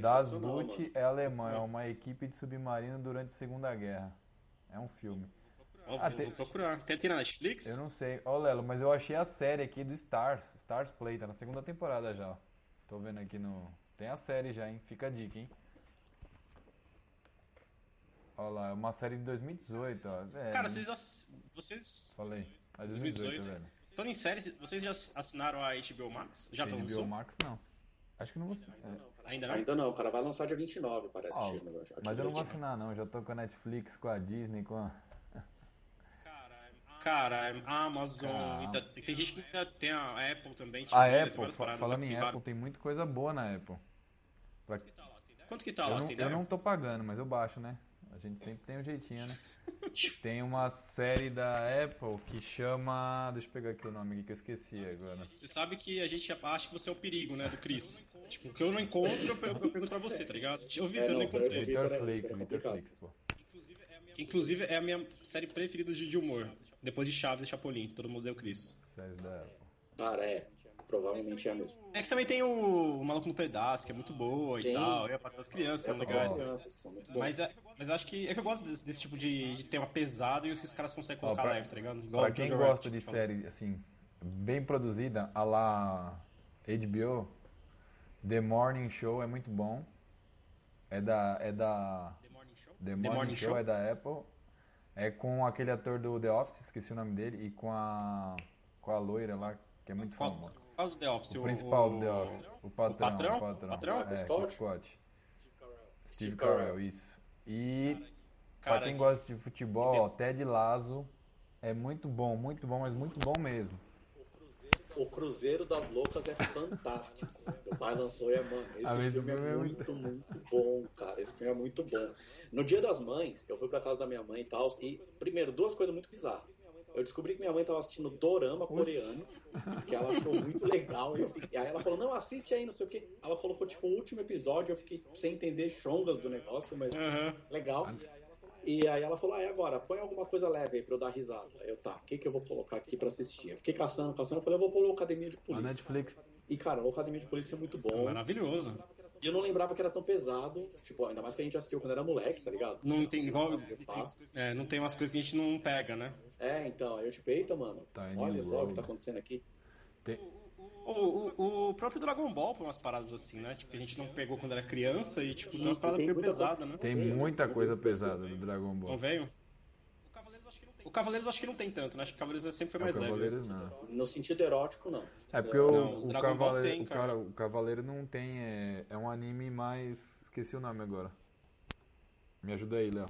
Das Boot mano. é alemão, é uma equipe de submarino durante a Segunda Guerra. É um filme. Ó, Ah, vou, tem- vou procurar. Tem, tem na Netflix? Eu não sei. Ó, Lelo, mas eu achei a série aqui do Stars. Stars Play, tá na segunda temporada já. ó. Tô vendo aqui no. Tem a série já, hein? Fica a dica, hein? Olha lá, é uma série de 2018, ó. É, Cara, vocês. ass- Vocês. Falei. É 2018, 2018. velho. Falando em série, vocês já assinaram a HBO Max? Já estão HBO Max não. Acho que não vou. É. Ainda não? Ainda não, o cara vai lançar dia 29, parece. Negócio. Aqui mas eu não vou assinar não, já tô com a Netflix, com a Disney, com a. Cara, é Amazon. Cara. ainda- tem, tem gente que ainda tem a Apple também. A tipo, tem Apple, falando em Apple, tem muita coisa boa na Apple. Pra- Quanto que tá Eu lá? não, Você tem eu não tô pagando, mas eu baixo, né? A gente sempre tem um jeitinho, né? Tem uma série da Apple que chama. Deixa eu pegar aqui o nome aqui que eu esqueci agora. Você sabe que a gente acha que você é o perigo, né, do Chris. Tipo, o que eu não encontro, eu, eu pergunto pra você, tá ligado? Eu vi, É, eu não não, encontrei. Vitor Vitor é- Flix, Vitor Vitor. Flix, pô. Que inclusive é a minha série preferida de, humor. Depois de Chaves e Chapolin, todo mundo deu Chris. Série da Apple. Cara, é. Provavelmente é mesmo. É que também tem o, o Maluco no Pedaço, que é muito boa e Tem. tal. E a parte das crianças É legais. crianças, são muito. Mas, é, mas acho que é que eu gosto desse, desse tipo de, de tema pesado e os que os caras conseguem Ó, colocar pra- leve, tá ligado? Igual Pra quem Jojo gosta Rabbit, de falou. série, assim, bem produzida, a lá HBO, The Morning Show é muito bom. É da. É da. The Morning Show? The Morning, Show, é da Apple. É com aquele ator do The Office, esqueci o nome dele, e com a. com a loira lá, que é muito famosa. Qual do The Office? O principal do The Office. O patrão. patrão? O patrão. Patrão? É, Scott? Scott. Steve Steve Carell, Carell. isso. E Cara, pra quem gosta de futebol, ó, Ted Lasso é muito bom, muito bom, mas muito bom mesmo. O Cruzeiro das Loucas é fantástico. Meu pai lançou e é, mano, esse mas filme é esse filme é muito, muito bom, cara. Esse filme é muito bom. No dia das mães, eu fui pra casa da minha mãe e tal, e, primeiro, duas coisas muito bizarras. Eu descobri que minha mãe tava assistindo dorama coreano, que ela achou muito legal. E fiquei- aí ela falou, não, assiste aí, não sei o quê. Ela colocou, tipo, o último episódio, eu fiquei sem entender chongas do negócio, mas Aham. legal. E aí ela falou, ah, e agora? Põe alguma coisa leve aí pra eu dar risada. Aí eu, tá, o que que eu vou colocar aqui pra assistir? Eu fiquei caçando, caçando, eu falei, eu vou pôr o Academia de A Polícia. Netflix E, cara, o Academia de Polícia é muito bom. Maravilhoso. E eu não lembrava que era tão pesado. Tipo, ainda mais que a gente assistiu quando era moleque, tá ligado? Não tem igual. É, não tem umas coisas que a gente não pega, né? É, então, aí eu tipo, eita, mano, Tá olha no só o que tá acontecendo aqui. tem, O, o, o próprio Dragon Ball tem umas paradas assim, né? Tipo, que a gente não pegou quando era criança e, tipo, tem umas paradas meio pesadas, né? tem muita coisa pesada do Dragon Não Ball. veio? O Cavaleiros acho que não tem tanto, né? Acho que Cavaleiros sempre foi É, mais o leve. Cavaleiros não. No sentido erótico, não. É porque o, Não, o, Ball Cavaleiro, tem, o, cara. cara, o Cavaleiro não tem. É, é um anime mais. Esqueci o nome agora. Me ajuda aí, Léo.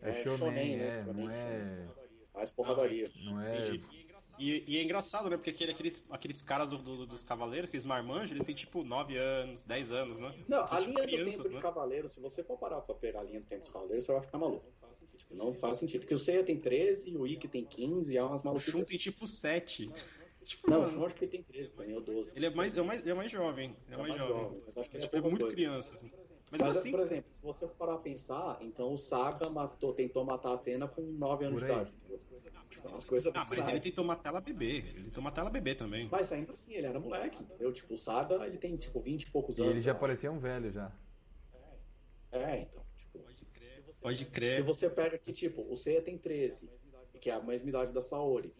É, shonen, é, Shonen, não é. Mais porradaria. Não é. Entendi. E, e é engraçado, né? Porque aquele- aqueles, aqueles caras do- do- dos cavaleiros, aqueles marmanjos, eles têm tipo 9 anos, 10 anos, né? Não, São a tipo linha do crianças, tempo de né? Cavaleiro, se você for parar pra pegar a linha do tempo de Cavaleiro, você vai ficar maluco. Tipo, não faz sentido. Porque o Seiya tem 13, o Ikki tem 15, é umas O Shun maluquices. tem tipo 7. Tipo, Não, o mano, Shun acho que ele tem 13 também, ou 12. ele é mais, é mais, é mais jovem. Ele é, É mais, mais jovem. jovem, mas acho que ele é tipo, é muito coisa. criança. assim. Mas, Mas, assim, por exemplo, se você for parar a pensar, então o Saga matou, tentou matar a Atena com 9 anos de idade. entendeu? Tipo, umas coisas ah, mas ele tentou matar ela bebê. Ele tentou matar ela bebê também. Mas ainda assim, ele era moleque, entendeu? Tipo, o Saga, ele tem, tipo, 20 e poucos E anos. ele já parecia um velho já. É, então, Pode Se crer. você pega aqui, tipo, o Seiya tem 13, que é a mesma idade da Saori.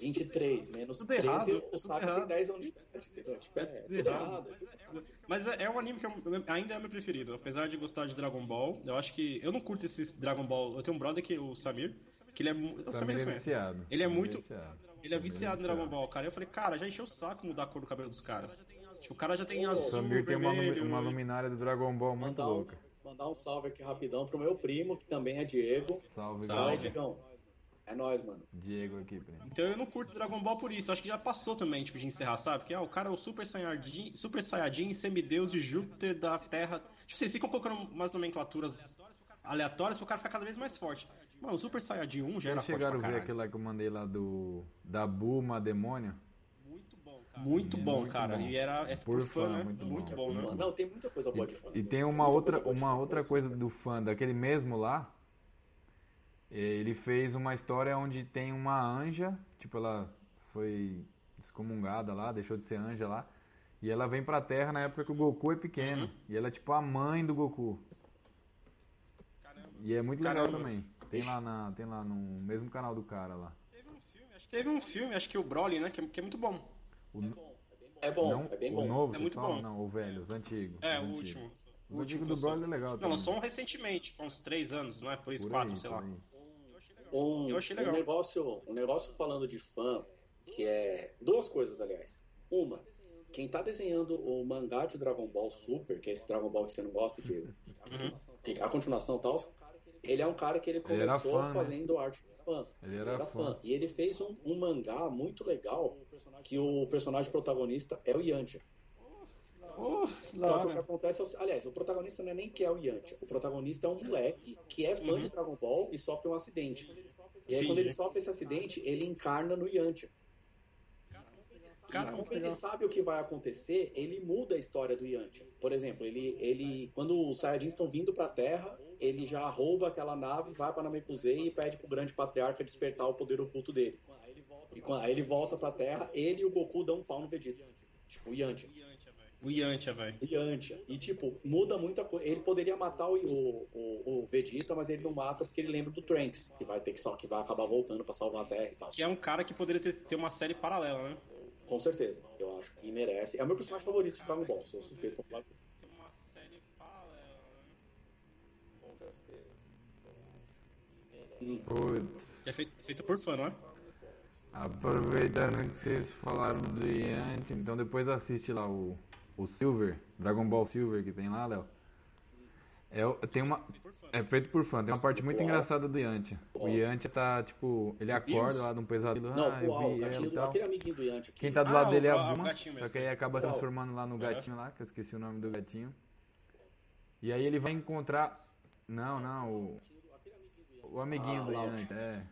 23 menos Tudo 13, errado, o errado. tem 10 anos de idade, entendeu? Tipo, é, Tudo tudo errado. errado. Mas é, é um anime que eu- ainda é meu preferido. Apesar de gostar de Dragon Ball, eu acho que. Eu não curto esses Dragon Ball. Eu tenho um brother que o Samir, que ele é. mu- O Samir Samir é viciado. Ele é é muito. viciado. Ele é viciado em Dragon. Ball, cara. Eu falei, cara, já encheu o saco mudar a cor do cabelo dos caras. Tipo, o cara já tem azul, Samir tem uma, uma luminária do Dragon Ball muito um, louca. Mandar um salve aqui rapidão pro meu primo, que também é Diego. Salve, Salve. Diegão. É nóis, mano. Diego aqui, primo. Então eu não curto Dragon Ball por isso. Acho que já passou também, tipo, de encerrar, sabe? Porque ah, o cara é o Super Saiyajin, Super Saiyajin, semideus de Júpiter da Terra. Tipo, vocês ficam colocando umas nomenclaturas aleatórias pro cara ficar cada vez mais forte. Mano, o Super Saiyajin 1 já era Vocês forte chegaram a ver aquele lá que eu mandei lá do. Da Buma Demônio? Muito bom, cara. Muito bom, Muito cara. bom. E era é por, Por fã, fã, né? muito Muito, bom. bom, né? Não, tem muita coisa boa de fã. E tem uma Muita outra, coisa uma outra coisa do fã, daquele mesmo lá. Ele fez uma história onde tem uma anja, tipo, ela foi excomungada lá, deixou de ser anja lá. E ela vem pra Terra na época que o Goku é pequeno. Uhum. E ela é tipo a mãe do Goku. Caramba. E é muito legal Caramba. também. Tem lá, na, tem lá no mesmo canal do cara lá. Teve um filme, acho que teve um filme, acho que o Broly, né? Que, é- que é muito bom. O, É bom, não, é bem o bom. novo, É muito falam? bom. Não, o velho, os antigos. É, os o antigos. último. O O antigo último do. Broly é legal Não, também. lançou um recentemente, com uns 3 anos, não é? Por isso, Por 4, aí, sei lá. Um, Eu achei um legal. negócio, um negócio falando de fã, que é duas coisas, aliás. Uma, quem tá desenhando o mangá de Dragon Ball Super, que é esse Dragon Ball que você não gosta, Diego, Uhum. a continuação e tal, ele é um cara que ele Ele era começou fã, né? fazendo arte de fã. Ele era fã. E ele fez um, um mangá muito legal, que o personagem protagonista é o Yantia. Oh, Só que o que acontece é aliás, o protagonista não é nem que é o Yantia. O protagonista é um moleque que é fã Uhum. de Dragon Ball e sofre um acidente. E aí, Entendi. quando ele sofre esse acidente, ele encarna no Yantia. Cara, como ele sabe o que vai acontecer, ele muda a história do Yantia. Por exemplo, ele, ele quando os Saiyajins estão vindo pra Terra, ele já rouba aquela nave, vai pra Namekusei e pede pro grande patriarca despertar o poder oculto dele. E quando, aí ele volta pra Terra, ele e o Goku dão um pau no Vegeta. Tipo, o Yantia. O Yantia, velho. Yantia. E, tipo, muda muita coisa. Ele poderia matar o, o, o, o Vegeta, mas ele não mata porque ele lembra do Trunks, que vai ter que, que vai acabar voltando pra salvar a Terra e tal. Que é um cara que poderia ter, ter uma série paralela, né? Com certeza. Eu acho que merece. É o meu personagem favorito de Dragon Ball. Sou suspeito pra falar. Ter uma série paralela, né? Com certeza. Putz, Que é feito, feito por fã, não é? aproveitando que vocês falaram do Yanti, então depois assiste lá o, o Silver, Dragon Ball Silver que tem lá, Léo. É, tem uma, Feito por fã. é feito por fã, tem uma parte muito engraçada do Yantia. O? Yantia tá, tipo, ele acorda lá num pesadelo, Não, ah, eu vi e do, tal. aquele amiguinho do Yantia. Quem tá do Ah, lado o- dele é a Buma, só que aí acaba transformando lá no gatinho lá, que eu esqueci o nome do gatinho. E aí ele vai encontrar... Não, não, o, o amiguinho Ah, do Yantia, é.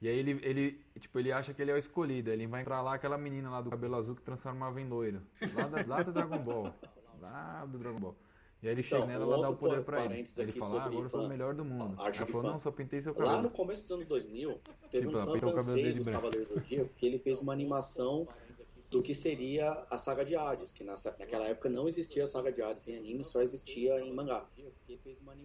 E aí ele, ele, tipo, ele acha que ele é o escolhido, ele vai entrar lá aquela menina lá do cabelo azul que transformava em loiro. Lá, da, lá do Dragon Ball. Lá do Dragon Ball. E aí ele chega Então, nela, um ela dá o poder pra ele. ele fala, ah, agora eu sou o melhor do mundo. Ela falou, não, só pintei seu Lá no cabelo. começo dos anos 2000, teve Sim, um pra fã cabelo francês dos. Cavaleiros do Zodíaco que ele fez uma animação do que seria a saga de Hades, que nessa, naquela época não existia a saga de Hades em anime, só existia em mangá.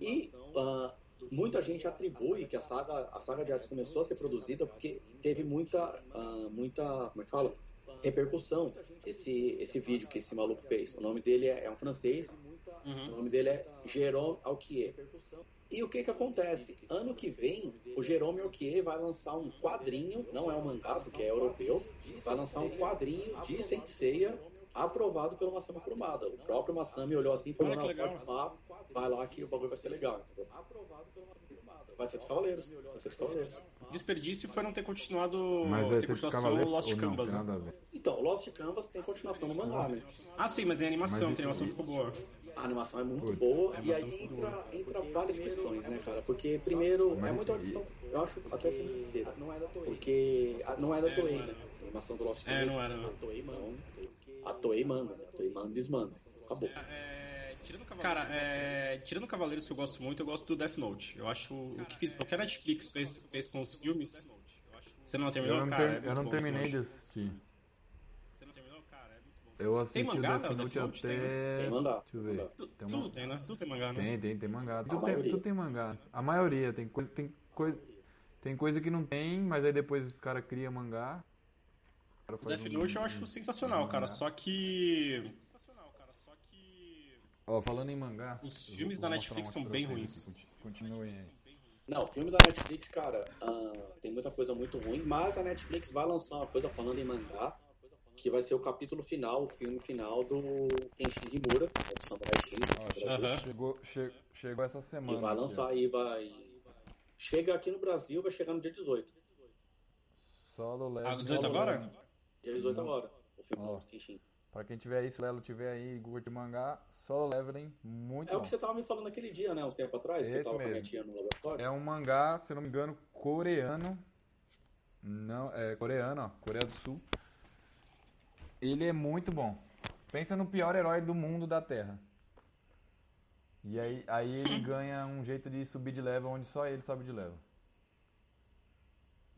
E ah, muita gente atribui que a saga, a saga de Hades começou a ser produzida porque teve muita, ah, muita, como é que fala? Repercussão esse, esse vídeo que esse maluco fez. O nome dele é, é um francês, o Uhum. nome dele é Jérôme Alquier. E o que que acontece? Ano que vem, o Jerome Alquier vai lançar um quadrinho, não é um mangá, porque é europeu, vai lançar um quadrinho de Saint Seiya aprovado pelo Masami Kurumada. O próprio Masami olhou assim e falou, não, pode falar, vai lá que o bagulho vai ser legal, entendeu? Vai ser dos Cavaleiros, vai ser dos Cavaleiros. Desperdício foi não ter continuado. Mas vai ter continuação cavaleiros Lost não, Canvas. tem né? nada a ver. Então, Lost Canvas tem continuação no mangá, né? Ah, sim, mas em animação, Mas que a animação ficou boa. A animação é muito Putz. boa e aí entra, entra várias questões, né, cara? Porque, primeiro, Mas é muito questão, eu acho até financeira. Não é da Toei. Porque não é da É, Toei, não né? A animação do Lost É, Canvas. não era, não. A Toei manda. A Toei manda, né? A Toei manda e desmanda. Acabou. É, tirando Cara, é, tirando Cavaleiros que eu gosto muito, eu gosto do Death Note. Eu acho o que, fiz, o que a Netflix fez, fez com os filmes. Você não Eu terminou, não, cara? ter- é eu não bom, terminei de Note. assistir. Você não terminou, cara? É muito bom. Eu assisti mangá, o Death Death Note Note? até. Tem mangá. Deixa eu ver. Tu- Tem tudo tem, né? Tudo tem mangá, né? Tem, tem, tem mangá. Tudo tem, tudo tem mangá. A maioria, tem coisa, tem coisa, tem coisa que não tem, mas aí depois os caras criam mangá. Os cara O Death um- Note eu acho um- sensacional, um cara. mangá. Só que. Sensacional, cara. Só que. Ó, falando em mangá. Os filmes da Netflix são bem ruins. Continuem aí. Não, o filme da Netflix, cara, ah, tem muita coisa muito ruim, mas a Netflix vai lançar uma coisa falando em mangá, que vai ser o capítulo final, o filme final do Kenshin Himura, que é do Samurai X, Aham. chegou, che- chegou essa semana. e vai aqui, lançar ó. aí, vai... Chega aqui no Brasil, vai chegar no dia 18. Solo Level. Ah, 18 Solo agora? Level. Dia 18 agora, o filme Ó. do Kenshin. Pra quem tiver isso, Lelo tiver aí, curte mangá, Solo Leveling, muito É o bom. que você tava me falando naquele dia, né, uns tempos atrás, que eu tava com a minha mesmo. tia no laboratório. É um mangá, se não me engano, coreano. Não, é coreano, ó, Coreia do Sul. Ele é muito bom. Pensa no pior herói do mundo da Terra. E aí, aí ele ganha um jeito de subir de level onde só ele sobe de level.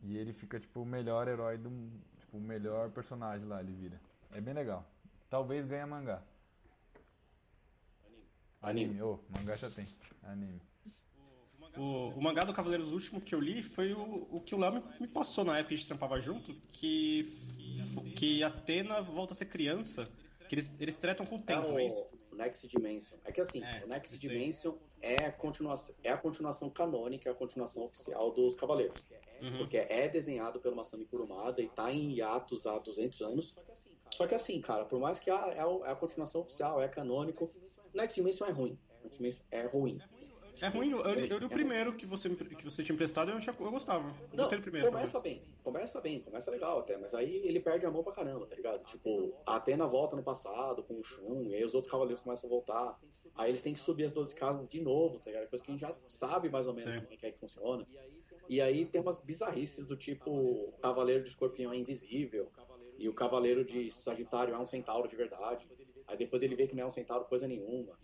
E ele fica tipo o melhor herói do, tipo o melhor personagem lá ele vira. É bem legal. Talvez ganhe mangá. Anime, ô, mangá já tem. Anime. O, o mangá do Cavaleiros Último que eu li foi o, o que o Léo me, me passou na época que a gente trampava junto, que, que Atena volta a ser criança, que eles, eles tretam com o tempo, é é isso? o Next Dimension. É que assim, É, o Next. Dimension é a, continuação, é a continuação canônica, é a continuação oficial dos Cavaleiros. Uhum. Porque é desenhado pelo Masami Kurumada e tá em hiatos há 200 anos. Só que assim, cara, por mais que a, é a, é a continuação oficial, é canônico, Next Dimension é ruim. Dimension é ruim. É ruim, eu, eu, eu li o primeiro que você, que você tinha emprestado e eu, tinha- eu gostava. Eu Não, Gostei do primeiro. começa bem, começa bem, começa legal até, mas aí ele perde a mão pra caramba, tá ligado? Tipo, a Atena volta no passado com o Shun, e aí os outros cavaleiros começam a voltar. Aí eles têm que subir as 12 casas de novo, tá ligado? Coisa que a gente já sabe mais ou menos Sim. como é que, é que funciona. E aí tem umas bizarrices do tipo, cavaleiro de escorpião é invisível, e o cavaleiro de Sagitário é um centauro de verdade. Aí depois ele vê que não é um centauro coisa nenhuma.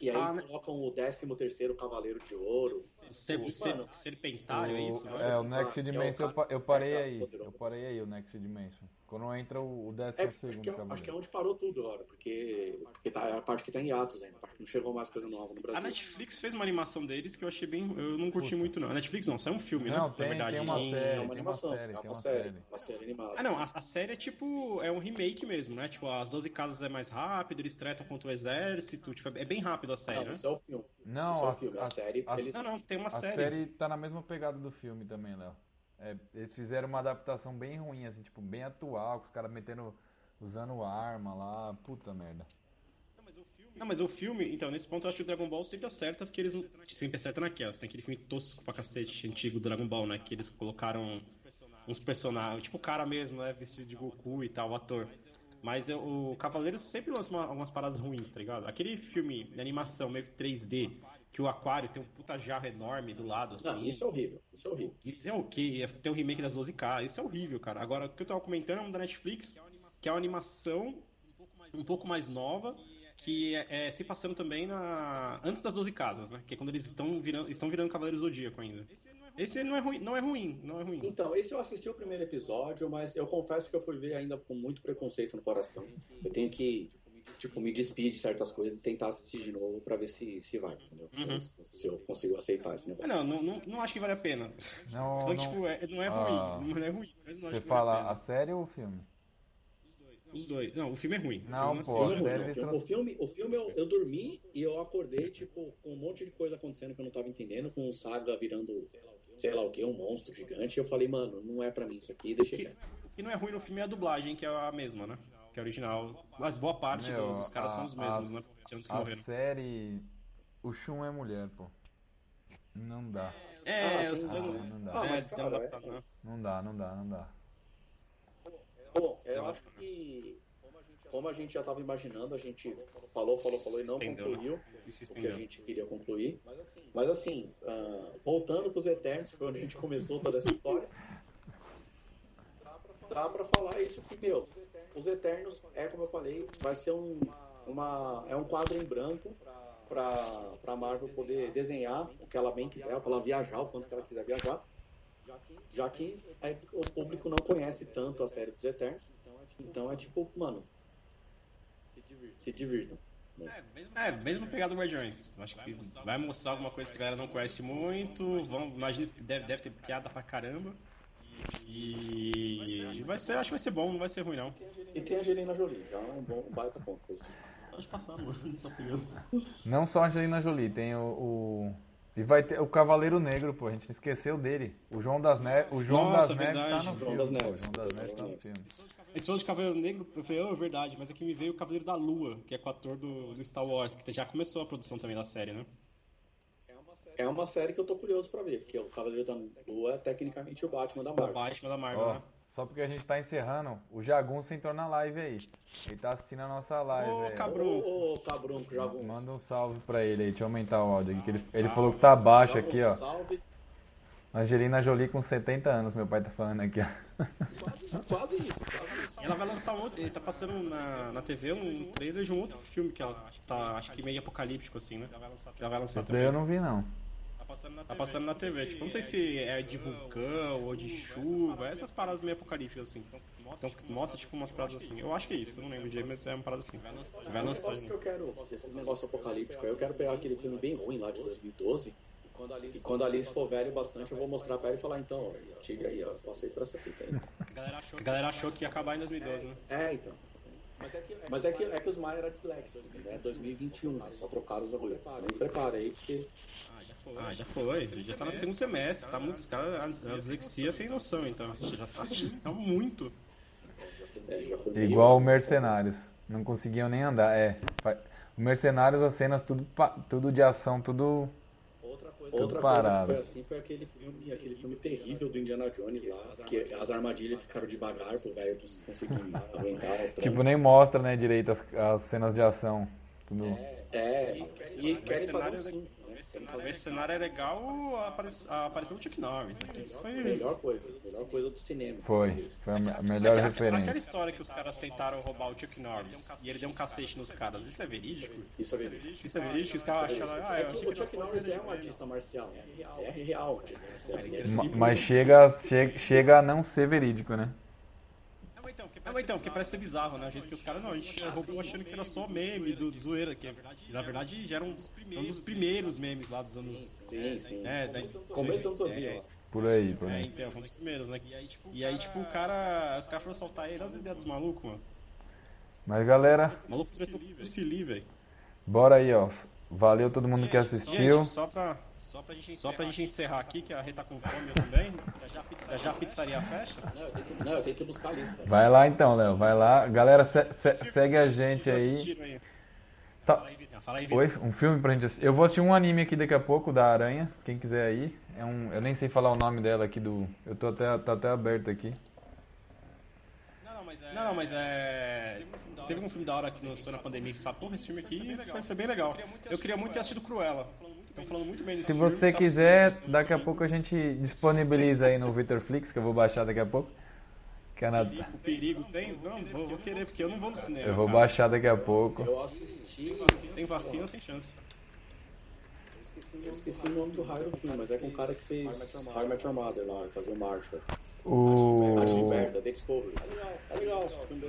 E aí Ah, né? colocam o 13 terceiro cavaleiro de ouro. O, ser, o ser- serpentário, é isso? O- é, o Next É o Dimension, eu, cara- pa- eu parei é o cara aí. poderoso. Eu parei aí o Next Dimension. Quando entra o o décimo É, acho segundo que, é, acho que é onde parou tudo agora, porque, porque tá, é a parte que tá em hiatos ainda, a parte que não chegou mais coisa nova no Brasil. A Netflix fez uma animação deles que eu achei bem. Eu não curti Puta. muito, não. A Netflix não, saiu um filme, Não, né? tem- Na verdade. tem uma em- série. é tem uma uma animação, série, é tem uma uma série, série. uma série animada. Ah, não, a, a série é tipo. É um remake mesmo, né? Tipo, as 12 casas é mais rápido, eles tretam contra o exército. Tipo, é bem rápido a série, Não, né? isso é o filme. Não, isso é a, o filme, a, a- série, a- eles... Não, não, tem uma a série. série tá na mesma pegada do filme também, Léo. É, eles fizeram uma adaptação bem ruim, assim, tipo, bem atual, com os caras metendo. usando arma lá. Puta merda. Não, mas o filme, então, nesse ponto eu acho que o Dragon Ball sempre acerta, porque eles não- sempre acerta naquelas. Tem aquele filme tosco pra cacete, antigo do Dragon Ball, né? Que eles colocaram uns personagens, tipo o cara mesmo, né? Vestido de Goku e tal, o ator. Mas eu- o Cavaleiro sempre lança uma- algumas paradas ruins, tá ligado? Aquele filme de animação meio que 3D, que o aquário tem um puta jarro enorme do lado, assim. Não, isso é horrível, isso é horrível. Isso é o que? Tem um remake das 12K, isso é horrível, cara. Agora, o que eu tava comentando é um da Netflix, que é uma animação um pouco mais nova, que é, é se passando também na antes das 12 casas, né? Que é quando eles estão virando, estão virando Cavaleiros do Zodíaco ainda. Esse não é ruim, não é ruim, não é ruim. Então, esse eu assisti o primeiro episódio, mas eu confesso que eu fui ver ainda com muito preconceito no coração. Eu tenho que, tipo, me despedir de certas coisas e tentar assistir de novo pra ver se, se vai, entendeu? Uhum. Se eu consigo aceitar esse Ah, negócio. Não, não, não, não acho que vale a pena. Não, Então, não- tipo, é- não é Ah. ruim, não é ruim, mas não acho Você que vale a fala pena. a série ou o filme? Os dois. Não, o filme é ruim. O Não, filme pô, assisto. a O série filme, eles o filme, o filme, o filme eu, eu dormi e eu acordei, tipo, com um monte de coisa acontecendo que eu não tava entendendo, com o Saga virando, sei lá o que, um monstro gigante. E eu falei, mano, não é pra mim isso aqui, deixa O quieto. o que não é ruim no filme é a dublagem, que é a mesma, né? Que é a original. Mas boa parte Meu, dos caras são os mesmos, a, né? Tinha uns que A morreram. série. O Shun é mulher, pô. Não dá. É, Ah, não. ah, não dá. Ah, mas, é, cara, não dá é- pra- não. Não dá, não dá, não dá. Bom, eu acho que, como a gente já estava imaginando, a gente falou, falou, falou e não Estendeu, concluiu né? Se o que a gente queria concluir. Mas assim, ah, voltando para os Eternos, que foi onde a gente começou toda essa história, dá para falar isso que, meu, os Eternos, é como eu falei, vai ser um, uma, é um quadro em branco para a Marvel poder desenhar o que ela bem quiser, para ela viajar, o quanto que ela quiser viajar já que é, o público não conhece tanto a série dos Eternos. Então é tipo, mano, Se divirtam. É, mesmo pegado do Guardiões. Acho que vai mostrar alguma coisa que a galera não conhece muito. Vão, imagino que deve, deve ter piada pra caramba. E vai ser, acho que vai ser bom, não vai ser ruim não. E tem a Angelina Jolie, já é um bom um baita ponto positivo. Pode passar, mano. Não tô pegando. Não só a Angelina Jolie, tem o, o- E vai ter o Cavaleiro Negro, pô, a gente esqueceu dele. O João das Neves, o João Nossa, das Neves tá verdade, no João filme. das Neves. João das Neves tá no filme. Esse falou de Cavaleiro Negro, eu falei, oh, é verdade, mas aqui me veio o Cavaleiro da Lua, que é com o ator do, do Star Wars, que já começou a produção também da série, né? É uma série que eu tô curioso pra ver, porque o Cavaleiro da Lua é tecnicamente o Batman da O Marvel. Batman da Marvel, Ó, né? só porque a gente tá encerrando, o Jagunço entrou na live aí. Ele tá assistindo a nossa live Ô, cabra- Ô, cabrunco, Jagunço. Manda um salve pra ele aí, deixa eu aumentar o áudio aqui. Que ele, ele falou que tá baixo aqui, ó. Salve. Angelina Jolie com 70 anos, meu pai tá falando aqui, ó. Quase, quase isso, quase isso. Ela vai lançar um outro, ele tá passando na, na TV um trailer de um outro filme que ela tá, acho que meio apocalíptico assim, né? Já vai lançar Esse daí eu também. não vi, não. Tá passando na TV, tipo, não sei se é de vulcão ou de chuva, essas paradas meio apocalípticas assim. Então mostra tipo umas paradas assim. Eu acho que é isso, não lembro direito, mas é uma parada assim. Vai lançar. que eu quero, esse negócio apocalíptico, aí, eu quero pegar aquele filme bem ruim lá de 2012. E quando a Alice for velho bastante, eu vou mostrar pra ela e falar, então, ó, tigre aí, ó, passei por essa fita aí. A galera achou que ia acabar em 2012, né? É, então. Mas é que, é que os Maia era dislexia, né? 2021, né? só trocaram os bagulho. Então me prepara aí, porque Ah, já foi, já tá no segundo semestre, tá muito, os caras, a dislexia sem noção, então. Já tá, tá muito. é, já foi bem- Igual o Mercenários. Não conseguiam nem andar. É. O Mercenários, as cenas tudo, tudo de ação, tudo. Outra parado. coisa que foi assim foi aquele filme, aquele filme terrível do Indiana Jones lá, que as armadilhas ficaram devagar pro velho conseguir aguentar. Tipo, nem mostra, né, direito as, as cenas de ação. Tudo. É, e querem fazer um Mercenário, cinco, né? O Mercenário é legal, a apari- a aparição do Chuck Norris. Aqui foi. Melhor coisa, melhor coisa do cinema. Foi. Foi a me- a melhor Aquela- Aquela referência. história que os caras tentaram roubar o Chuck Norris e ele deu um cacete nos caras, isso é verídico? Isso é verídico. Isso é verídico? Os caras acharam, ah, É que o Chuck Norris é um artista marcial, né? É real. É Ma- Mas chega, chega, chega a não ser verídico, né? Não, então, porque parece ser bizarro, né? A gente que os caras não, a gente roubou achando que era só meme do, do zoeira, que na verdade já era um dos primeiros, um dos primeiros memes lá dos anos. Sim, sim. É, da, Começo dos anos é, 2000, Por aí, por é, aí. então, foi um dos primeiros, né? E aí, tipo, o cara. Os caras foram soltar ele as ideias dos malucos, mano. Mas galera, O maluco tretou com o Cili, velho. bora aí, ó. Valeu todo mundo que Gente, assistiu. só pra, só pra, gente, só pra gente encerrar aqui, que a Rê tá com fome eu também. Já a pizzaria, já a pizzaria fecha? Não, eu tenho que, não, eu tenho que buscar a lista. Vai lá então, Léo. Vai lá. Galera, se- se- segue a gente aí? Tá- Fala aí, Vitor. Fala aí, Vitor. Oi, um filme pra gente assistir. Eu vou assistir um anime aqui daqui a pouco, da Aranha. Quem quiser aí. É um, eu nem sei falar o nome dela aqui do. Eu tô até, tá até aberto aqui. Não, não, mas é. Teve um filme da hora que lançou na pandemia que você fala, porra, esse filme aqui foi, foi bem legal. Eu queria muito ter assistido Cruella. Estão falando muito bem desse Se filme. você tá- quiser, daqui a pouco a gente disponibiliza aí no Victorflix, que eu vou baixar daqui a pouco. Que é na- O perigo tem? Não, vou, vou querer, porque eu não vou no cinema. Eu vou cara. baixar daqui a pouco. Eu assisti. Tem vacina sem chance. Eu esqueci o nome do raio do filme, mas é com o cara que fez Your Mother lá, fazer o Marshall. O. A Gilberta, The Discovery. É legal, é legal, filme.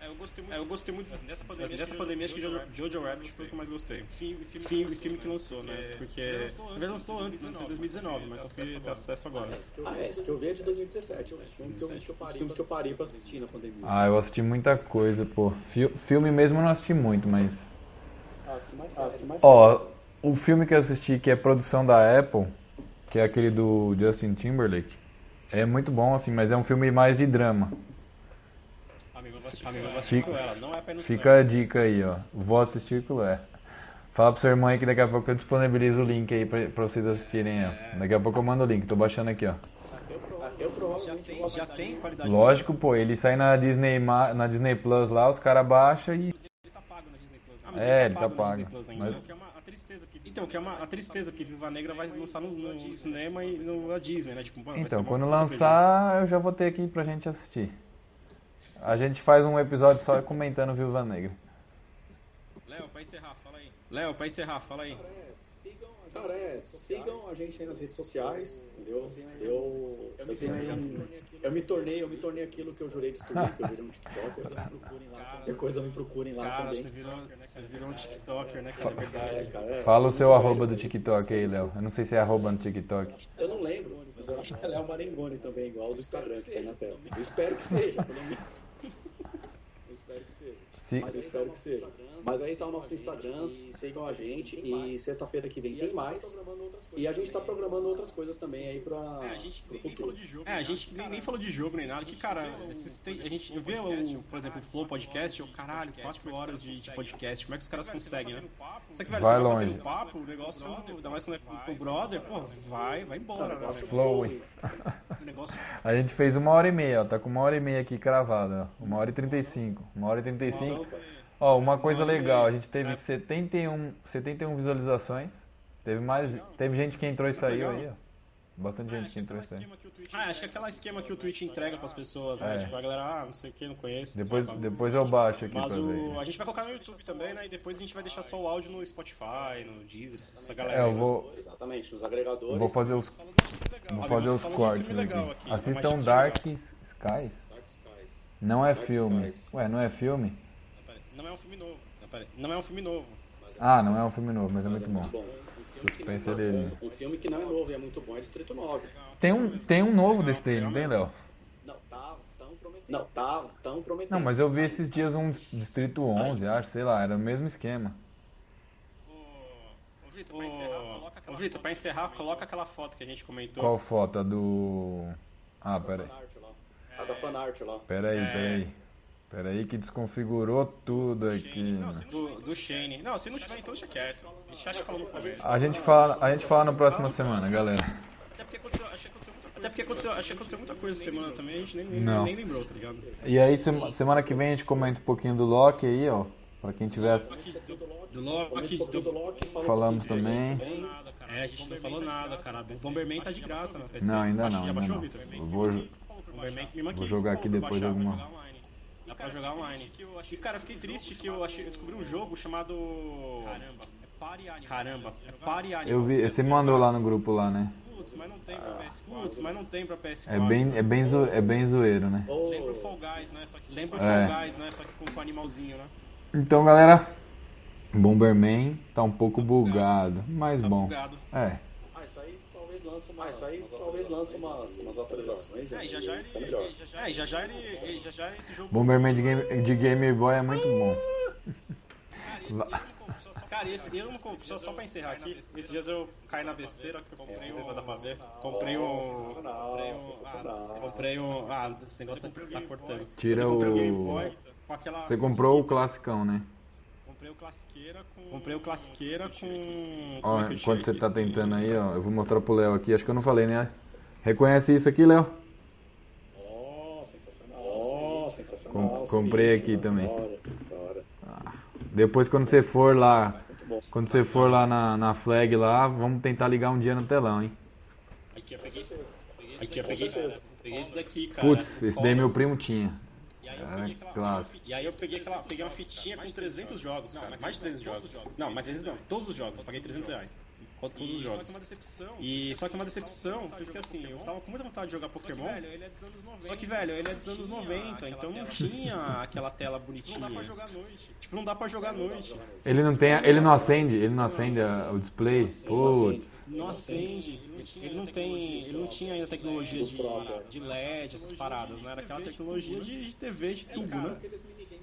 É, eu gostei muito, é, eu gostei muito mas nessa pandemia, mas nessa pandemia acho que Jojo, Jojo Rabbit foi o que eu mais gostei. Filme, filme, filme que lançou, né? Porque. Na verdade lançou antes, lançou em 2019, mas só fui ter acesso agora. Ah, é, esse que eu vi é de 2017. Esse filme que eu, parei, filme que eu parei pra assistir na pandemia. Ah, eu assisti muita coisa, pô. Fi- Filme mesmo eu não assisti muito, mas. Ah, assisti mais, ah, assisti mais Ó, o filme que eu assisti que é produção da Apple, que é aquele do Justin Timberlake, é muito bom, assim, mas é um filme mais de drama. Amigo, eu vou assistir, amigo, vou assistir Fica- com ela, não é no Fica a dica aí, ó. Vou assistir com é. Fala pro seu irmão aí que daqui a pouco eu disponibilizo o link aí pra, pra vocês assistirem, ó. Daqui a pouco eu mando o link, tô baixando aqui, ó. Eu provavelmente vou Já tem qualidade Lógico, pô, ele sai na Disney, na Disney Plus lá, os caras baixam e. Ele tá pago na Disney Plus. Ah, mas É, ele tá pago, Disney Plus ainda. mas- que é uma Então, que é uma a tristeza que Viva Negra vai lançar no, no cinema e no na Disney, né? Tipo, mano, Então, quando lançar, eu já vou ter aqui pra gente assistir. A gente faz um episódio só comentando Viúva Negra. Léo, pra encerrar, fala aí. Léo, pra encerrar, fala aí. Cara, é, sigam a gente aí nas redes sociais, entendeu? Eu, eu, tenho eu me tornei, eu me tornei aquilo que eu jurei destruir, que eu virei um TikToker. Qualquer coisa me procurem lá Cara, também. você virou, você virou um TikToker, né, cara? É É, verdade. cara, é. Fala o seu arroba do TikTok aí, Léo. Eu não sei se é arroba no TikTok. Eu não lembro, mas eu acho que ela é o Marengoni também, igual o do Instagram que tem na tela. Eu espero que seja, pelo menos. Eu espero que seja. Se- Mas eu espero que seja. Mas aí tá o nosso Instagram, sigam a gente e sexta-feira que vem tem mais. E a gente tá programando outras coisas também aí pra, É, a gente nem, falou de jogo. É, a gente nem, falou de jogo nem nada. Que, cara, a gente vê, o, por exemplo, o Flow Podcast, eu, caralho, 4 horas de, podcast. Como é que os caras conseguem, né? Só que, velho, Vai longe. batendo papo, o negócio, ainda mais quando é com o brother, pô, vai, vai embora, né? velho? Flow, hein? O negócio. A gente fez uma hora e meia, ó. Tá com uma hora e meia aqui cravada, ó. Uma hora e trinta e cinco. Uma hora e trinta e cinco. Ó, uma coisa legal, a gente teve 71, 71 visualizações. Teve mais. Teve gente que entrou e saiu aí, ó. Bastante gente que entrou e saiu. Ah, acho que é aquela esquema que o Twitch entrega pras pessoas, né? É. Tipo, a galera, ah, não sei o que, não conhece. Depois, sabe? depois eu baixo aqui Mas pra o, ver. a gente vai colocar no YouTube também, né? E depois a gente vai deixar só o áudio no Spotify, no Deezer, essa galera. É, eu né? vou, Exatamente, nos agregadores. vou fazer os, vou fazer os cortes legal aqui. aqui, Assistam Dark Skies. Não é Dark filme. Skies. Ué, não é filme? Não, peraí. É um filme novo. Não, peraí. É um filme novo. Ah, não é um filme novo, mas é Mas muito bom. Um filme que não é Suspense dele. novo. Um filme que não é novo e é muito bom é Distrito 9. Tem um, tem um novo desse daí, não tem, Léo? Não, tá tão prometendo. Não, tá tão prometendo. Não, mas eu vi esses dias um Distrito 11, acho, sei lá, era o mesmo esquema. Ô, Vitor, pra encerrar, coloca aquela, Vitor, pra encerrar, coloca aquela foto que a gente comentou. Qual foto? A do. Ah, pera aí. Fanart lá. A da fanart lá. Pera aí, pera aí. Pera aí que desconfigurou tudo aqui. Não, se não do, do Shane. Não, se não tiver, então deixa quieto. A gente acha que falou no começo. A gente fala, a gente fala na próxima semana, galera. Até porque aconteceu, achei que aconteceu muita coisa. Até porque aconteceu, achei que aconteceu muita coisa essa semana também, a gente nem, nem, Não. nem lembrou, tá ligado? E aí sema- semana que vem a gente comenta um pouquinho do Loki aí, ó. Pra quem tiver. Aqui, do, Loki, do do, Loki, fala Falamos também. É, a gente não falou nada, cara. O Bomberman tá de graça na PC. Não, ainda não, Já ainda não. Eu vou, vou jogar aqui depois alguma. Dá pra jogar online. E cara, eu fiquei triste que eu, achei, eu descobri um jogo chamado. Caramba, é Party Animals. Caramba, é Party Animals. Eu vi, você mandou lá no grupo lá, né? Putz, mas não tem pra PS4. Putz, mas não tem pra PS4. É bem, é bem, zo, é bem zoeiro, né? Lembra o Fall Guys, né? Só que... Lembra o É. Fall Guys, né? Só que com, com animalzinho, né? Então, galera, Bomberman tá um pouco bugado, mas Tá bom. bugado. É. Ah, isso aí talvez lance umas, ah, isso aí talvez lance umas, umas atualizações. É, e já já ele. Tá melhor. É, e já já ele. ele- Já já esse jogo. Bomberman de Game, de Game Boy é muito bom. Cara, esse eu não compro, só, só pra encerrar aqui. Esses dias eu caí na besteira que eu comprei, não sei se vai dar pra ver. Comprei um. Comprei um. Ah, comprei um. Ah, esse negócio tá cortando. Tira comprei o-. Você comprou o classicão, né? Comprei o classiqueira com. Comprei o classiqueira com. Ó, como é enquanto você tá tentando aí, ó, eu vou mostrar pro Léo aqui. Acho que eu não falei, né? Reconhece isso aqui, Léo? Ó, sensacional. Ó, sensacional. Com- comprei aqui também. hora, da hora. Depois, quando você for lá, quando você for lá na, na flag lá, vamos tentar ligar um dia no telão, hein? Aqui eu peguei esse. certeza. Aqui eu peguei. Peguei esse daqui, cara. Putz, esse daí meu primo tinha. E aí eu Era peguei aquela, e aí eu peguei aquela, peguei uma fitinha com 300 jogos, cara, mais de 300 jogos. Não, mais de 300 não, todos os jogos, eu paguei 300 reais. Todos os jogos. Só que uma decepção. E só que uma decepção, porque assim, eu tava com muita vontade de jogar Pokémon. Só que, velho, ele é dos anos 90, então não tinha aquela tela bonitinha. Não dá pra jogar à noite. Tipo, não dá pra jogar à noite. Ele não tem, ele não acende, ele não acende o display. Putz. Não acende, ele não tem, ele não tinha ainda tecnologia de, de LED, essas paradas, né? Era aquela tecnologia de, de TV, de tubo, né?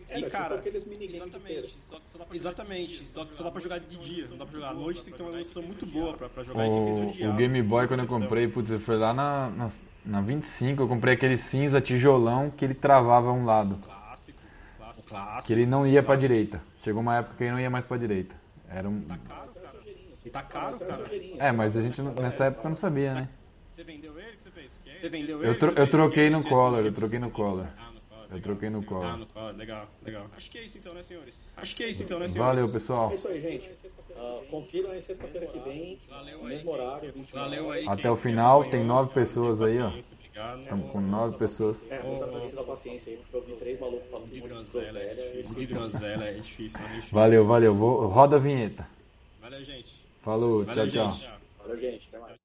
Era E tipo cara, aqueles minigames de feira. Exatamente, só que só dá pra jogar de dia, não dá pra jogar à noite, tem que ter uma noção muito boa pra, pra jogar esse O, visual. o Game Boy, quando eu comprei, putz, eu fui lá na, na, na 25, eu comprei aquele cinza tijolão que ele travava um lado. Clássico, clássico, clássico. Que ele não ia pra direita. Chegou uma época que ele não ia mais pra direita. Era um. Tá caro, cara. E tá caro, cara. É, mas a gente não- nessa época não sabia, né? Você vendeu ele? O que você fez? Você vendeu Eu, ele? tro- eu fez? troquei no Esse- Collor, esse- eu troquei no Collor. Ah. Eu troquei no Ah, Collor. no Collor, legal, legal. Acho que é isso então, né, senhores? Acho que é isso então, né, senhores? Valeu, pessoal. É isso aí, gente. Ah, confiram aí sexta-feira que vem, no mesmo horário, 20 Valeu aí. Até o final, tem nove pessoas aí, ó. Estamos com nove pessoas. É, muito agradecido a paciência aí, porque eu vi três malucos falando de groselha, é groselha. difícil. De groselha é difícil, né? É difícil. Valeu, valeu. Vou, roda a vinheta. Valeu, gente. Falou, Valeu, tchau, tchau. gente. Valeu, gente. Até mais.